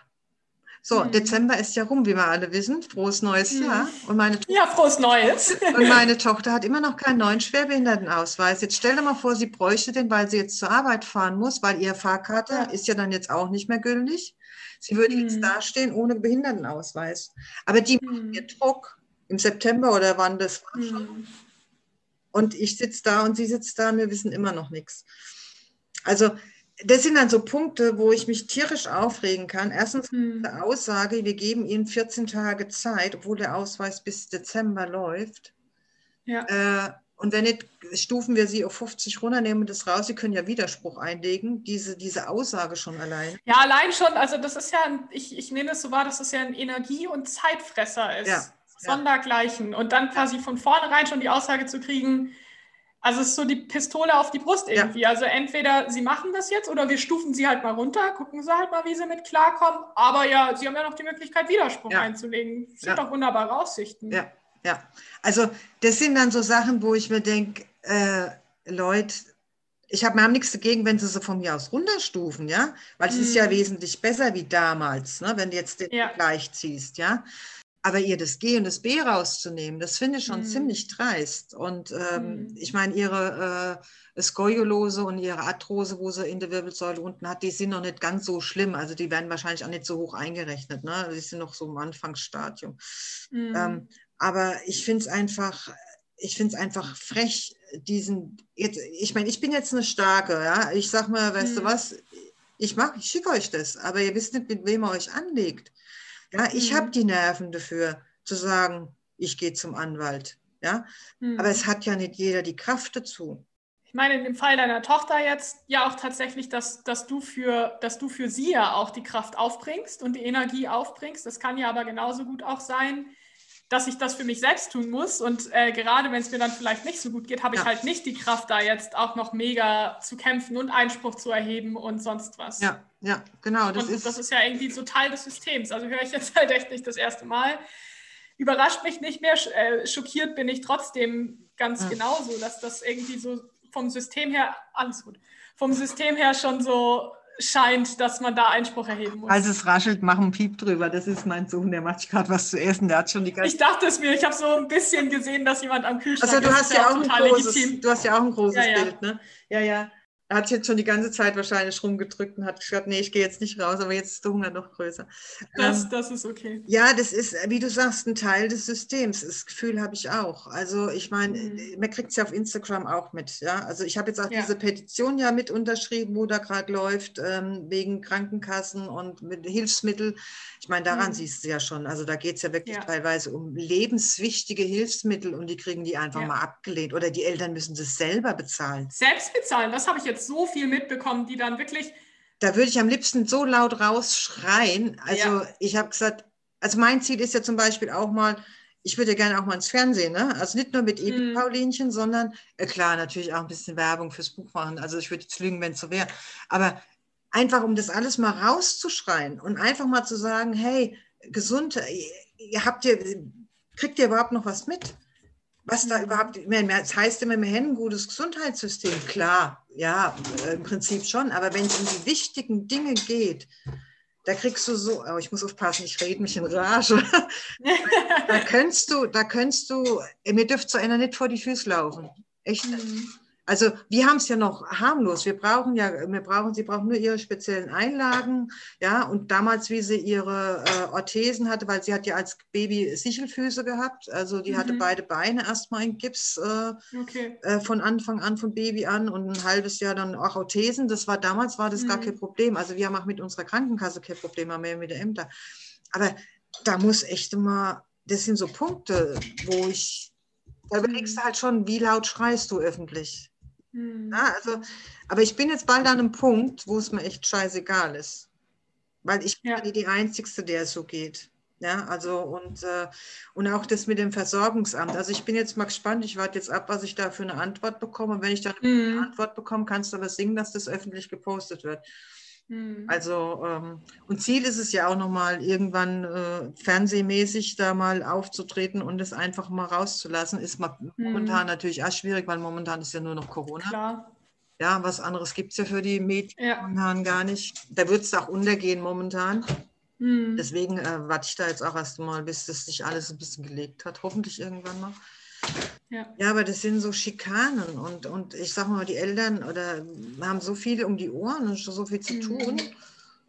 So, mhm. Dezember ist ja rum, wie wir alle wissen. Frohes neues mhm. Jahr. Und meine ja, frohes Neues. und meine Tochter hat immer noch keinen neuen Schwerbehindertenausweis. Jetzt stell dir mal vor, sie bräuchte den, weil sie jetzt zur Arbeit fahren muss, weil ihre Fahrkarte ja. ist ja dann jetzt auch nicht mehr gültig. Sie würde mhm. jetzt dastehen ohne Behindertenausweis. Aber die mhm. macht mir Druck im September oder wann das war schon. Mhm. Und ich sitze da und sie sitzt da und wir wissen immer noch nichts. Also das sind dann so Punkte, wo ich mich tierisch aufregen kann. Erstens mhm. die Aussage, wir geben ihnen 14 Tage Zeit, obwohl der Ausweis bis Dezember läuft. Ja. Äh, und wenn nicht, stufen wir sie auf 50 runter, nehmen das raus. Sie können ja Widerspruch einlegen, diese, diese Aussage schon allein. Ja, allein schon. Also das ist ja, ich, ich nehme es so wahr, dass es ja ein Energie- und Zeitfresser ist. Ja. Sondergleichen. Und dann quasi von vornherein schon die Aussage zu kriegen, also es ist so die Pistole auf die Brust irgendwie. Ja. Also entweder sie machen das jetzt oder wir stufen sie halt mal runter, gucken sie halt mal, wie sie mit klarkommen. Aber ja, sie haben ja noch die Möglichkeit, Widerspruch ja. einzulegen. Das sind ja. doch wunderbare Aussichten. Ja, ja. Also das sind dann so Sachen, wo ich mir denke, äh, Leute, ich habe mir nichts dagegen, wenn sie sie von mir aus runterstufen, ja, weil es mhm. ist ja mhm. wesentlich besser wie damals, ne? wenn du jetzt den Vergleich ziehst, ja. Aber ihr das G und das B rauszunehmen, das finde ich schon mhm. ziemlich dreist. Und ähm, mhm. ich meine, ihre äh, Skoliose und ihre Arthrose, wo sie in der Wirbelsäule unten hat, die sind noch nicht ganz so schlimm. Also die werden wahrscheinlich auch nicht so hoch eingerechnet. Ne? Die sind noch so im Anfangsstadium. Mhm. Ähm, aber ich finde es einfach, ich finde es einfach frech, diesen, jetzt, ich meine, ich bin jetzt eine Starke, ja. Ich sag mal, weißt du mhm. was, ich mag, ich schicke euch das, aber ihr wisst nicht, mit wem ihr euch anlegt. Ja, ich mhm. habe die Nerven dafür, zu sagen, ich gehe zum Anwalt. Ja, mhm. aber es hat ja nicht jeder die Kraft dazu. Ich meine, im Fall deiner Tochter jetzt ja auch tatsächlich, dass, dass, du für, dass du für sie ja auch die Kraft aufbringst und die Energie aufbringst. Das kann ja aber genauso gut auch sein, dass ich das für mich selbst tun muss. Und äh, gerade wenn es mir dann vielleicht nicht so gut geht, habe ich ja. halt nicht die Kraft, da jetzt auch noch mega zu kämpfen und Einspruch zu erheben und sonst was. Ja, ja, genau. Das, und ist, das ist ja irgendwie so Teil des Systems. Also höre ich jetzt halt echt nicht das erste Mal. Überrascht mich nicht mehr, äh, schockiert bin ich trotzdem ganz ja. genauso, dass das irgendwie so vom System her, alles gut, vom System her schon so scheint, dass man da Einspruch erheben muss. Als es raschelt, mach einen Piep drüber. Das ist mein Sohn, der macht gerade was zu essen. Der hat schon die ganze Ich dachte es mir, ich habe so ein bisschen gesehen, dass jemand am Kühlschrank also, du ist. Hast ja auch ein großes, du hast ja auch ein großes ja, ja. Bild, ne? Ja, ja. Er hat jetzt schon die ganze Zeit wahrscheinlich rumgedrückt und hat gesagt, nee, ich gehe jetzt nicht raus, aber jetzt ist der Hunger noch größer. Das, ähm, das ist okay. Ja, das ist, wie du sagst, ein Teil des Systems. Das Gefühl habe ich auch. Also ich meine, mhm. man kriegt es ja auf Instagram auch mit. Ja? Also ich habe jetzt auch ja. diese Petition ja mit unterschrieben, wo da gerade läuft, ähm, wegen Krankenkassen und mit Hilfsmittel. Ich meine, daran mhm. siehst du ja schon. Also da geht es ja wirklich ja. teilweise um lebenswichtige Hilfsmittel und die kriegen die einfach ja. mal abgelehnt. Oder die Eltern müssen das selber bezahlen. Selbst bezahlen, das habe ich jetzt so viel mitbekommen, die dann wirklich. Da würde ich am liebsten so laut rausschreien. Also ja. ich habe gesagt, also mein Ziel ist ja zum Beispiel auch mal, ich würde gerne auch mal ins Fernsehen, ne? Also nicht nur mit mm. Paulinchen, sondern äh, klar, natürlich auch ein bisschen Werbung fürs Buch machen. Also ich würde jetzt lügen, wenn es so wäre. Aber einfach, um das alles mal rauszuschreien und einfach mal zu sagen, hey, gesund, ihr habt ihr, kriegt ihr überhaupt noch was mit? was da überhaupt, das heißt immer, wir haben ein gutes Gesundheitssystem. Klar, ja, im Prinzip schon. Aber wenn es um die wichtigen Dinge geht, da kriegst du so, oh, ich muss aufpassen, ich rede mich in Rage. da könntest du, da könntest du, mir dürft so einer nicht vor die Füße laufen. Echt. Mhm. Also wir haben es ja noch harmlos. Wir brauchen ja, wir brauchen, sie brauchen nur ihre speziellen Einlagen, ja. Und damals, wie sie ihre äh, Orthesen hatte, weil sie hat ja als Baby Sichelfüße gehabt, also die mhm. hatte beide Beine erstmal in Gips äh, okay. äh, von Anfang an, von Baby an und ein halbes Jahr dann auch Orthesen. Das war damals war das mhm. gar kein Problem. Also wir haben auch mit unserer Krankenkasse kein Problem, haben wir mit der Ämter. Aber da muss echt immer, das sind so Punkte, wo ich Da überlegst du halt schon, wie laut schreist du öffentlich. Mhm. Ja, also, aber ich bin jetzt bald an einem Punkt, wo es mir echt scheißegal ist. Weil ich bin ja. die Einzige, der es so geht. Ja, also und, äh, und auch das mit dem Versorgungsamt. Also ich bin jetzt mal gespannt, ich warte jetzt ab, was ich da für eine Antwort bekomme. Und wenn ich da eine mhm. Antwort bekomme, kannst du aber singen, dass das öffentlich gepostet wird. Mhm. Also, ähm, und Ziel ist es ja auch nochmal, irgendwann äh, fernsehmäßig da mal aufzutreten und es einfach mal rauszulassen. Ist mhm. momentan natürlich auch schwierig, weil momentan ist ja nur noch Corona. Klar. Ja, was anderes gibt es ja für die Medien ja. momentan gar nicht. Da wird es auch untergehen momentan. Mhm. Deswegen äh, warte ich da jetzt auch erst mal, bis das sich alles ein bisschen gelegt hat. Hoffentlich irgendwann mal. Ja. ja, aber das sind so Schikanen und, und ich sag mal, die Eltern oder haben so viel um die Ohren und so viel zu tun. Mhm.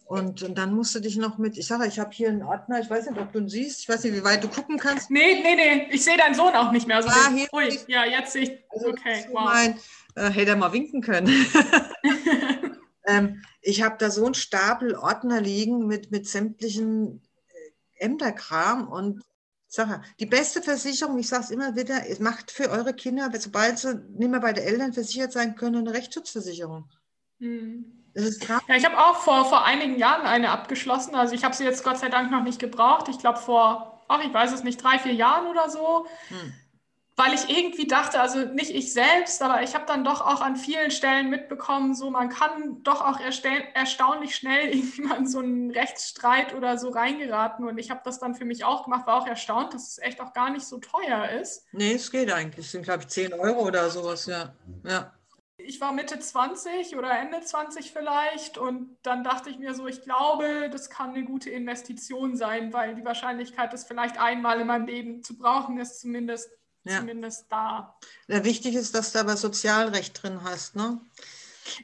Und, und, dann musst du dich noch mit, ich sage, ich habe hier einen Ordner, ich weiß nicht, ob du ihn siehst, ich weiß nicht, wie weit du gucken kannst. Nee, nee, nee, ich sehe deinen Sohn auch nicht mehr. Also ah, hier ui, ja, jetzt sehe ich, also okay, wow. Mein, äh, hätte er mal winken können. ähm, ich habe da so einen Stapel Ordner liegen mit, mit sämtlichen äh, Ämterkram und Sache. Die beste Versicherung, ich sage es immer wieder, macht für eure Kinder, sobald sie nicht mehr bei den Eltern versichert sein können, eine Rechtsschutzversicherung. Hm. ja, ich habe auch vor, vor einigen Jahren eine abgeschlossen. Also ich habe sie jetzt Gott sei Dank noch nicht gebraucht. Ich glaube vor, ach, ich weiß es nicht, drei, vier Jahren oder so. Hm weil ich irgendwie dachte, also nicht ich selbst, aber ich habe dann doch auch an vielen Stellen mitbekommen, so man kann doch auch erstaunlich schnell irgendwie mal in so einen Rechtsstreit oder so reingeraten. Und ich habe das dann für mich auch gemacht, war auch erstaunt, dass es echt auch gar nicht so teuer ist. Nee, es geht eigentlich. Es sind, glaube ich, 10 Euro oder sowas, ja. ja. Ich war Mitte 20 oder Ende 20 vielleicht und dann dachte ich mir so, ich glaube, das kann eine gute Investition sein, weil die Wahrscheinlichkeit, das vielleicht einmal in meinem Leben zu brauchen, ist zumindest ja. zumindest da. Ja, wichtig ist, dass du aber Sozialrecht drin hast, ne?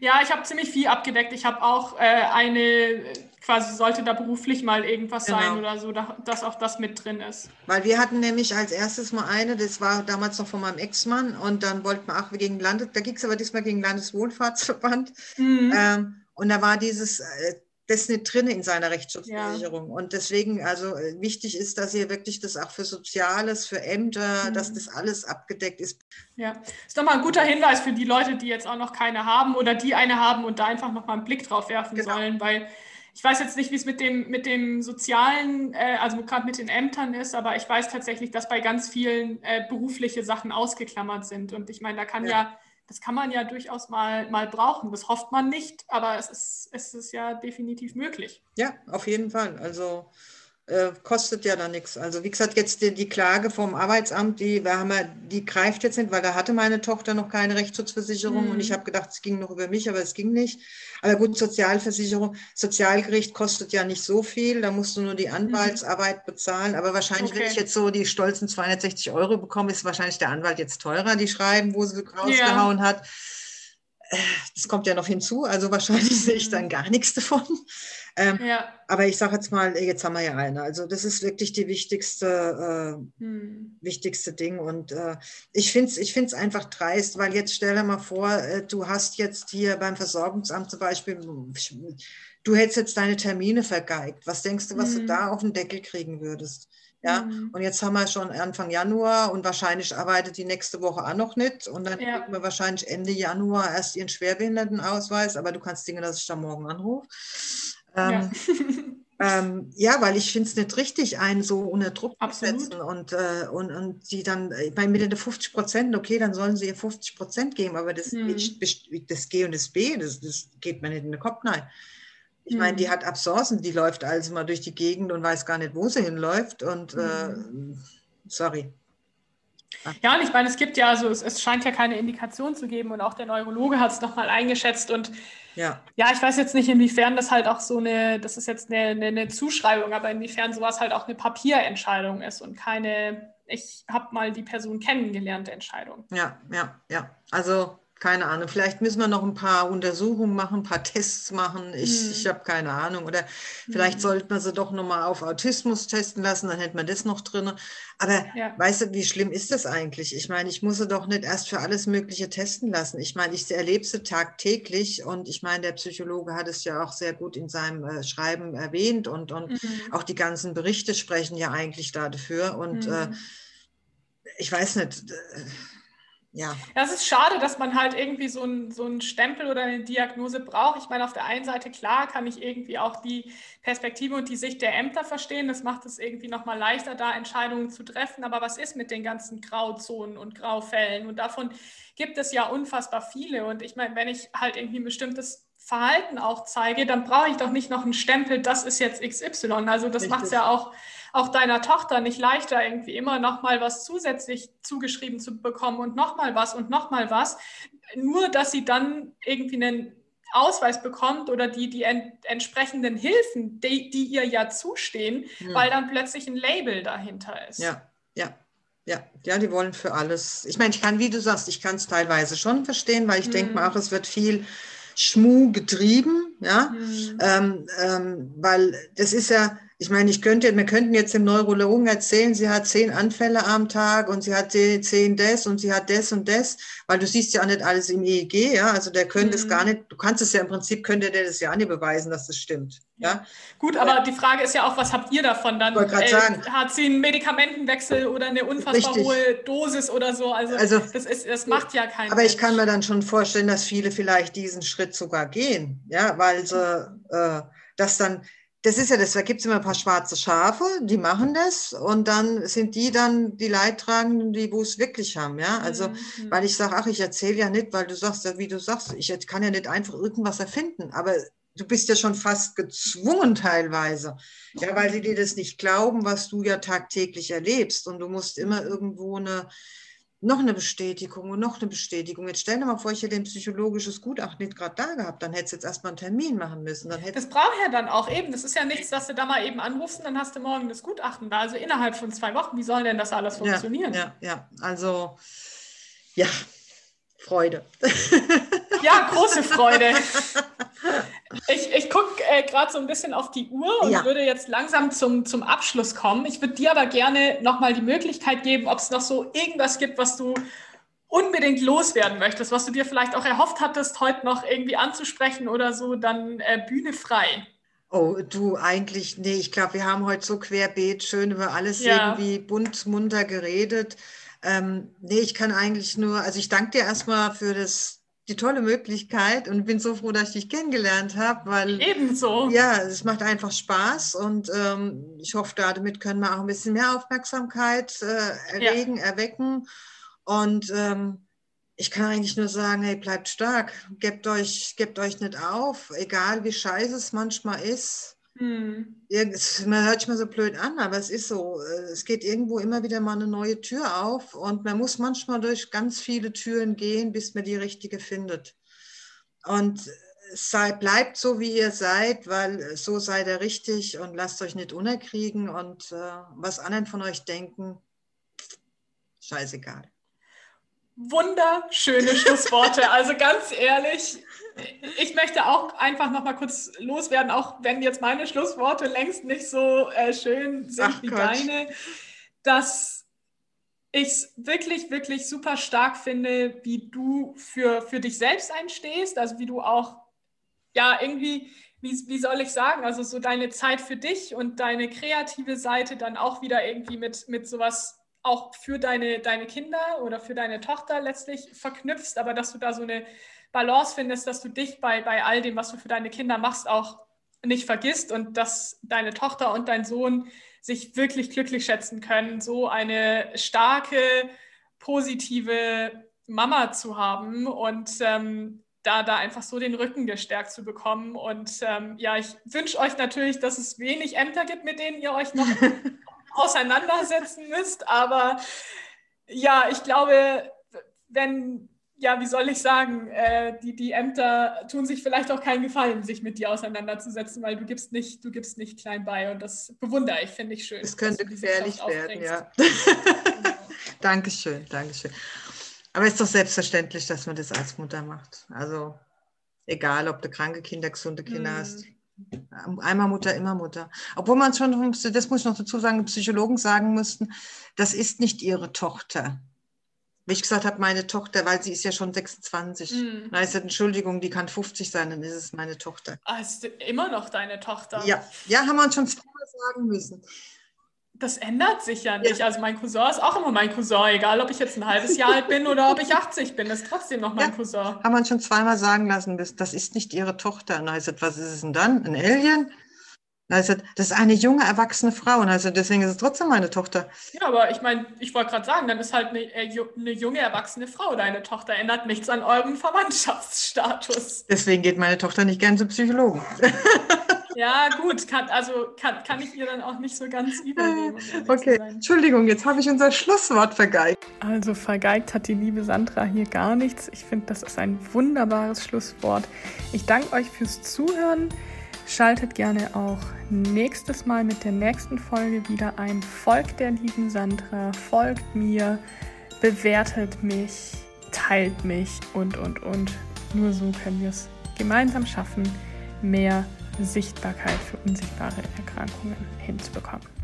Ja, ich habe ziemlich viel abgedeckt. Ich habe auch äh, eine, quasi sollte da beruflich mal irgendwas genau. sein oder so, da, dass auch das mit drin ist. Weil wir hatten nämlich als erstes mal eine, das war damals noch von meinem Ex-Mann und dann wollten wir auch gegen Landes, da ging es aber diesmal gegen Landeswohlfahrtsverband. Mhm. Ähm, und da war dieses äh, das nicht drin in seiner Rechtsschutzversicherung. Ja. Und deswegen, also äh, wichtig ist, dass ihr wirklich das auch für Soziales, für Ämter, mhm. dass das alles abgedeckt ist. Ja, ist nochmal ein guter Hinweis für die Leute, die jetzt auch noch keine haben oder die eine haben und da einfach nochmal einen Blick drauf werfen genau. sollen, weil ich weiß jetzt nicht, wie es mit dem, mit dem sozialen, äh, also gerade mit den Ämtern ist, aber ich weiß tatsächlich, dass bei ganz vielen äh, berufliche Sachen ausgeklammert sind. Und ich meine, da kann ja, ja das kann man ja durchaus mal, mal brauchen. Das hofft man nicht, aber es ist, es ist ja definitiv möglich. Ja, auf jeden Fall. Also äh, kostet ja da nichts. Also wie gesagt, jetzt die, die, Klage vom Arbeitsamt, die, wir haben ja, die greift jetzt nicht, weil da hatte meine Tochter noch keine Rechtsschutzversicherung mhm. und ich habe gedacht, es ging noch über mich, aber es ging nicht. Aber gut, Sozialversicherung, Sozialgericht kostet ja nicht so viel, da musst du nur die mhm. Anwaltsarbeit mhm. bezahlen. Aber wahrscheinlich, okay. wenn ich jetzt so die stolzen 260 Euro bekomme, ist wahrscheinlich der Anwalt jetzt teurer, die schreiben, wo sie rausgehauen ja. hat. Äh, das kommt ja noch hinzu, also wahrscheinlich sehe ich dann mhm. gar nichts davon. Ähm, ja. Aber ich sage jetzt mal, jetzt haben wir ja eine. Also das ist wirklich die wichtigste, äh, hm. wichtigste Ding. Und äh, ich finde es ich find's einfach dreist, weil jetzt stell dir mal vor, äh, du hast jetzt hier beim Versorgungsamt zum Beispiel, du hättest jetzt deine Termine vergeigt. Was denkst du, was hm. du da auf den Deckel kriegen würdest? Ja, mhm. und jetzt haben wir schon Anfang Januar und wahrscheinlich arbeitet die nächste Woche auch noch nicht. Und dann ja. kriegen wir wahrscheinlich Ende Januar erst ihren Schwerbehindertenausweis, aber du kannst Dinge, dass ich da morgen anrufe. Ähm, ja. ähm, ja. weil ich finde es nicht richtig, einen so unter Druck Absolut. zu setzen und, äh, und, und die dann äh, bei mir 50 Prozent, okay, dann sollen sie ihr 50 Prozent geben, aber das, hm. das G und das B, das, das geht mir nicht in den Kopf nein. Ich meine, die hm. hat Absorsen, die läuft also mal durch die Gegend und weiß gar nicht, wo sie hinläuft. Und äh, hm. sorry. Ja, und ich meine, es gibt ja, also es, es, scheint ja keine Indikation zu geben und auch der Neurologe hat es nochmal eingeschätzt und ja. ja, ich weiß jetzt nicht, inwiefern das halt auch so eine, das ist jetzt eine, eine, eine Zuschreibung, aber inwiefern sowas halt auch eine Papierentscheidung ist und keine, ich habe mal die Person kennengelernt Entscheidung. Ja, ja, ja. Also keine Ahnung, vielleicht müssen wir noch ein paar Untersuchungen machen, ein paar Tests machen. Ich, hm. ich habe keine Ahnung. Oder vielleicht hm. sollte man sie doch nochmal auf Autismus testen lassen, dann hätte man das noch drin. Aber ja. weißt du, wie schlimm ist das eigentlich? Ich meine, ich muss sie doch nicht erst für alles Mögliche testen lassen. Ich meine, ich erlebe sie tagtäglich und ich meine, der Psychologe hat es ja auch sehr gut in seinem äh, Schreiben erwähnt und, und mhm. auch die ganzen Berichte sprechen ja eigentlich dafür. Und äh, mhm. äh, ich weiß nicht, ja. Das ist schade, dass man halt irgendwie so einen so einen Stempel oder eine Diagnose braucht. Ich meine, auf der einen Seite, klar, kann ich irgendwie auch die Perspektive und die Sicht der Ämter verstehen. Das macht es irgendwie nochmal leichter, da Entscheidungen zu treffen. Aber was ist mit den ganzen Grauzonen und Graufällen? Und davon gibt es ja unfassbar viele. Und ich meine, wenn ich halt irgendwie ein bestimmtes Verhalten auch zeige, dann brauche ich doch nicht noch einen Stempel, das ist jetzt XY. Also das macht es ja auch auch deiner Tochter nicht leichter, irgendwie immer noch mal was zusätzlich zugeschrieben zu bekommen und noch mal was und noch mal was, nur dass sie dann irgendwie einen Ausweis bekommt oder die, die ent entsprechenden Hilfen, die, die ihr ja zustehen, hm. weil dann plötzlich ein Label dahinter ist. Ja, ja. Ja, ja, die wollen für alles. Ich meine, ich kann, wie du sagst, ich kann es teilweise schon verstehen, weil ich hm. denke mal auch, es wird viel Schmu getrieben, ja, hm. ähm, ähm, weil das ist ja, ich meine, ich könnte, wir könnten jetzt dem Neurologen erzählen, sie hat zehn Anfälle am Tag und sie hat zehn das und sie hat das und das, weil du siehst ja auch nicht alles im EEG, ja, also der könnte es gar mhm. nicht, du kannst es ja im Prinzip, könnte der das ja auch nicht beweisen, dass das stimmt, ja. Gut, aber die Frage ist ja auch, was habt ihr davon dann? Äh, sagen, hat sie einen Medikamentenwechsel oder eine unfassbar richtig. hohe Dosis oder so? Also, also das, ist, das macht ja keinen Aber Mensch. ich kann mir dann schon vorstellen, dass viele vielleicht diesen Schritt sogar gehen, ja, weil sie, äh, das dann, das ist ja das, da gibt es immer ein paar schwarze Schafe, die machen das und dann sind die dann die Leidtragenden, die wo es wirklich haben, ja. Also, mhm. weil ich sage, ach, ich erzähle ja nicht, weil du sagst, wie du sagst, ich kann ja nicht einfach irgendwas erfinden, aber du bist ja schon fast gezwungen teilweise, ja, weil sie dir das nicht glauben, was du ja tagtäglich erlebst und du musst immer irgendwo eine noch eine Bestätigung und noch eine Bestätigung. Jetzt stell dir mal vor, ich hätte ein psychologisches Gutachten nicht gerade da gehabt, dann hättest du jetzt erstmal einen Termin machen müssen. Dann das braucht ja dann auch eben. Das ist ja nichts, dass du da mal eben anrufst und dann hast du morgen das Gutachten da. Also innerhalb von zwei Wochen, wie soll denn das alles funktionieren? Ja, ja, ja. also ja, Freude. Ja, große Freude. Ich, ich gucke äh, gerade so ein bisschen auf die Uhr und ja. würde jetzt langsam zum, zum Abschluss kommen. Ich würde dir aber gerne nochmal die Möglichkeit geben, ob es noch so irgendwas gibt, was du unbedingt loswerden möchtest, was du dir vielleicht auch erhofft hattest, heute noch irgendwie anzusprechen oder so, dann äh, Bühne frei. Oh, du eigentlich, nee, ich glaube, wir haben heute so querbeet schön über alles ja. irgendwie bunt, munter geredet. Ähm, nee, ich kann eigentlich nur, also ich danke dir erstmal für das die tolle Möglichkeit und bin so froh, dass ich dich kennengelernt habe, weil ebenso. Ja, es macht einfach Spaß und ähm, ich hoffe, damit können wir auch ein bisschen mehr Aufmerksamkeit äh, erregen, ja. erwecken und ähm, ich kann eigentlich nur sagen, hey, bleibt stark, gebt euch, gebt euch nicht auf, egal wie scheiße es manchmal ist. Hm. Man hört sich mal so blöd an, aber es ist so. Äh, es geht irgendwo immer wieder mal eine neue Tür auf und man muss manchmal durch ganz viele Türen gehen, bis man die richtige findet. Und sei, bleibt so, wie ihr seid, weil so seid ihr richtig und lasst euch nicht unerkriegen und äh, was anderen von euch denken, scheißegal. Wunderschöne Schlussworte. Also ganz ehrlich, ich möchte auch einfach noch mal kurz loswerden, auch wenn jetzt meine Schlussworte längst nicht so äh, schön sind Ach wie Gott. deine, dass ich es wirklich, wirklich super stark finde, wie du für, für dich selbst einstehst, also wie du auch, ja, irgendwie, wie, wie soll ich sagen, also so deine Zeit für dich und deine kreative Seite dann auch wieder irgendwie mit, mit sowas auch für deine, deine Kinder oder für deine Tochter letztlich verknüpfst, aber dass du da so eine Balance findest, dass du dich bei, bei all dem, was du für deine Kinder machst, auch nicht vergisst und dass deine Tochter und dein Sohn sich wirklich glücklich schätzen können, so eine starke, positive Mama zu haben und ähm, da, da einfach so den Rücken gestärkt zu bekommen. Und ähm, ja, ich wünsche euch natürlich, dass es wenig Ämter gibt, mit denen ihr euch noch auseinandersetzen müsst. Aber ja, ich glaube, wenn ja, wie soll ich sagen, äh, die, die Ämter tun sich vielleicht auch keinen Gefallen, sich mit dir auseinanderzusetzen, weil du gibst nicht, du gibst nicht klein bei und das bewundere ich, finde ich schön. Es könnte gefährlich werden, ja. genau. Dankeschön, Dankeschön. Aber es ist doch selbstverständlich, dass man das als Mutter macht. Also egal, ob du kranke Kinder, gesunde Kinder hm. hast. Einmal Mutter, immer Mutter. Obwohl man schon, das muss ich noch dazu sagen, Psychologen sagen müssten, das ist nicht ihre Tochter wie ich gesagt habe, meine Tochter, weil sie ist ja schon 26. Mm. Da ist ja, Entschuldigung, die kann 50 sein, dann ist es meine Tochter. Ah, ist immer noch deine Tochter? Ja, ja haben wir uns schon früher sagen müssen. das ändert sich ja nicht. Ja. Also mein Cousin ist auch immer mein Cousin, egal ob ich jetzt ein halbes Jahr alt bin oder ob ich 80 bin, ist trotzdem noch mein ja. Cousin. Haben wir schon zweimal sagen lassen, das ist nicht ihre Tochter. Und heißt, was ist es denn dann? Ein Alien? Also, das ist eine junge, erwachsene Frau und also deswegen ist es trotzdem meine Tochter. Ja, aber ich meine, ich wollte gerade sagen, dann ist halt eine, äh, eine, junge, erwachsene Frau deine Tochter, ändert nichts an eurem Verwandtschaftsstatus. Deswegen geht meine Tochter nicht gern zum Psychologen. Ja, gut, kann, also kann, kann ich ihr dann auch nicht so ganz übernehmen. okay, Entschuldigung, jetzt habe ich unser Schlusswort vergeigt. Also vergeigt hat die liebe Sandra hier gar nichts. Ich finde, das ist ein wunderbares Schlusswort. Ich danke euch fürs Zuhören. Schaltet gerne auch nächstes Mal mit der nächsten Folge wieder ein. Folgt der lieben Sandra, folgt mir, bewertet mich, teilt mich und, und, und. Nur so können wir es gemeinsam schaffen, mehr Sichtbarkeit für unsichtbare Erkrankungen hinzubekommen.